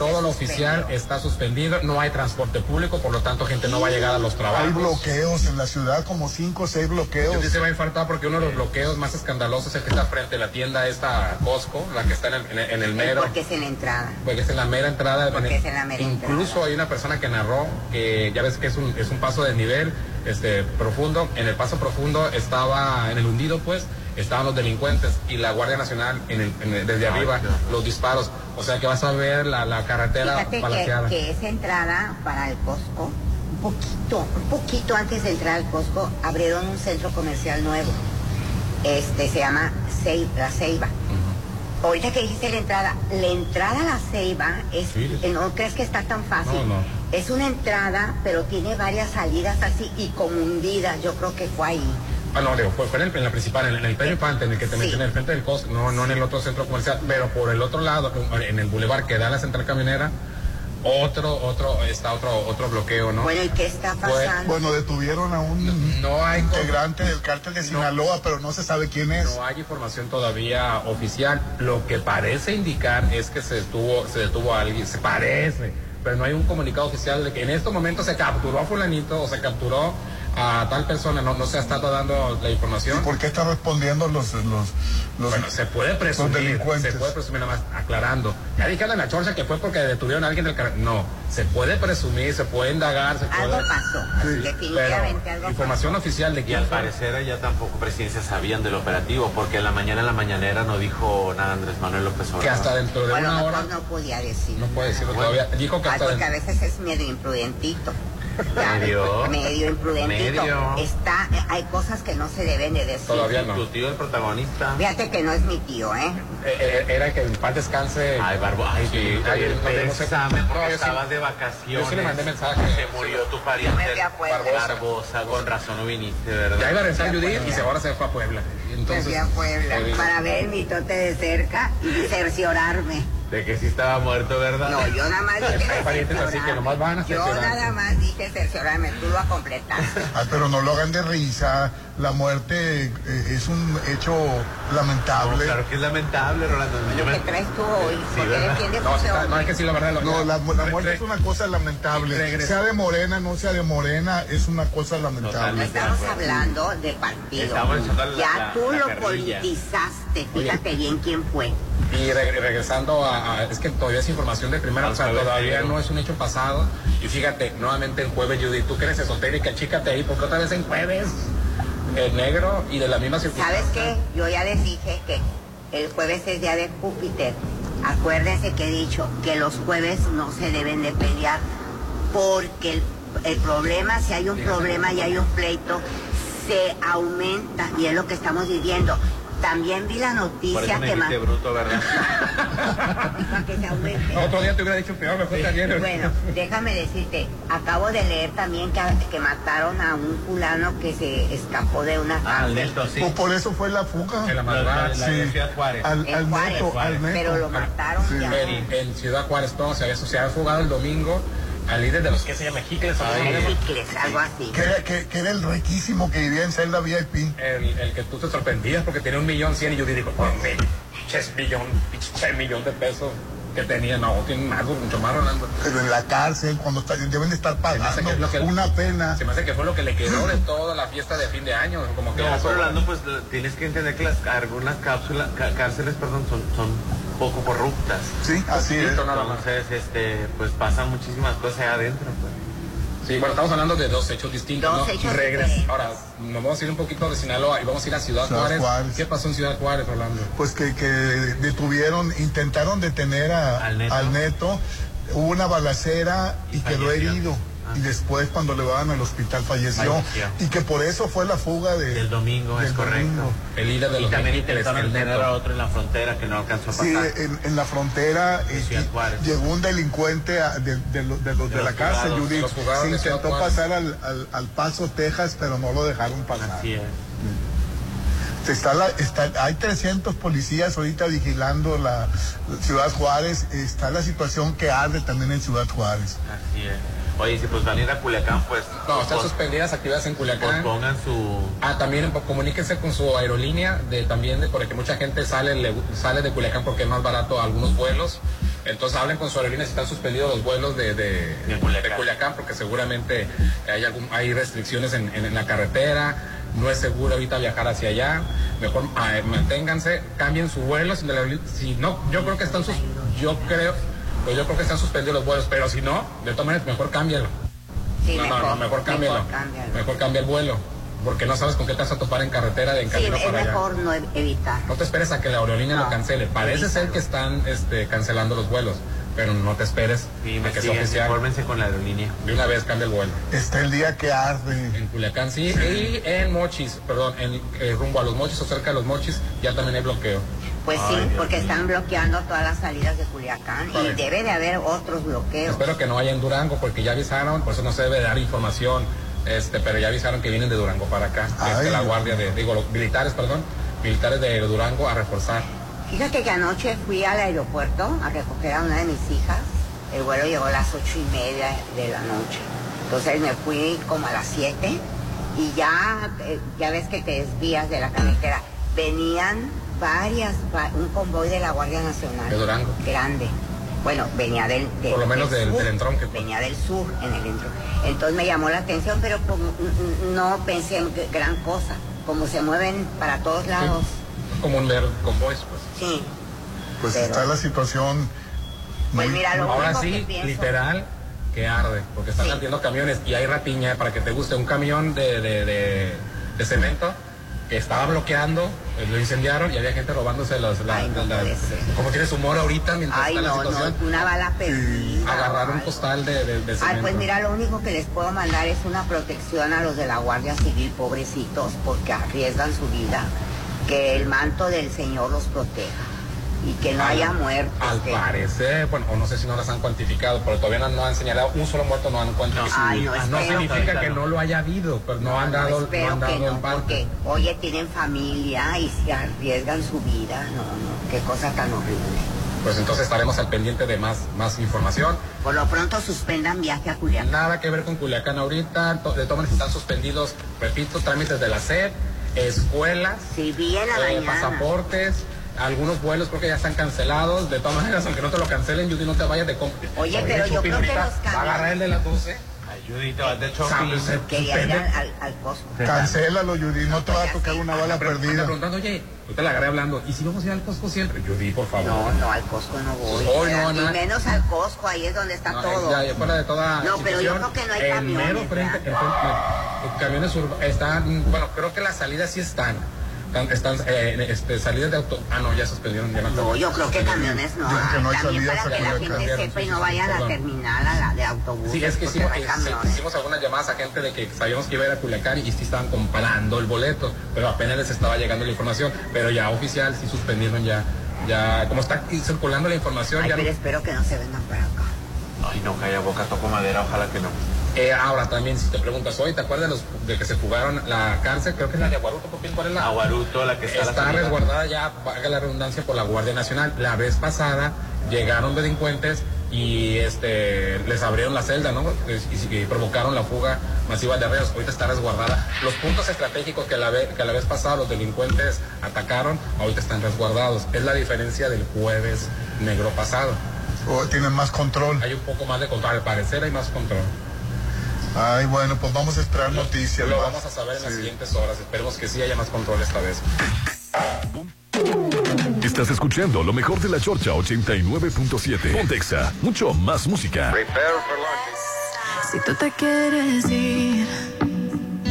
Todo lo oficial está suspendido, no hay transporte público, por lo tanto gente no va a llegar a los Hay trabajos. bloqueos en la ciudad, como cinco o seis bloqueos. Yo sí se va a infartar porque uno de los bloqueos más escandalosos es el que está frente a la tienda esta Costco, la que está en el, en el- en el mero. Porque es en la entrada. Porque es en la mera entrada. Porque es en la mera incluso hay una persona que narró que ya ves que es un, es un paso de nivel este, profundo. En el paso profundo estaba, en el hundido pues, estaban los delincuentes y la Guardia Nacional en el- en el- desde arriba, los disparos. O sea que vas a ver la, la carretera Fíjate que, que esa entrada para el Costco, un poquito, un poquito antes de entrar al Costco, abrieron un centro comercial nuevo. Este se llama Cei- La Ceiba. Ahorita que dijiste la entrada, la entrada a la Ceiba es, Sí. no crees que está tan fácil. No, no. Es una entrada, pero tiene varias salidas así y con hundidas. Yo creo que fue ahí. Ah, no, digo, fue, fue en, el- en la principal, en, en el Peño Pante, en el que te Sí. mencioné, el frente del Costco, no, no en el otro centro comercial, pero por el otro lado, en el bulevar que da a la central camionera, otro, otro, está otro, otro bloqueo, ¿no? Bueno, ¿y qué está Fue- pasando? Bueno, detuvieron a un No hay integrante del cártel de Sinaloa, pero no se sabe quién es. No hay información todavía oficial. Lo que parece indicar es que se detuvo, se detuvo a alguien, se parece, pero no hay un comunicado oficial de que en estos momentos se capturó a fulanito o se capturó a tal persona, no, no se ha estado dando la información. ¿Por qué están respondiendo los, los, los, Bueno, se puede presumir, delincuentes? se puede presumir nada más aclarando. Ya dijeron en la chorcha que fue porque detuvieron a alguien del car- No, se puede presumir, se puede indagar, se puede. Algo pasó. Definitivamente algo Pero información oficial de Y quién al parecer ya tampoco presidencia sabían del operativo, porque en la mañana en la mañanera no dijo nada Andrés Manuel López Obrador. Que hasta dentro de Bueno, una hora. no podía decir. No puede decirlo todavía. Dijo que hasta porque a veces es medio imprudentito. Ya, Medio. Medio imprudentito. Medio. Está, hay cosas que no se deben de decir. Todavía no. Tu tío el protagonista. Fíjate que no es mi tío, ¿eh? Eh, eh, era que en paz descanse. Ay, Barbo, ay, Sí, sí, ayer pésame No, porque yo sí- estabas de vacaciones. Yo sí le mandé mensaje. Se murió tu pariente. Barbosa. Barbosa, con razón no viniste, ¿verdad? Ya iba a a Judith y ahora se fue a Puebla. Me Entonces, fui a Puebla eh, para ver el mitote de cerca y cerciorarme. De que sí estaba muerto, ¿verdad? No, yo nada más dije Hay parientes así que nomás van a Yo nada más dije cerciorarme, tú lo completaste. Ay, pero no lo hagan de risa. La muerte eh, es un hecho lamentable. claro que es lamentable, Rolando. Yo me- ¿Qué traes tú hoy? Sí, ¿Por qué ¿verdad? defiendes No, sí está- no hay que decir la verdad. lo- No, la, muerte es una cosa lamentable. Sea de morena, no sea de morena, es una cosa lamentable. Estamos hablando de partido. La- ya la- tú la lo politizaste. Fíjate bien quién fue. Y re- regresando a, a- es que todavía es información de primera, o sea, todavía no es un hecho pasado. Y fíjate, nuevamente el jueves, Judy, tú que eres esotérica, chícate ahí, porque otra vez en jueves, el negro y de la misma ¿Sabes circunstancia. qué? Yo ya les dije que el jueves es día de Júpiter. Acuérdense que he dicho que los jueves no se deben de pelear porque el, el problema, si hay un problema y hay un pleito, se aumenta y es lo que estamos viviendo. También vi la Por noticia eso me que dijiste bruto, ¿verdad? para [LAUGHS] que se aumente. Otro día te hubiera dicho peor, mejor te ayer. Bueno, déjame decirte, acabo de leer también que, que mataron a un fulano que se escapó de una Ah, el Neto, sí. Por, por eso fue la fuga. En la madrugada. la- la de Sí. Ciudad Juárez. Al, En al Juárez, neto, al neto. pero lo mataron Sí. ya. En, en Ciudad Juárez, todo se había, se había fugado el domingo al líder de los que se llama Jicles, o Ay. no sé, Chicles, algo así. Que, era- que, que era el riquísimo que vivía en celda VIP. el, el que tú te sorprendías porque tenía un millón cien y yo digo, oh, mi pinches millón, millón de pesos que tenía, no, tiene más, mucho más, Rolando. Pero en la cárcel, cuando está- deben de estar Se me hace pagando que es lo que- una pena. Se me hace que fue lo que le quedó de toda la fiesta de fin de año, como que No, pero. Rolando, pues tienes que entender que las, algunas cápsulas, cárceles, perdón, son, son poco corruptas. Sí, así es. Entonces, este, pues pasan muchísimas cosas allá adentro. Pues. Sí, bueno, estamos hablando de dos hechos distintos. Dos ¿no? hechos Regres-. Ahora, nos vamos a ir un poquito de Sinaloa y vamos a ir a Ciudad, Ciudad Juárez. Juárez. ¿Qué pasó en Ciudad Juárez, Rolando? Pues que, que detuvieron, intentaron detener a- Al Neto. al neto. Hubo una balacera y, Y quedó herido. Y después, cuando le van al hospital, falleció. Falleció. Y que por eso fue la fuga de, Del domingo, es del correcto. domingo. El líder de Y los también Jicles, intentaron Neto. a otro en la frontera que no alcanzó a Sí, pasar. en, en la frontera eh, llegó un delincuente a- de, de los de, los de De la cárcel, Judith. Se intentó pasar al, al, al Paso, Texas, pero no lo dejaron pasar. Así es. Está la, está, hay 300 policías ahorita vigilando la, la Ciudad Juárez. Está la situación que arde también en Ciudad Juárez. Así es. Oye, si pues van a ir a Culiacán, pues. No, están pos- suspendidas actividades en Culiacán. pospongan su. Ah, también pues, comuníquense con su aerolínea, de también de, porque mucha gente sale, le- sale de Culiacán porque es más barato algunos vuelos. Entonces hablen con su aerolínea si están suspendidos los vuelos de, de, De Culiacán. de Culiacán, porque seguramente hay, algún, hay restricciones en, en- en la carretera, no es seguro ahorita viajar hacia allá. Mejor ah, manténganse, cambien su vuelo. Si no, yo creo que están sus, yo creo, pues yo creo que están suspendidos los vuelos, pero si no, de todas maneras mejor cámbialo. Sí, no, mejor, no, no, mejor cámbialo. Mejor cámbialo. Mejor cambia el vuelo. Porque no sabes con qué te vas a topar en carretera de en Sí, camino es para allá. mejor no evitar. No te esperes a que la aerolínea lo cancele. Parece evítalo. ser que están este, cancelando los vuelos, pero no te esperes Sí, a que sea oficial. infórmense con la aerolínea. De una vez cambia el vuelo. Está el día que arde. En Culiacán sí, y en Mochis, perdón, en eh, rumbo a los Mochis o cerca de los Mochis, ya también hay bloqueo. Pues Ay, sí, Dios porque están bloqueando todas las salidas de Culiacán y debe de haber otros bloqueos. Espero que no haya en Durango, porque ya avisaron, por eso no se debe dar información, este, pero ya avisaron que vienen de Durango para acá, Ay, este, la guardia de, digo, los militares, perdón, militares de Durango a reforzar. Fíjate que anoche fui al aeropuerto a recoger a una de mis hijas. El vuelo llegó a las ocho y media de la noche. Entonces me fui como a las siete y ya, eh, ya ves que te desvías de la carretera. Venían varias, va- un convoy de la Guardia Nacional. De Durango. Grande. Bueno, venía del, del- Por lo menos del- sur, del entronque, pues. Venía del sur en el entronque. Entonces me llamó la atención, pero como, no pensé en gran cosa. Como se mueven para todos lados. Es común ver convoys, pues. Sí. Pues Pero- está la situación. Pues muy- mira, lo Ahora que sí, pienso- literal, que arde, porque están Sí. ardiendo camiones y hay rapiña, para que te guste, un camión de, de, de- de cemento que estaba bloqueando, eh, lo incendiaron y había gente robándose. La, Ay, no la- ser. ¿Cómo tienes humor ahorita mientras Ay, está la no, situación? no, una bala perdida. Agarrar un costal de, de, de Ay, pues mira, lo único que les puedo mandar es una protección a los de la Guardia Civil, pobrecitos, porque arriesgan su vida. Que el manto del Señor los proteja y que no Al- haya muertos. Al parecer, bueno, o no sé si no las han cuantificado, pero todavía no, no han señalado un solo muerto, no han cuantificado. Ay, no, no espero significa que no. lo haya habido, pero no, han dado, no han dado parte. porque, oye, tienen familia y se arriesgan su vida. No, no, qué cosa tan horrible. Pues entonces estaremos al pendiente de más, más información. Por lo pronto suspendan viaje a Culiacán. Nada que ver con Culiacán ahorita, de todas maneras están suspendidos, repito, trámites de la SED escuelas, Sí, vi en la eh, pasaportes. Algunos vuelos creo que ya están cancelados. De todas maneras, aunque no te lo cancelen, Judy, no te vayas de compra. Oye, pero yo creo que los Va a agarrar el de las 12. Judy, te vas de shopping. Se Quería ir suspende. al, al, al Costco. [LAUGHS] Cancélalo, Judy, no te va a tocar una bala perdida. preguntando, oye, yo te la agarré hablando. ¿Y si vamos a ir al Costco siempre? Judy, por favor. No, no, al Costco no voy. Hoy no, nada. menos al Costco, ahí es donde está No, todo. Ya, ya fuera de toda No, pero yo creo que no hay en camiones, mero frente, en frente- los camiones urba- están, bueno, creo que las salidas sí están. Están, están, eh, este, salidas de auto. Ah, no, ya suspendieron. Ya No, yo creo que camiones no. que no hay También salidas para que la gente sepa y no vaya a la terminal a la de autobús. Sí, es que hicimos, no eh, hicimos algunas llamadas a gente de que sabíamos que iba a ir a Culiacán y sí estaban comparando el boleto, pero apenas les estaba llegando la información. Pero ya oficial sí suspendieron ya, ya, como está circulando la información, Ay, ya pero no- espero que no se vendan para acá. Ay, no, calla boca, toco madera, ojalá que no. Eh, ahora también, si te preguntas hoy, ¿te acuerdas de, los, de que se fugaron la cárcel? Creo que es la de Aguaruto, Popín, ¿cuál es la? Aguaruto, la que está, la Está salida. resguardada ya, valga la redundancia, por la Guardia Nacional. La vez pasada llegaron delincuentes y este les abrieron la celda, ¿no? Y, y provocaron la fuga masiva de arreos. Ahorita está resguardada. Los puntos estratégicos que la, ve- que la vez pasada los delincuentes atacaron, ahorita están resguardados. Es la diferencia del jueves negro pasado. Oh, tienen más control. Hay un poco más de control, al parecer hay más control. Ay, bueno, pues vamos a esperar noticias. Lo más. vamos a saber en las siguientes horas. Esperemos que sí haya más control esta vez. Estás escuchando lo mejor de la Chorcha 89.7. Pontexa, mucho más música. Si tú te quieres ir,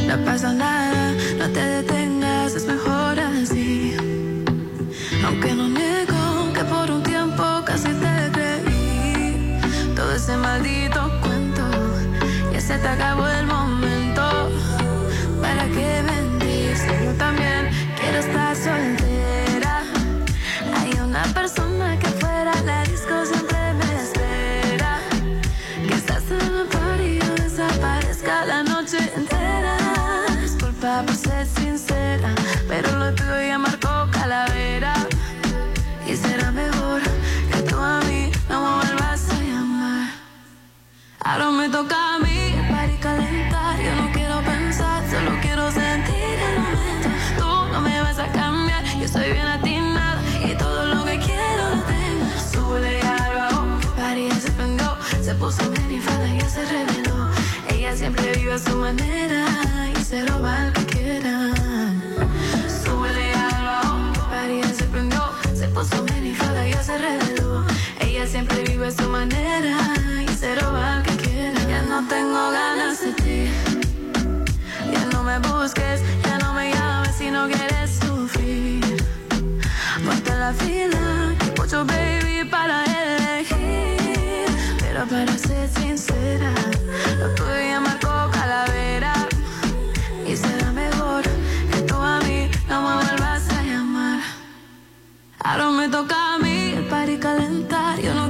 no pasa nada, no te detengas, ya se te puso minifalda y se reveló. Ella siempre vive a su manera y se roba al que quiera. Súbele al bajo, ya se prendió. Se puso minifalda y se reveló. Ella siempre vive a su manera y se roba al que quiera. Ya no tengo ganas de ti. Ya no me busques, ya no me llames si no quieres sufrir. En la fila, mucho baby. Pero para ser sincera, lo tuyo ya marcó calavera. Y será mejor que tú a mí no me vuelvas a llamar. Ahora me toca a mí el party calentar. Yo no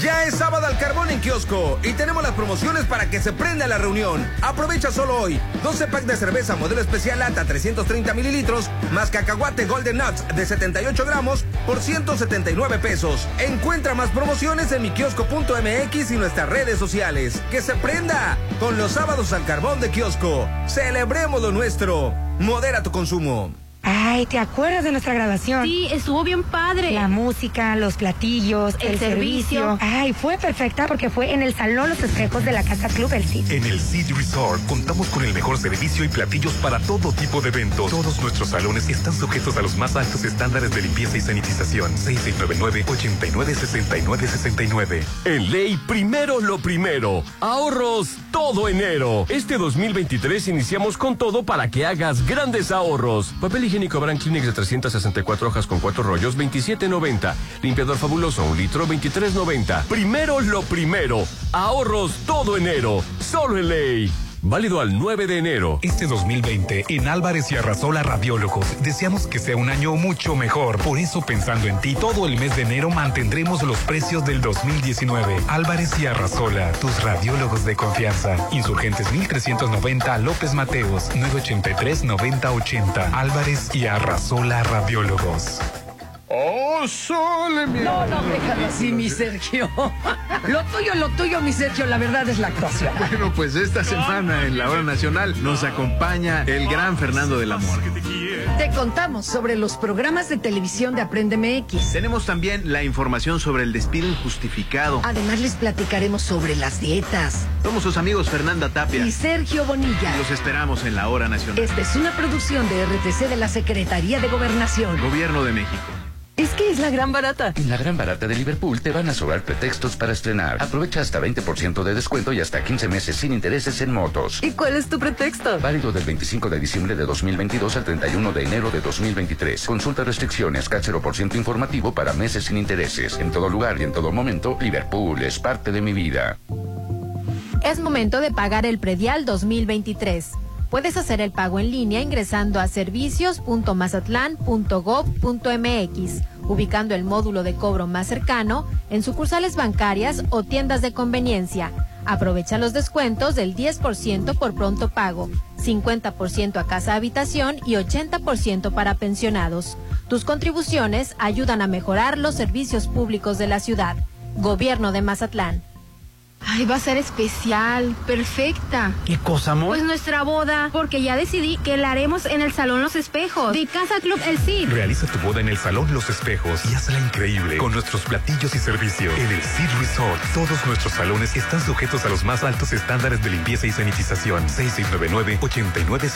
Ya es sábado al carbón en kiosco y tenemos las promociones para que se prenda la reunión. Aprovecha solo hoy 12 packs de cerveza modelo especial lata 330 mililitros más cacahuate Golden Nuts de 78 gramos por 179 pesos. Encuentra más promociones en mikiosco.mx y nuestras redes sociales. ¡Que se prenda! Con los sábados al carbón de kiosco. Celebremos lo nuestro. Modera tu consumo. Ay, ¿te acuerdas de nuestra grabación? Sí, estuvo bien padre. La música, los platillos, El el, servicio. servicio. Ay, fue perfecta porque fue en el Salón Los Espejos de la Casa Club El Cid. En el City Resort contamos con el mejor servicio y platillos para todo tipo de eventos. Todos nuestros salones están sujetos a los más altos estándares de limpieza y sanitización. 6699-896969. En ley, primero lo primero. Ahorros todo enero. Este 2023 iniciamos con todo para que hagas grandes ahorros. Papel higiénico Brand Kleenex de 364 hojas con 4 rollos, 27.90. Limpiador fabuloso, un litro, 23.90. Primero lo primero. Ahorros todo enero. Solo en ley. Válido al 9 de enero. Este 2020, en Álvarez y Arrasola Radiólogos, deseamos que sea un año mucho mejor. Por eso, pensando en ti, todo el mes de enero mantendremos los precios del 2019. Álvarez y Arrasola, tus radiólogos de confianza. Insurgentes 1390 López Mateos, 983-9080. Álvarez y Arrasola Radiólogos. ¡Oh, sole, mi No, no, déjalo así, mi Sergio. Lo tuyo, lo tuyo, mi Sergio, la verdad es la actuación. Bueno, pues esta semana en la hora nacional nos acompaña el gran Fernando del Amor. Te contamos sobre los programas de televisión de Aprende MX. Tenemos también la información sobre el despido injustificado. Además, les platicaremos sobre las dietas. Somos sus amigos Fernanda Tapia. Y Sergio Bonilla. Los esperamos en la hora nacional. Esta es una producción de RTC de la Secretaría de Gobernación. Gobierno de México. Es que es la gran barata. En la gran barata de Liverpool te van a sobrar pretextos para estrenar. Aprovecha hasta 20% de descuento y hasta 15 meses sin intereses en motos. ¿Y cuál es tu pretexto? Válido del 25 de diciembre de 2022 al 31 de enero de 2023. Consulta restricciones, CAT 0% informativo para meses sin intereses. En todo lugar y en todo momento, Liverpool es parte de mi vida. Es momento de pagar el predial 2023. Puedes hacer el pago en línea ingresando a servicios.mazatlán.gov.mx, ubicando el módulo de cobro más cercano en sucursales bancarias o tiendas de conveniencia. Aprovecha los descuentos del 10% por pronto pago, 50% a casa habitación y 80% para pensionados. Tus contribuciones ayudan a mejorar los servicios públicos de la ciudad. Gobierno de Mazatlán. Ay, va a ser especial, perfecta. ¿Qué cosa, amor? Pues nuestra boda, porque ya decidí que la haremos en el Salón Los Espejos, de Casa Club El Cid. Realiza tu boda en el Salón Los Espejos y hazla increíble con nuestros platillos y servicios. En el Cid Resort, todos nuestros salones están sujetos a los más altos estándares de limpieza y sanitización. 6699 89